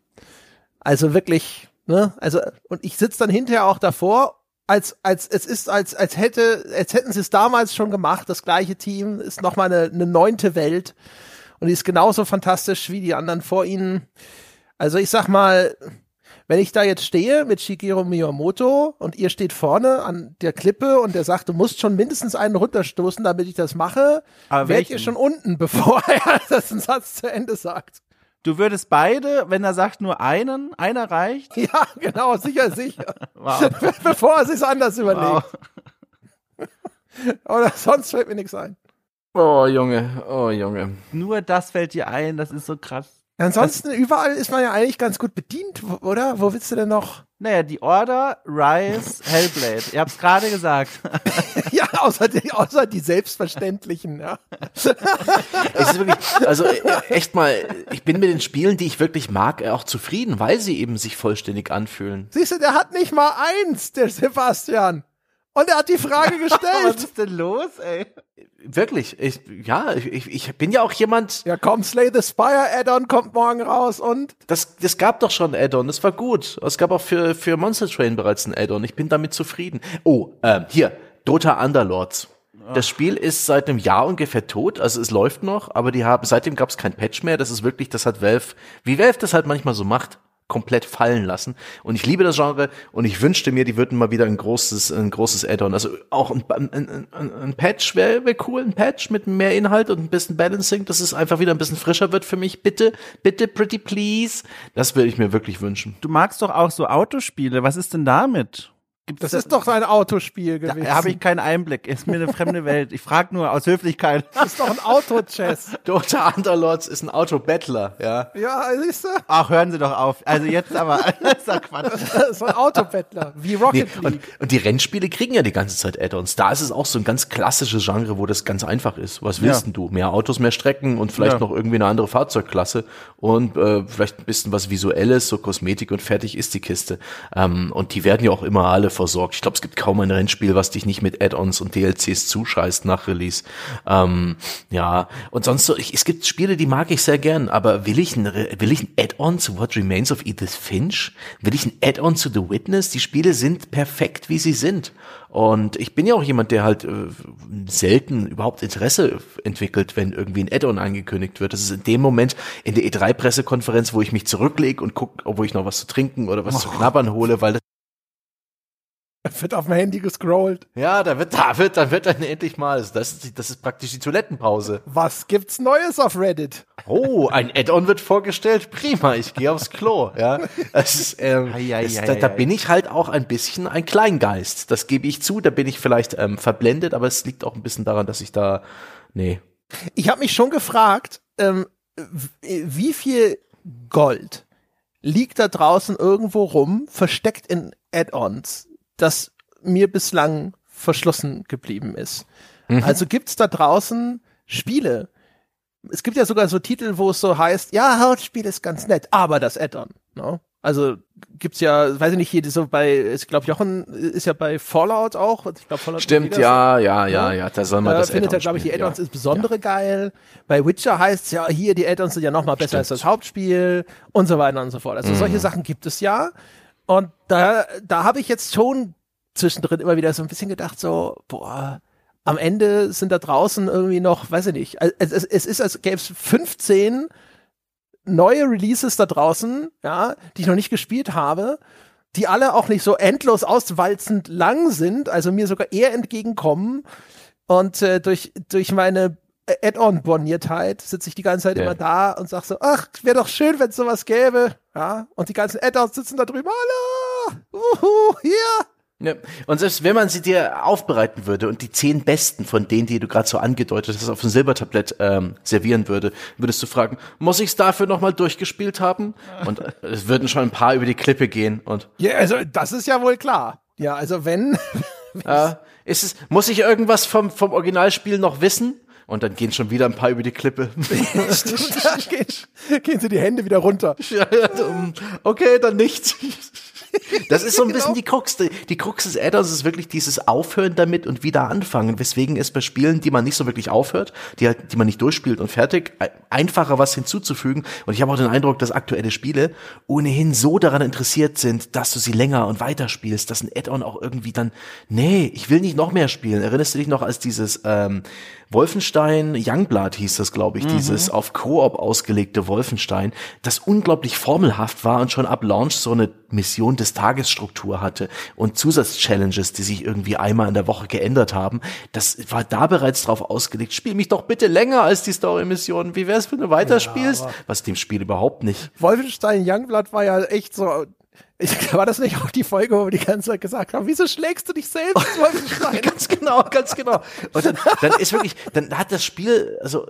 Also wirklich, ne? Also, und ich sitze dann hinterher auch davor, als, als, es ist, als, als hätte, als hätten sie es damals schon gemacht, das gleiche Team, ist nochmal eine, eine neunte Welt und die ist genauso fantastisch wie die anderen vor ihnen. Also ich sag mal, wenn ich da jetzt stehe mit Shigeru Miyamoto und ihr steht vorne an der Klippe und der sagt, du musst schon mindestens einen runterstoßen, damit ich das mache, werdet ihr schon unten, *laughs* bevor er das einen Satz zu Ende sagt. Du würdest beide, wenn er sagt nur einen, einer reicht. *laughs* Ja, genau, sicher, sicher. *laughs* Wow. bevor er sich anders überlegt. wow. Oder sonst fällt mir nichts ein. Oh Junge, oh Junge. Nur das fällt dir ein, das ist so krass. Ansonsten überall ist man ja eigentlich ganz gut bedient, oder? Wo willst du denn noch? Naja, die Order, Rise, Hellblade. Ihr habt's gerade gesagt. *laughs* ja, außer die, außer die selbstverständlichen, ja. *laughs* Es ist wirklich, also äh, echt mal, ich bin mit den Spielen, die ich wirklich mag, äh, auch zufrieden, weil sie eben sich vollständig anfühlen. Siehst du, der hat nicht mal eins, der Sebastian. Und er hat die Frage *laughs* Was gestellt. ist denn los, ey? Wirklich, ich, ja, ich, ich bin ja auch jemand, ja, komm, Slay the Spire Add-on kommt morgen raus und das, das gab doch schon ein Add-on, das war gut. Es gab auch für, für Monster Train bereits ein Add-on, ich bin damit zufrieden. Oh, ähm, hier, Dota Underlords. Das Spiel ist seit einem Jahr ungefähr tot, also es läuft noch, aber die haben, seitdem gab es kein Patch mehr. Das ist wirklich, das hat Valve, wie Valve das halt manchmal so macht, komplett fallen lassen. Und ich liebe das Genre und ich wünschte mir, die würden mal wieder ein großes, ein großes Add-on. Also auch ein, ein, ein, ein, Patch wäre wär cool, ein Patch mit mehr Inhalt und ein bisschen Balancing, dass es einfach wieder ein bisschen frischer wird für mich. Bitte, bitte, pretty please. Das würde ich mir wirklich wünschen. Du magst doch auch so Autospiele. Was ist denn damit? Gibt's das da- ist doch ein Autospiel gewesen. Da habe ich keinen Einblick. Ist mir eine fremde Welt. Ich frage nur aus Höflichkeit. das ist doch ein Auto-Chess. *laughs* Dota Underlords ist ein Autobattler, ja. ja, siehst du? Ach, hören Sie doch auf. Also jetzt aber. *laughs* Das ist doch Quatsch. *laughs* Das ist ein Autobettler. Wie Nee, Rocket und, League. und die Rennspiele kriegen ja die ganze Zeit Add-ons. Da ist es auch so ein ganz klassisches Genre, wo das ganz einfach ist. Was willst Ja. denn du? Mehr Autos, mehr Strecken und vielleicht Ja. noch irgendwie eine andere Fahrzeugklasse und äh, vielleicht ein bisschen was Visuelles, so Kosmetik und fertig ist die Kiste. Ähm, und die werden ja auch immer alle versorgt. Ich glaube, es gibt kaum ein Rennspiel, was dich nicht mit Add-ons und DLCs zuscheißt nach Release. Ähm, ja, und sonst so, ich, es gibt Spiele, die mag ich sehr gern, aber will ich ein, will ich ein Add-on zu What Remains of Edith Finch? Will ich ein Add-on zu The Witness? Die Spiele sind perfekt, wie sie sind. Und ich bin ja auch jemand, der halt äh, selten überhaupt Interesse entwickelt, wenn irgendwie ein Add-on angekündigt wird. Das ist in dem Moment in der E3-Pressekonferenz, wo ich mich zurücklege und gucke, wo ich noch was zu trinken oder was zu knabbern hole, weil das Wird auf dem Handy gescrollt. ja, da wird, da wird, da wird dann endlich mal, das ist, das ist praktisch die Toilettenpause. Was gibt's Neues auf Reddit? Oh, ein Add-on wird vorgestellt. Prima, ich gehe aufs Klo. Ja, das ist, ähm, Ei, ei, das, ei, da, da bin ich halt auch ein bisschen ein Kleingeist. Das gebe ich zu. Da bin ich vielleicht ähm, verblendet, aber es liegt auch ein bisschen daran, dass ich da, nee. Ich habe mich schon gefragt, ähm, wie viel Gold liegt da draußen irgendwo rum, versteckt in Add-ons, das mir bislang verschlossen geblieben ist. Also gibt's da draußen Spiele. Es gibt ja sogar so Titel, wo es so heißt, ja, Hauptspiel ist ganz nett, aber das Add-on. Ne? Also gibt's ja, weiß ich nicht, hier so bei, ich glaube, Jochen ist ja bei Fallout auch. Ich glaub, Fallout Stimmt, ja, ja, ja, ja, da soll man äh, das findet er, glaube ich, die Add-ons ja. insbesondere geil. Bei Witcher heißt es ja, hier, die Add-ons sind ja noch mal besser als das Hauptspiel und so weiter und so fort. Also Mhm. solche Sachen gibt es ja. Und da, da habe ich jetzt schon zwischendrin immer wieder so ein bisschen gedacht, so, boah, am Ende sind da draußen irgendwie noch, weiß ich nicht, es, es, es ist, als gäbe es 15 neue Releases da draußen, ja, die ich noch nicht gespielt habe, die alle auch nicht so endlos auswalzend lang sind, also mir sogar eher entgegenkommen. Und äh, durch, durch meine Add-on-Borniertheit sitze ich die ganze Zeit Ja. immer da und sag so, ach, wäre doch schön, wenn es sowas gäbe. Ja, und die ganzen Add-ons sitzen da drüben, hallo, uhu, hier. Ja. Und selbst wenn man sie dir aufbereiten würde und die zehn besten von denen, die du gerade so angedeutet hast, auf ein Silbertablett ähm, servieren würde, würdest du fragen, muss ich es dafür nochmal durchgespielt haben? Und *laughs* es würden schon ein paar über die Klippe gehen und Ja, also das ist ja wohl klar. Ja, also wenn, *laughs* äh, ist es, muss ich irgendwas vom, vom Originalspiel noch wissen? Und dann gehen schon wieder ein paar über die Klippe. *laughs* *laughs* gehen, gehen sie die Hände wieder runter. Ähm, okay, dann nicht. Das ist so ein Genau. bisschen die Krux. Die, Krux des Addons ist wirklich dieses Aufhören damit und wieder anfangen, weswegen es bei Spielen, die man nicht so wirklich aufhört, die halt, die man nicht durchspielt und fertig, ein- einfacher was hinzuzufügen. Und ich habe auch den Eindruck, dass aktuelle Spiele ohnehin so daran interessiert sind, dass du sie länger und weiter spielst, dass ein Add-on auch irgendwie dann, nee, ich will nicht noch mehr spielen. Erinnerst du dich noch als dieses ähm, Wolfenstein Youngblood hieß das, glaube ich, dieses auf Koop ausgelegte Wolfenstein, das unglaublich formelhaft war und schon ab Launch so eine Mission des Tagesstruktur hatte und Zusatzchallenges, die sich irgendwie einmal in der Woche geändert haben. Das war da bereits drauf ausgelegt. Spiel mich doch bitte länger als die Story-Missionen. Wie wär's, wenn du weiterspielst? Was dem Spiel überhaupt nicht. Wolfenstein Youngblood war ja echt so, Ich, war das nicht auch die Folge, wo wir die ganze Zeit gesagt haben, wieso schlägst du dich selbst, *laughs* ganz genau, ganz genau. Und dann, dann ist wirklich, dann hat das Spiel, also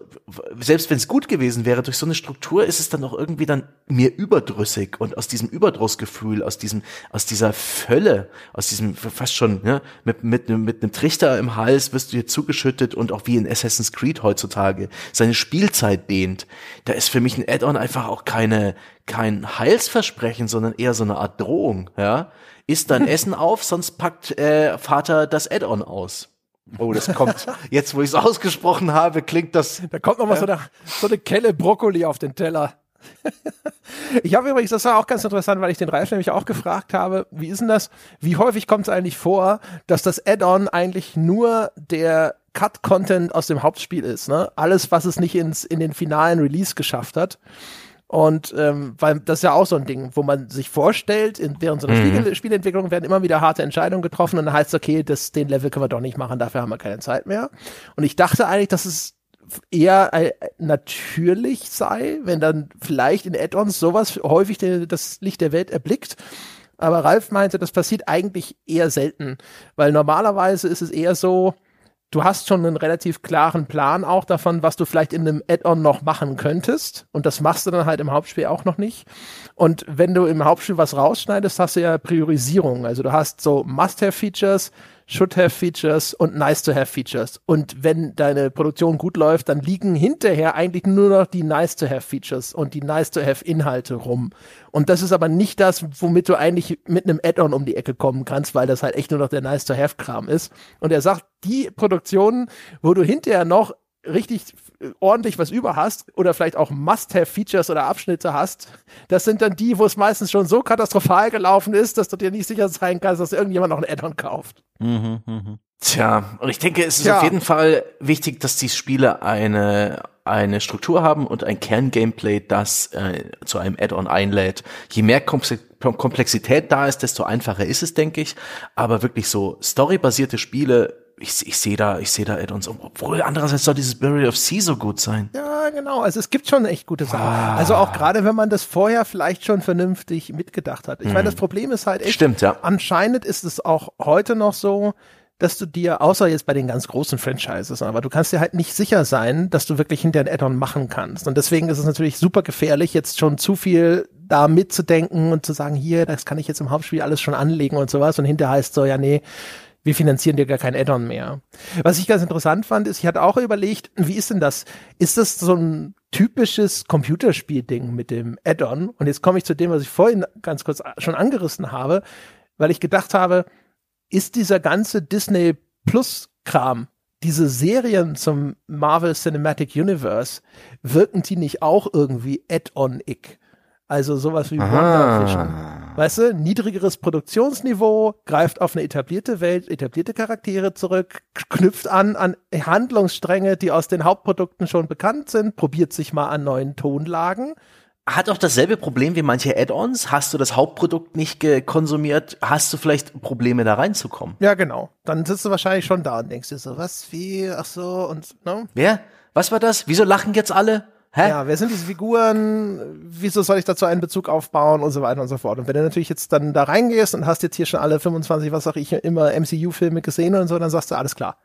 selbst wenn es gut gewesen wäre, durch so eine Struktur ist es dann auch irgendwie dann mir überdrüssig und aus diesem Überdrussgefühl, aus diesem, aus dieser Völle, aus diesem fast schon ne, mit mit mit einem Trichter im Hals wirst du hier zugeschüttet und auch wie in Assassin's Creed heutzutage seine Spielzeit dehnt. Da ist für mich ein Add-on einfach auch keine kein Heilsversprechen, sondern eher so eine Art Drohung, ja. Isst dein *laughs* Essen auf, sonst packt äh, Vater das Add-on aus. Oh, das kommt, *laughs* jetzt wo ich es ausgesprochen habe, klingt das. Da kommt noch mal so, eine, so eine Kelle Brokkoli auf den Teller. *laughs* ich habe übrigens, das war auch ganz interessant, weil ich den Ralf nämlich auch gefragt habe, wie ist denn das, wie häufig kommt es eigentlich vor, dass das Add-on eigentlich nur der Cut-Content aus dem Hauptspiel ist, ne? Alles, was es nicht ins, in den finalen Release geschafft hat. Und ähm, weil das ist ja auch so ein Ding, wo man sich vorstellt, in, während so einer mhm. Spiel Spielentwicklung werden immer wieder harte Entscheidungen getroffen und dann heißt es, okay, das, den Level können wir doch nicht machen, dafür haben wir keine Zeit mehr. Und ich dachte eigentlich, dass es eher äh, natürlich sei, wenn dann vielleicht in Add-ons sowas häufig de, das Licht der Welt erblickt. Aber Ralf meinte, das passiert eigentlich eher selten, weil normalerweise ist es eher so, du hast schon einen relativ klaren Plan auch davon, was du vielleicht in einem Add-on noch machen könntest. Und das machst du dann halt im Hauptspiel auch noch nicht. Und wenn du im Hauptspiel was rausschneidest, hast du ja Priorisierung. Also du hast so Must-Have-Features, Should-Have-Features und Nice-to-Have-Features. Und wenn deine Produktion gut läuft, dann liegen hinterher eigentlich nur noch die Nice-to-Have-Features und die Nice-to-Have-Inhalte rum. Und das ist aber nicht das, womit du eigentlich mit einem Add-on um die Ecke kommen kannst, weil das halt echt nur noch der Nice-to-Have-Kram ist. Und er sagt, die Produktionen, wo du hinterher noch richtig ordentlich was über hast oder vielleicht auch Must-Have-Features oder Abschnitte hast, das sind dann die, wo es meistens schon so katastrophal gelaufen ist, dass du dir nicht sicher sein kannst, dass irgendjemand noch ein Add-on kauft. Mhm, mh. Tja, und ich denke, es ist Tja. auf jeden Fall wichtig, dass die Spiele eine eine Struktur haben und ein Kerngameplay, das äh, zu einem Add-on einlädt. Je mehr Komplexität da ist, desto einfacher ist es, denke ich. Aber wirklich so storybasierte Spiele ich, ich sehe da, ich sehe da Add-ons. Obwohl andererseits soll dieses Burial of Sea so gut sein. Ja, genau. Also es gibt schon echt gute Sachen. Ah. Also auch gerade, wenn man das vorher vielleicht schon vernünftig mitgedacht hat. Ich hm. meine, das Problem ist halt echt. Stimmt, ja. Anscheinend ist es auch heute noch so, dass du dir, außer jetzt bei den ganz großen Franchises, aber du kannst dir halt nicht sicher sein, dass du wirklich hinter ein Add-on machen kannst. Und deswegen ist es natürlich super gefährlich, jetzt schon zu viel da mitzudenken und zu sagen, hier, das kann ich jetzt im Hauptspiel alles schon anlegen und sowas. Und hinterher heißt so, ja, nee, wir finanzieren dir gar kein Add-on mehr. Was ich ganz interessant fand, ist, ich hatte auch überlegt, wie ist denn das? Ist das so ein typisches Computerspiel-Ding mit dem Add-on? Und jetzt komme ich zu dem, was ich vorhin ganz kurz schon angerissen habe, weil ich gedacht habe, ist dieser ganze Disney Plus-Kram, diese Serien zum Marvel Cinematic Universe, wirken die nicht auch irgendwie Add-on-ig? Also sowas wie WandaVision. Weißt du, niedrigeres Produktionsniveau, greift auf eine etablierte Welt, etablierte Charaktere zurück, knüpft an an Handlungsstränge, die aus den Hauptprodukten schon bekannt sind, probiert sich mal an neuen Tonlagen. Hat auch dasselbe Problem wie manche Add-ons. Hast du das Hauptprodukt nicht konsumiert, hast du vielleicht Probleme da reinzukommen. Ja, genau. Dann sitzt du wahrscheinlich schon da und denkst dir so, was, wie, ach so und, ne? Wer? Was war das? Wieso lachen jetzt alle? Hä? Ja, wer sind diese Figuren? Wieso soll ich dazu einen Bezug aufbauen und so weiter und so fort? Und wenn du natürlich jetzt dann da reingehst und hast jetzt hier schon alle 25, was sag ich, immer MCU-Filme gesehen und so, dann sagst du, alles klar.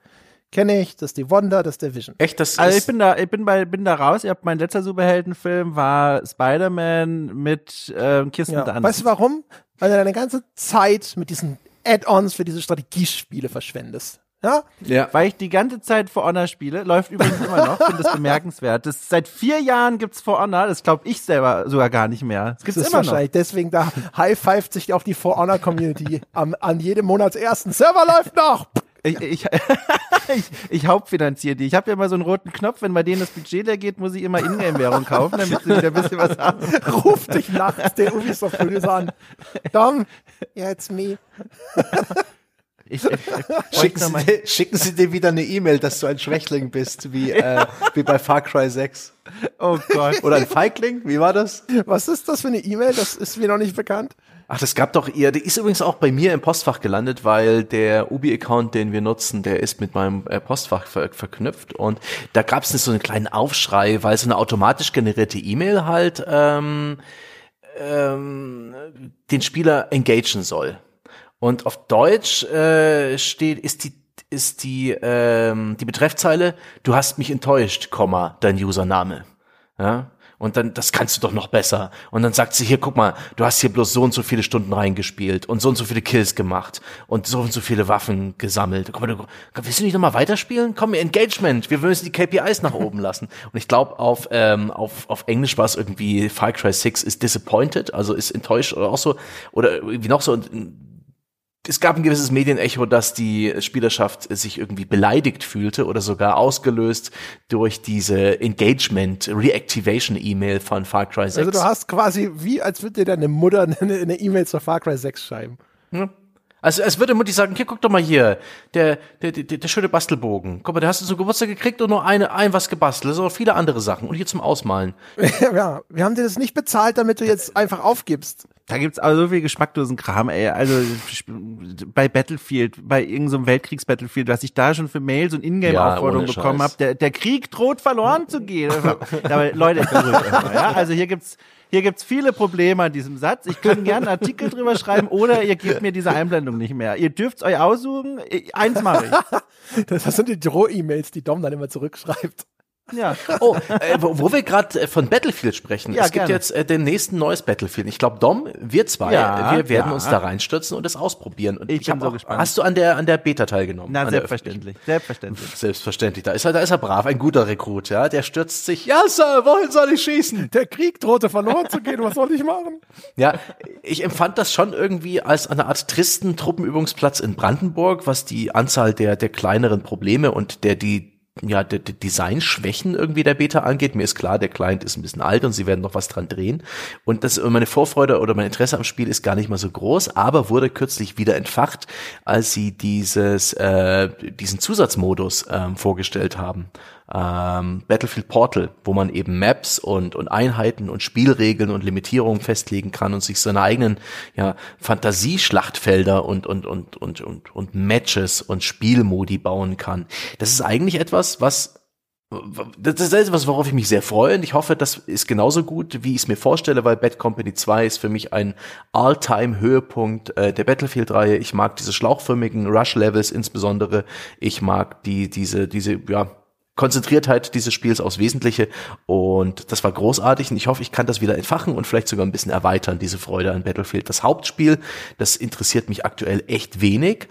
Kenne ich, das ist die Wanda, das ist der Vision. Echt, das Also ich bin da, ich bin bei, bin da raus. Ihr habt mein letzter Superheldenfilm war Spider-Man mit äh, Kirsten ja. Dunst. Weißt du warum? Weil du deine ganze Zeit mit diesen Add-ons für diese Strategiespiele verschwendest. Ja? ja. Weil ich die ganze Zeit For Honor spiele, läuft übrigens immer noch, finde das *laughs* bemerkenswert. Das, seit vier Jahren gibt's For Honor, das glaube ich selber sogar gar nicht mehr. Das gibt's das ist immer wahrscheinlich noch. deswegen da high-fived sich auch die For Honor Community am, an jedem Monatsersten. Server läuft noch! Ich, ich, *laughs* ich, ich hauptfinanziere die. Ich habe ja immer so einen roten Knopf, wenn bei denen das Budget leer geht, muss ich immer Ingame-Währung kaufen, damit sie wieder ein bisschen was haben. *laughs* Ruf dich nachts der Ubisoft-Producer an. Dom, yeah, it's me. Ich, *laughs* ich, schicken, Sie dir, schicken, Sie dir, wieder eine E-Mail, dass du ein Schwächling bist, wie, äh, wie bei Far Cry 6. Oh Gott. Oder ein Feigling? Wie war das? Was ist das für eine E-Mail? Das ist mir noch nicht bekannt. Ach, das gab doch ihr, die ist übrigens auch bei mir im Postfach gelandet, weil der Ubi-Account, den wir nutzen, der ist mit meinem äh, Postfach ver verknüpft und da gab es so einen kleinen Aufschrei, weil so eine automatisch generierte E-Mail halt ähm, ähm, den Spieler engagen soll. Und auf Deutsch äh, steht, ist die ist die ähm, die Betreffzeile, du hast mich enttäuscht, Komma, dein Username. Ja? Und dann, das kannst du doch noch besser. Und dann sagt sie, hier, guck mal, du hast hier bloß so und so viele Stunden reingespielt und so und so viele Kills gemacht und so und so viele Waffen gesammelt. Guck mal, du, willst du nicht nochmal weiterspielen? Komm, Engagement, wir müssen die KPIs nach oben *laughs* lassen. Und ich glaube, auf, ähm, auf, auf Englisch war es irgendwie Far Cry 6 ist disappointed, also ist enttäuscht oder auch so, oder irgendwie noch so. Und es gab ein gewisses Medienecho, dass die Spielerschaft sich irgendwie beleidigt fühlte oder sogar ausgelöst durch diese Engagement Reactivation E-Mail von Far Cry 6. Also du hast quasi wie als würde dir deine Mutter *laughs* eine E-Mail zur Far Cry 6 schreiben. Ja. Also es würde Mutti sagen, hier guck doch mal hier, der, der, der, der schöne Bastelbogen. Guck mal, der hast du zum Geburtstag gekriegt und nur eine, ein was gebastelt. So viele andere Sachen. Und hier zum Ausmalen. *laughs* ja, wir haben dir das nicht bezahlt, damit du jetzt einfach aufgibst. Da gibt's also so viel geschmacklosen Kram, ey. Also bei Battlefield, bei irgendeinem so Weltkriegs-Battlefield, was ich da schon für Mails und Ingame-Aufforderungen ja, bekommen habe, der, der Krieg droht verloren zu gehen. *laughs* Aber Leute, *laughs* ja? also hier gibt's hier gibt's viele Probleme an diesem Satz. Ich kann gerne einen Artikel drüber schreiben oder ihr gebt mir diese Einblendung nicht mehr. Ihr dürft's euch aussuchen. Eins mache ich. *laughs* Das sind die Droh-E-Mails, die Dom dann immer zurückschreibt. Ja. Oh, äh, wo, wo wir gerade äh, von Battlefield sprechen. Ja, es gibt gerne. jetzt äh, den nächsten neues Battlefield. Ich glaube, Dom, wir zwei, ja, wir werden ja. uns da reinstürzen und es ausprobieren. Und ich, ich bin so auch, gespannt. Hast du an der an der Beta teilgenommen? Na, selbstverständlich. Selbstverständlich. Selbstverständlich. Da ist er, da ist er brav, ein guter Rekrut, ja. Der stürzt sich. Ja, Sir, wohin soll ich schießen? Der Krieg drohte verloren zu gehen. Was soll ich machen? Ja, ich empfand das schon irgendwie als eine Art tristen Truppenübungsplatz in Brandenburg, was die Anzahl der der kleineren Probleme und der die ja, der, der Designschwächen irgendwie der Beta angeht. Mir ist klar, der Client ist ein bisschen alt und sie werden noch was dran drehen. Und das, meine Vorfreude oder mein Interesse am Spiel ist gar nicht mal so groß, aber wurde kürzlich wieder entfacht, als sie dieses, äh, diesen Zusatzmodus ähm, vorgestellt haben ähm, Battlefield Portal, wo man eben Maps und, und Einheiten und Spielregeln und Limitierungen festlegen kann und sich seine eigenen ja, Fantasieschlachtfelder und, und, und, und, und, und Matches und Spielmodi bauen kann. Das ist eigentlich etwas, was das ist etwas, worauf ich mich sehr freue und ich hoffe, das ist genauso gut, wie ich es mir vorstelle, weil Bad Company 2 ist für mich ein All-Time-Höhepunkt äh, der Battlefield-Reihe. Ich mag diese schlauchförmigen Rush-Levels insbesondere. Ich mag die, diese, diese, ja, Konzentriertheit dieses Spiels aufs Wesentliche und das war großartig und ich hoffe, ich kann das wieder entfachen und vielleicht sogar ein bisschen erweitern, diese Freude an Battlefield. Das Hauptspiel, das interessiert mich aktuell echt wenig.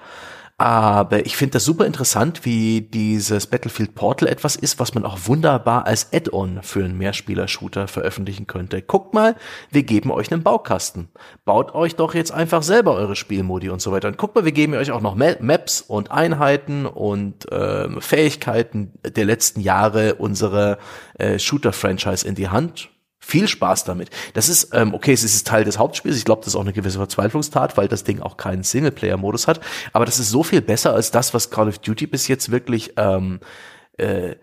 Aber ich finde das super interessant, wie dieses Battlefield Portal etwas ist, was man auch wunderbar als Add-on für einen Mehrspieler-Shooter veröffentlichen könnte. Guckt mal, wir geben euch einen Baukasten. Baut euch doch jetzt einfach selber eure Spielmodi und so weiter. Und guckt mal, wir geben euch auch noch Maps und Einheiten und äh, Fähigkeiten der letzten Jahre unserer äh, Shooter-Franchise in die Hand viel Spaß damit. Das ist, ähm, okay, es ist Teil des Hauptspiels. Ich glaube, das ist auch eine gewisse Verzweiflungstat, weil das Ding auch keinen Singleplayer-Modus hat. Aber das ist so viel besser als das, was Call of Duty bis jetzt wirklich ähm, äh,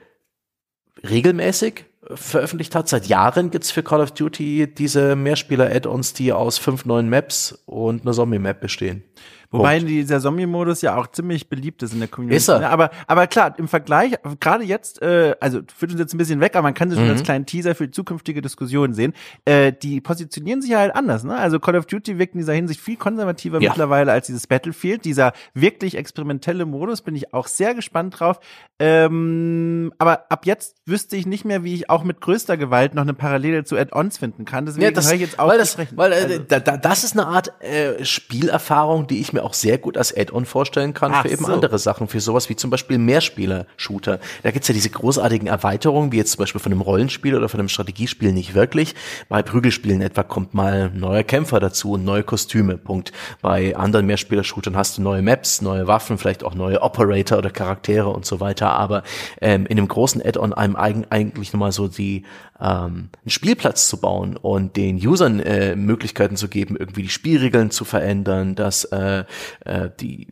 regelmäßig veröffentlicht hat. Seit Jahren gibt's für Call of Duty diese Mehrspieler-Add-ons, die aus fünf neuen Maps und einer Zombie-Map bestehen. Wobei Punkt. dieser Zombie-Modus ja auch ziemlich beliebt ist in der Community. Ist er. Ne? Aber, aber klar, im Vergleich, gerade jetzt, äh, also führt uns jetzt ein bisschen weg, aber man kann sich mhm. schon als kleinen Teaser für zukünftige Diskussionen sehen. Äh, die positionieren sich halt anders. Ne? Also Call of Duty wirkt in dieser Hinsicht viel konservativer ja. mittlerweile als dieses Battlefield. Dieser wirklich experimentelle Modus bin ich auch sehr gespannt drauf. Ähm, aber ab jetzt wüsste ich nicht mehr, wie ich auch mit größter Gewalt noch eine Parallele zu Add-ons finden kann. Deswegen ja, das, ich jetzt auch weil das, weil, äh, also, da, da, das ist eine Art äh, Spielerfahrung, die ich mir auch sehr gut als Add-on vorstellen kann Ach für eben so. andere Sachen, für sowas wie zum Beispiel Mehrspieler-Shooter. Da gibt's ja diese großartigen Erweiterungen, wie jetzt zum Beispiel von einem Rollenspiel oder von einem Strategiespiel nicht wirklich. Bei Prügelspielen etwa kommt mal ein neuer Kämpfer dazu und neue Kostüme, Punkt. Bei anderen Mehrspieler-Shootern hast du neue Maps, neue Waffen, vielleicht auch neue Operator oder Charaktere und so weiter, aber ähm, in einem großen Add-on einem eigentlich nochmal so die ähm, einen Spielplatz zu bauen und den Usern äh, Möglichkeiten zu geben, irgendwie die Spielregeln zu verändern, dass äh, äh, die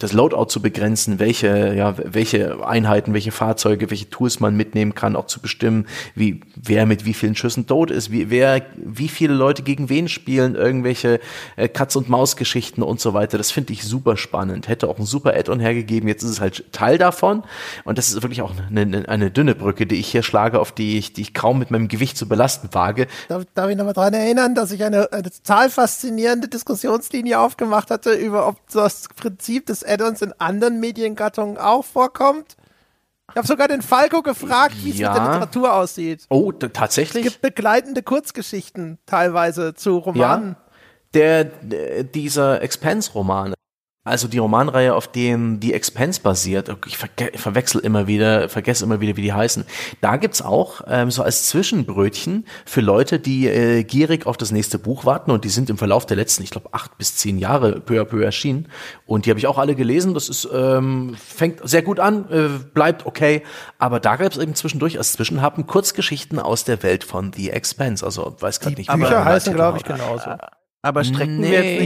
das Loadout zu begrenzen, welche, ja, welche Einheiten, welche Fahrzeuge, welche Tools man mitnehmen kann, auch zu bestimmen, wie, wer mit wie vielen Schüssen tot ist, wie, wer, wie viele Leute gegen wen spielen, irgendwelche äh, Katz- und Maus-Geschichten und so weiter. Das finde ich super spannend. Hätte auch ein super Add-on hergegeben. Jetzt ist es halt Teil davon. Und das ist wirklich auch eine, eine, dünne Brücke, die ich hier schlage, auf die ich, die ich kaum mit meinem Gewicht zu belasten wage. Darf, darf ich nochmal dran erinnern, dass ich eine, eine total faszinierende Diskussionslinie aufgemacht hatte über, ob das Prinzip des Add-ons in anderen Mediengattungen auch vorkommt. Ich habe sogar den Falco gefragt, wie es Ja. mit der Literatur aussieht. Oh, d- Es tatsächlich? gibt begleitende Kurzgeschichten teilweise zu Romanen. Der, der dieser Expense-Roman, also die Romanreihe, auf dem die Expense basiert, ich verwechsel immer wieder, vergesse immer wieder, wie die heißen. Da gibt's auch ähm, so als Zwischenbrötchen für Leute, die äh, gierig auf das nächste Buch warten und die sind im Verlauf der letzten, ich glaube, acht bis zehn Jahre peu à peu erschienen. Und die habe ich auch alle gelesen. Das ist ähm, fängt sehr gut an, äh, bleibt okay. Aber da gab's eben zwischendurch als Zwischenhappen Kurzgeschichten aus der Welt von The Expense. Also weiß gerade nicht, wie Bücher heißen, glaube ich, genauso. Aber strecken wir jetzt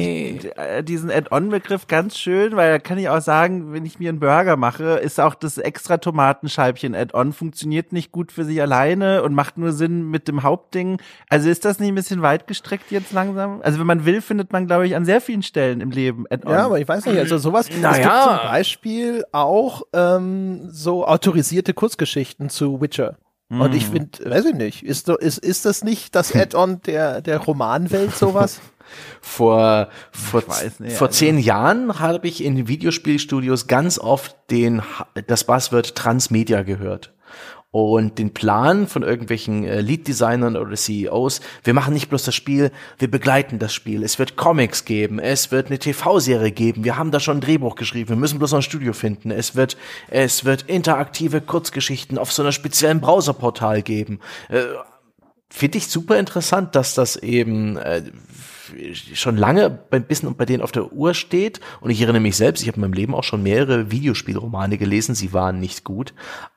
nicht äh, diesen Add-on-Begriff ganz schön, weil da kann ich auch sagen, wenn ich mir einen Burger mache, ist auch das extra Tomatenscheibchen Add-on funktioniert nicht gut für sich alleine und macht nur Sinn mit dem Hauptding. Also ist das nicht ein bisschen weit gestreckt jetzt langsam? Also wenn man will, findet man, glaube ich, an sehr vielen Stellen im Leben Add-on. Ja, aber ich weiß nicht, also sowas. Es Naja. gibt zum Beispiel auch ähm, so autorisierte Kurzgeschichten zu Witcher. Und ich finde, weiß ich nicht, ist, ist, ist das nicht das Add-on der, der Romanwelt sowas? *laughs* Vor, vor, nicht, vor also- zehn Jahren habe ich in Videospielstudios ganz oft den, das Buzzword Transmedia gehört. Und den Plan von irgendwelchen äh, Lead-Designern oder CEOs, wir machen nicht bloß das Spiel, wir begleiten das Spiel. Es wird Comics geben, es wird eine TV-Serie geben, wir haben da schon ein Drehbuch geschrieben, wir müssen bloß noch ein Studio finden. Es wird, es wird interaktive Kurzgeschichten auf so einer speziellen Browserportal geben. Äh, Finde ich super interessant, dass das eben äh, schon lange ein bisschen bei denen auf der Uhr steht. Und ich erinnere mich selbst, ich habe in meinem Leben auch schon mehrere Videospielromane gelesen. Sie waren nicht gut,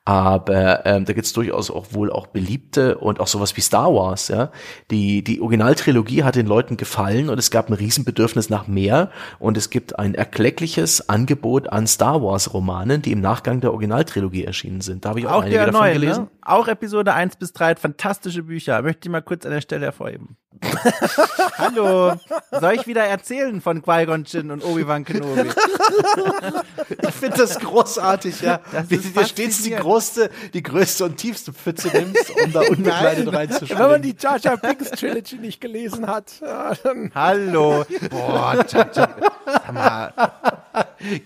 aber ähm, da gibt es durchaus auch wohl auch beliebte und auch sowas wie Star Wars. Ja, die die Originaltrilogie hat den Leuten gefallen und es gab ein Riesenbedürfnis nach mehr. Und es gibt ein erkleckliches Angebot an Star Wars Romanen, die im Nachgang der Originaltrilogie erschienen sind. Da habe ich auch, auch einige davon neue, gelesen. ne? Auch Episode 1 bis 3, fantastische Bücher. Möchte ich mal kurz an der Stelle hervorheben. *laughs* Hallo, soll ich wieder erzählen von Qui-Gon Jinn und Obi-Wan Kenobi? Ich finde das großartig, ja. Das Wie ist dir stets die faszinierend. Größte, die größte und tiefste Pfütze nimmst, um da *laughs* unbekleidet Wenn man die Jar Jar Binks Trilogy nicht gelesen hat, *laughs* Hallo. Boah, tja, tja. Sag mal,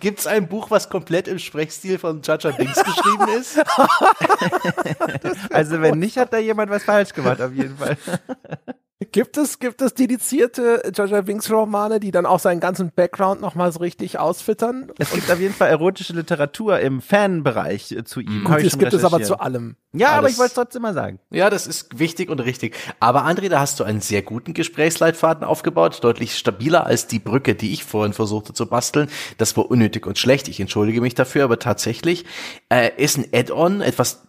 Gibt's ein Buch, was komplett im Sprechstil von Jaja Binks geschrieben ist? *laughs* also wenn nicht, hat da jemand was falsch gemacht, auf jeden Fall. Gibt es, gibt es dedizierte Jar Binks Romane, die dann auch seinen ganzen Background nochmal so richtig ausfüttern? Es gibt auf jeden Fall erotische Literatur im Fanbereich äh, zu ihm. Gut, es gibt es aber zu allem. Ja, aber Alles. ich wollte es trotzdem mal sagen. Ja, das ist wichtig und richtig. Aber André, da hast du einen sehr guten Gesprächsleitfaden aufgebaut, deutlich stabiler als die Brücke, die ich vorhin versuchte zu basteln. Das war unnötig und schlecht. Ich entschuldige mich dafür, aber tatsächlich äh, ist ein Add-on etwas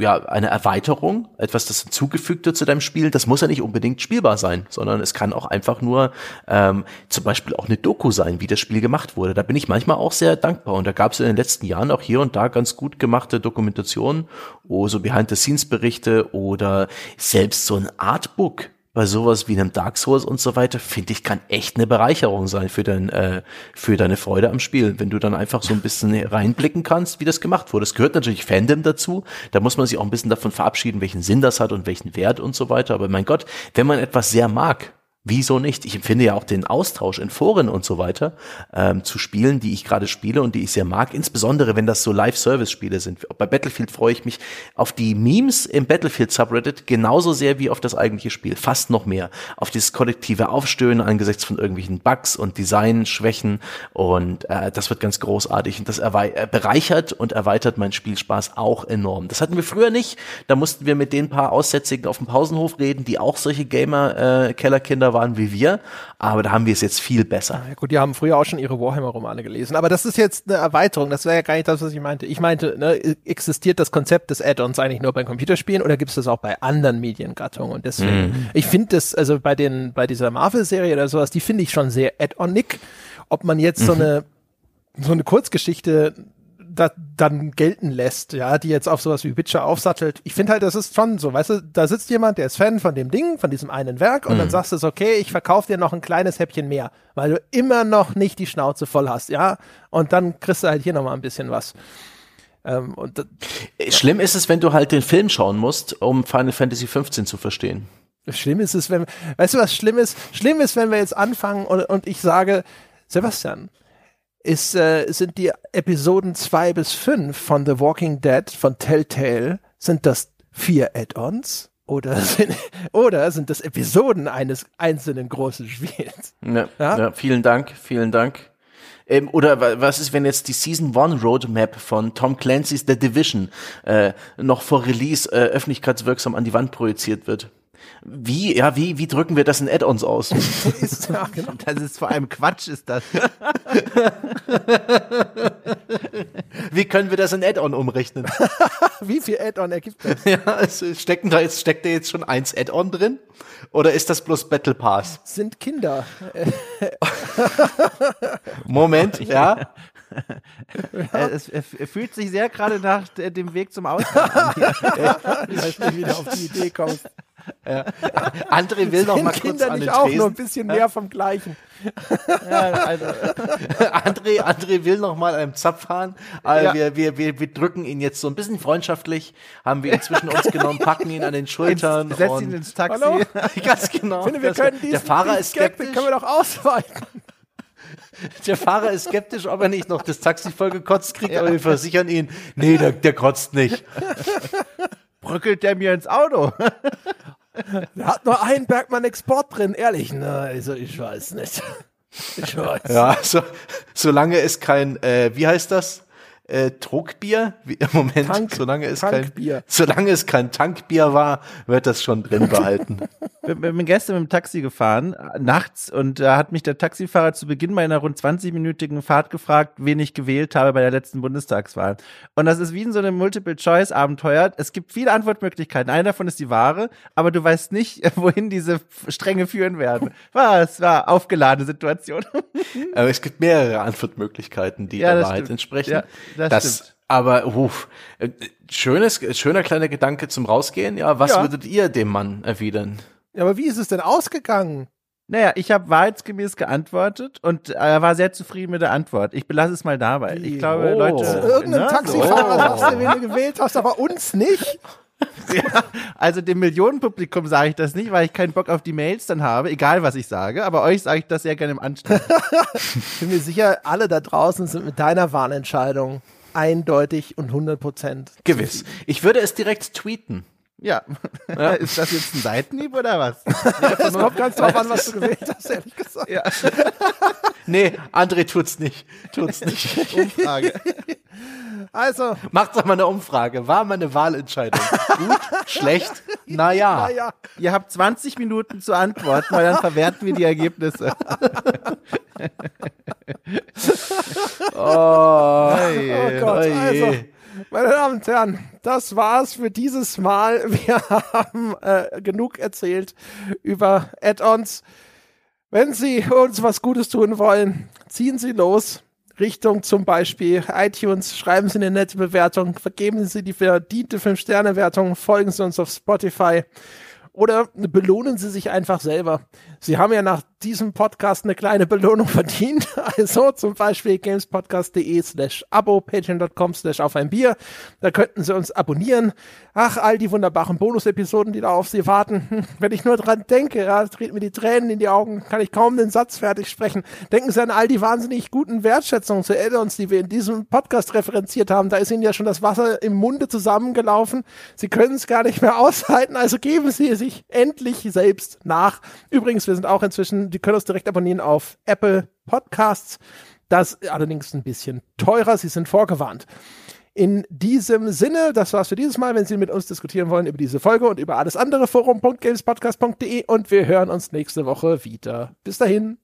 ja, eine Erweiterung, etwas, das hinzugefügt wird zu deinem Spiel, das muss ja nicht unbedingt spielbar sein, sondern es kann auch einfach nur ähm, zum Beispiel auch eine Doku sein, wie das Spiel gemacht wurde. Da bin ich manchmal auch sehr dankbar. Und da gab es in den letzten Jahren auch hier und da ganz gut gemachte Dokumentationen, oh, so Behind-the-Scenes-Berichte oder selbst so ein Artbook bei sowas wie einem Dark Souls und so weiter, finde ich, kann echt eine Bereicherung sein für dein, äh, für deine Freude am Spiel. Wenn du dann einfach so ein bisschen reinblicken kannst, wie das gemacht wurde. Es gehört natürlich Fandom dazu. Da muss man sich auch ein bisschen davon verabschieden, welchen Sinn das hat und welchen Wert und so weiter. Aber mein Gott, wenn man etwas sehr mag, Wieso nicht? Ich empfinde ja auch den Austausch in Foren und so weiter ähm, zu Spielen, die ich gerade spiele und die ich sehr mag, insbesondere wenn das so Live-Service-Spiele sind. Bei Battlefield freue ich mich auf die Memes im Battlefield-Subreddit genauso sehr wie auf das eigentliche Spiel, fast noch mehr. Auf dieses kollektive Aufstöhnen angesichts von irgendwelchen Bugs und Designschwächen und äh, das wird ganz großartig und das äh, bereichert und erweitert meinen Spielspaß auch enorm. Das hatten wir früher nicht. Da mussten wir mit den paar Aussätzigen auf dem Pausenhof reden, die auch solche Gamer-Kellerkinder waren wie wir, aber da haben wir es jetzt viel besser. Ja gut, die haben früher auch schon ihre Warhammer-Romane gelesen. Aber das ist jetzt eine Erweiterung. Das wäre ja gar nicht das, was ich meinte. Ich meinte, ne, existiert das Konzept des Add-ons eigentlich nur bei Computerspielen oder gibt es das auch bei anderen Mediengattungen? Und deswegen, ich finde das, also bei den, bei dieser Marvel-Serie oder sowas, die finde ich schon sehr add-onig. Ob man jetzt so eine so eine Kurzgeschichte da, dann gelten lässt, ja, die jetzt auf sowas wie Witcher aufsattelt. Ich finde halt, das ist schon so, weißt du, da sitzt jemand, der ist Fan von dem Ding, von diesem einen Werk und mhm. dann sagst du es, okay, ich verkaufe dir noch ein kleines Häppchen mehr, weil du immer noch nicht die Schnauze voll hast, ja, und dann kriegst du halt hier nochmal ein bisschen was. Ähm, und, Schlimm ist es, wenn du halt den Film schauen musst, um Final Fantasy 15 zu verstehen. Schlimm ist es, wenn, weißt du, was schlimm ist? Schlimm ist, wenn wir jetzt anfangen und, und ich sage, Sebastian, ist, äh, sind die Episoden zwei bis fünf von The Walking Dead von Telltale, sind das vier Add-ons? Oder *laughs* sind, oder sind das Episoden eines einzelnen großen Spiels? Ja, ja? ja vielen Dank, vielen Dank. Ähm, oder was ist, wenn jetzt die Season One Roadmap von Tom Clancy's The Division äh, noch vor Release äh, öffentlichkeitswirksam an die Wand projiziert wird? Wie, ja, wie, wie drücken wir das in Add-ons aus? *laughs* ja, genau. Das ist vor allem Quatsch, ist das. *laughs* wie können wir das in Add-on umrechnen? *laughs* wie viel Add-on ergibt das? Ja, es stecken da jetzt, steckt da jetzt schon eins Add-on drin? Oder ist das bloß Battle Pass? Sind Kinder. Moment, ja. ja. Es, es, fühlt sich sehr gerade nach dem Weg zum Ausgang an. ich weiß nicht, wie du auf die Idee kommst. Ja. André will noch mal kurz Kinder an nicht auch nur ein bisschen mehr vom Gleichen. Ja, also, *laughs* André, André will noch mal einem Zapf fahren. Also ja. wir, wir, wir, wir drücken ihn jetzt so ein bisschen freundschaftlich, haben wir ihn zwischen uns genommen, packen ihn an den Schultern. Setzt ihn ins Taxi. Hallo? *laughs* Ganz genau. Ich finde, wir können diesen, der Fahrer ist skeptisch. können wir doch ausweiten. *laughs* Der Fahrer ist skeptisch, ob er nicht noch das Taxi voll gekotzt kriegt, ja. aber wir versichern ihn, nee, der, der kotzt nicht. Brückelt der mir ins Auto? *laughs* Der hat nur einen Bergmann Export drin, ehrlich. Na, also ich weiß nicht. *laughs* Ich weiß. Ja, so, solange es kein, äh, wie heißt das? Äh, Druckbier. Wie, Im *laughs* Moment, Tank, solange, es kein, solange es kein Tankbier war, wird das schon drin behalten. *laughs* Wir bin gestern mit dem Taxi gefahren, nachts, und da hat mich der Taxifahrer zu Beginn meiner rund 20-minütigen Fahrt gefragt, wen ich gewählt habe bei der letzten Bundestagswahl. Und das ist wie in so einem Multiple-Choice-Abenteuer. Es gibt viele Antwortmöglichkeiten. Eine davon ist die wahre, aber du weißt nicht, *laughs* wohin diese Stränge führen werden. Was war aufgeladene Situation. aber es gibt mehrere Antwortmöglichkeiten, die ja, der Wahrheit stimmt. entsprechen. Ja, das, das stimmt. Aber uff, äh, schönes, schöner kleiner Gedanke zum Rausgehen. Ja, was ja. würdet ihr dem Mann erwidern? Ja, aber wie ist es denn ausgegangen? Naja, ich habe wahrheitsgemäß geantwortet und er war sehr zufrieden mit der Antwort. Ich belasse es mal dabei. Ich glaube, oh. Leute. Irgendein Taxifahrer oh. sagst du, wen du gewählt hast, aber uns nicht. *laughs* ja, also dem Millionenpublikum sage ich das nicht, weil ich keinen Bock auf die Mails dann habe, egal was ich sage, aber euch sage ich das sehr gerne im Anstand. *laughs* ich bin mir sicher, alle da draußen sind mit deiner Wahlentscheidung eindeutig und 100 Prozent. Gewiss. Ich würde es direkt tweeten. Ja. ja. *laughs* Ist das jetzt ein Seitenhieb oder was? *laughs* Ja, das kommt ganz drauf an, was du gewählt hast, ehrlich gesagt. Ja. *laughs* nee, André tut's nicht. Tut's nicht. Umfrage. Also. Macht doch mal eine Umfrage. War meine Wahlentscheidung gut, schlecht? Naja. naja. Ihr habt 20 Minuten zu antworten, weil dann verwerten wir die Ergebnisse. oh, oh Gott, also. Meine Damen und Herren, das war's für dieses Mal. *laughs* Wir haben äh, genug erzählt über Add-ons. Wenn Sie uns was Gutes tun wollen, ziehen Sie los. Richtung zum Beispiel iTunes, schreiben Sie eine nette Bewertung, vergeben Sie die verdiente 5-Sterne-Wertung, folgen Sie uns auf Spotify oder belohnen Sie sich einfach selber. Sie haben ja nach diesem Podcast eine kleine Belohnung *laughs* verdient. Also zum Beispiel gamespodcast.de slash abo, patreon.com slash auf ein Bier. Da könnten Sie uns abonnieren. Ach, all die wunderbaren Bonus-Episoden, die da auf Sie warten. Hm, wenn ich nur dran denke, ja, treten mir die Tränen in die Augen, kann ich kaum den Satz fertig sprechen. Denken Sie an all die wahnsinnig guten Wertschätzungen zu Add-ons, die wir in diesem Podcast referenziert haben. Da ist Ihnen ja schon das Wasser im Munde zusammengelaufen. Sie können es gar nicht mehr *laughs* aushalten, also geben Sie sich endlich selbst nach. Übrigens, wir sind auch inzwischen, die können uns direkt abonnieren auf Apple Podcasts. Das allerdings ein bisschen teurer. Sie sind vorgewarnt. In diesem Sinne, das war's für dieses Mal. Wenn Sie mit uns diskutieren wollen über diese Folge und über alles andere, forum.gamespodcast.de und wir hören uns nächste Woche wieder. Bis dahin.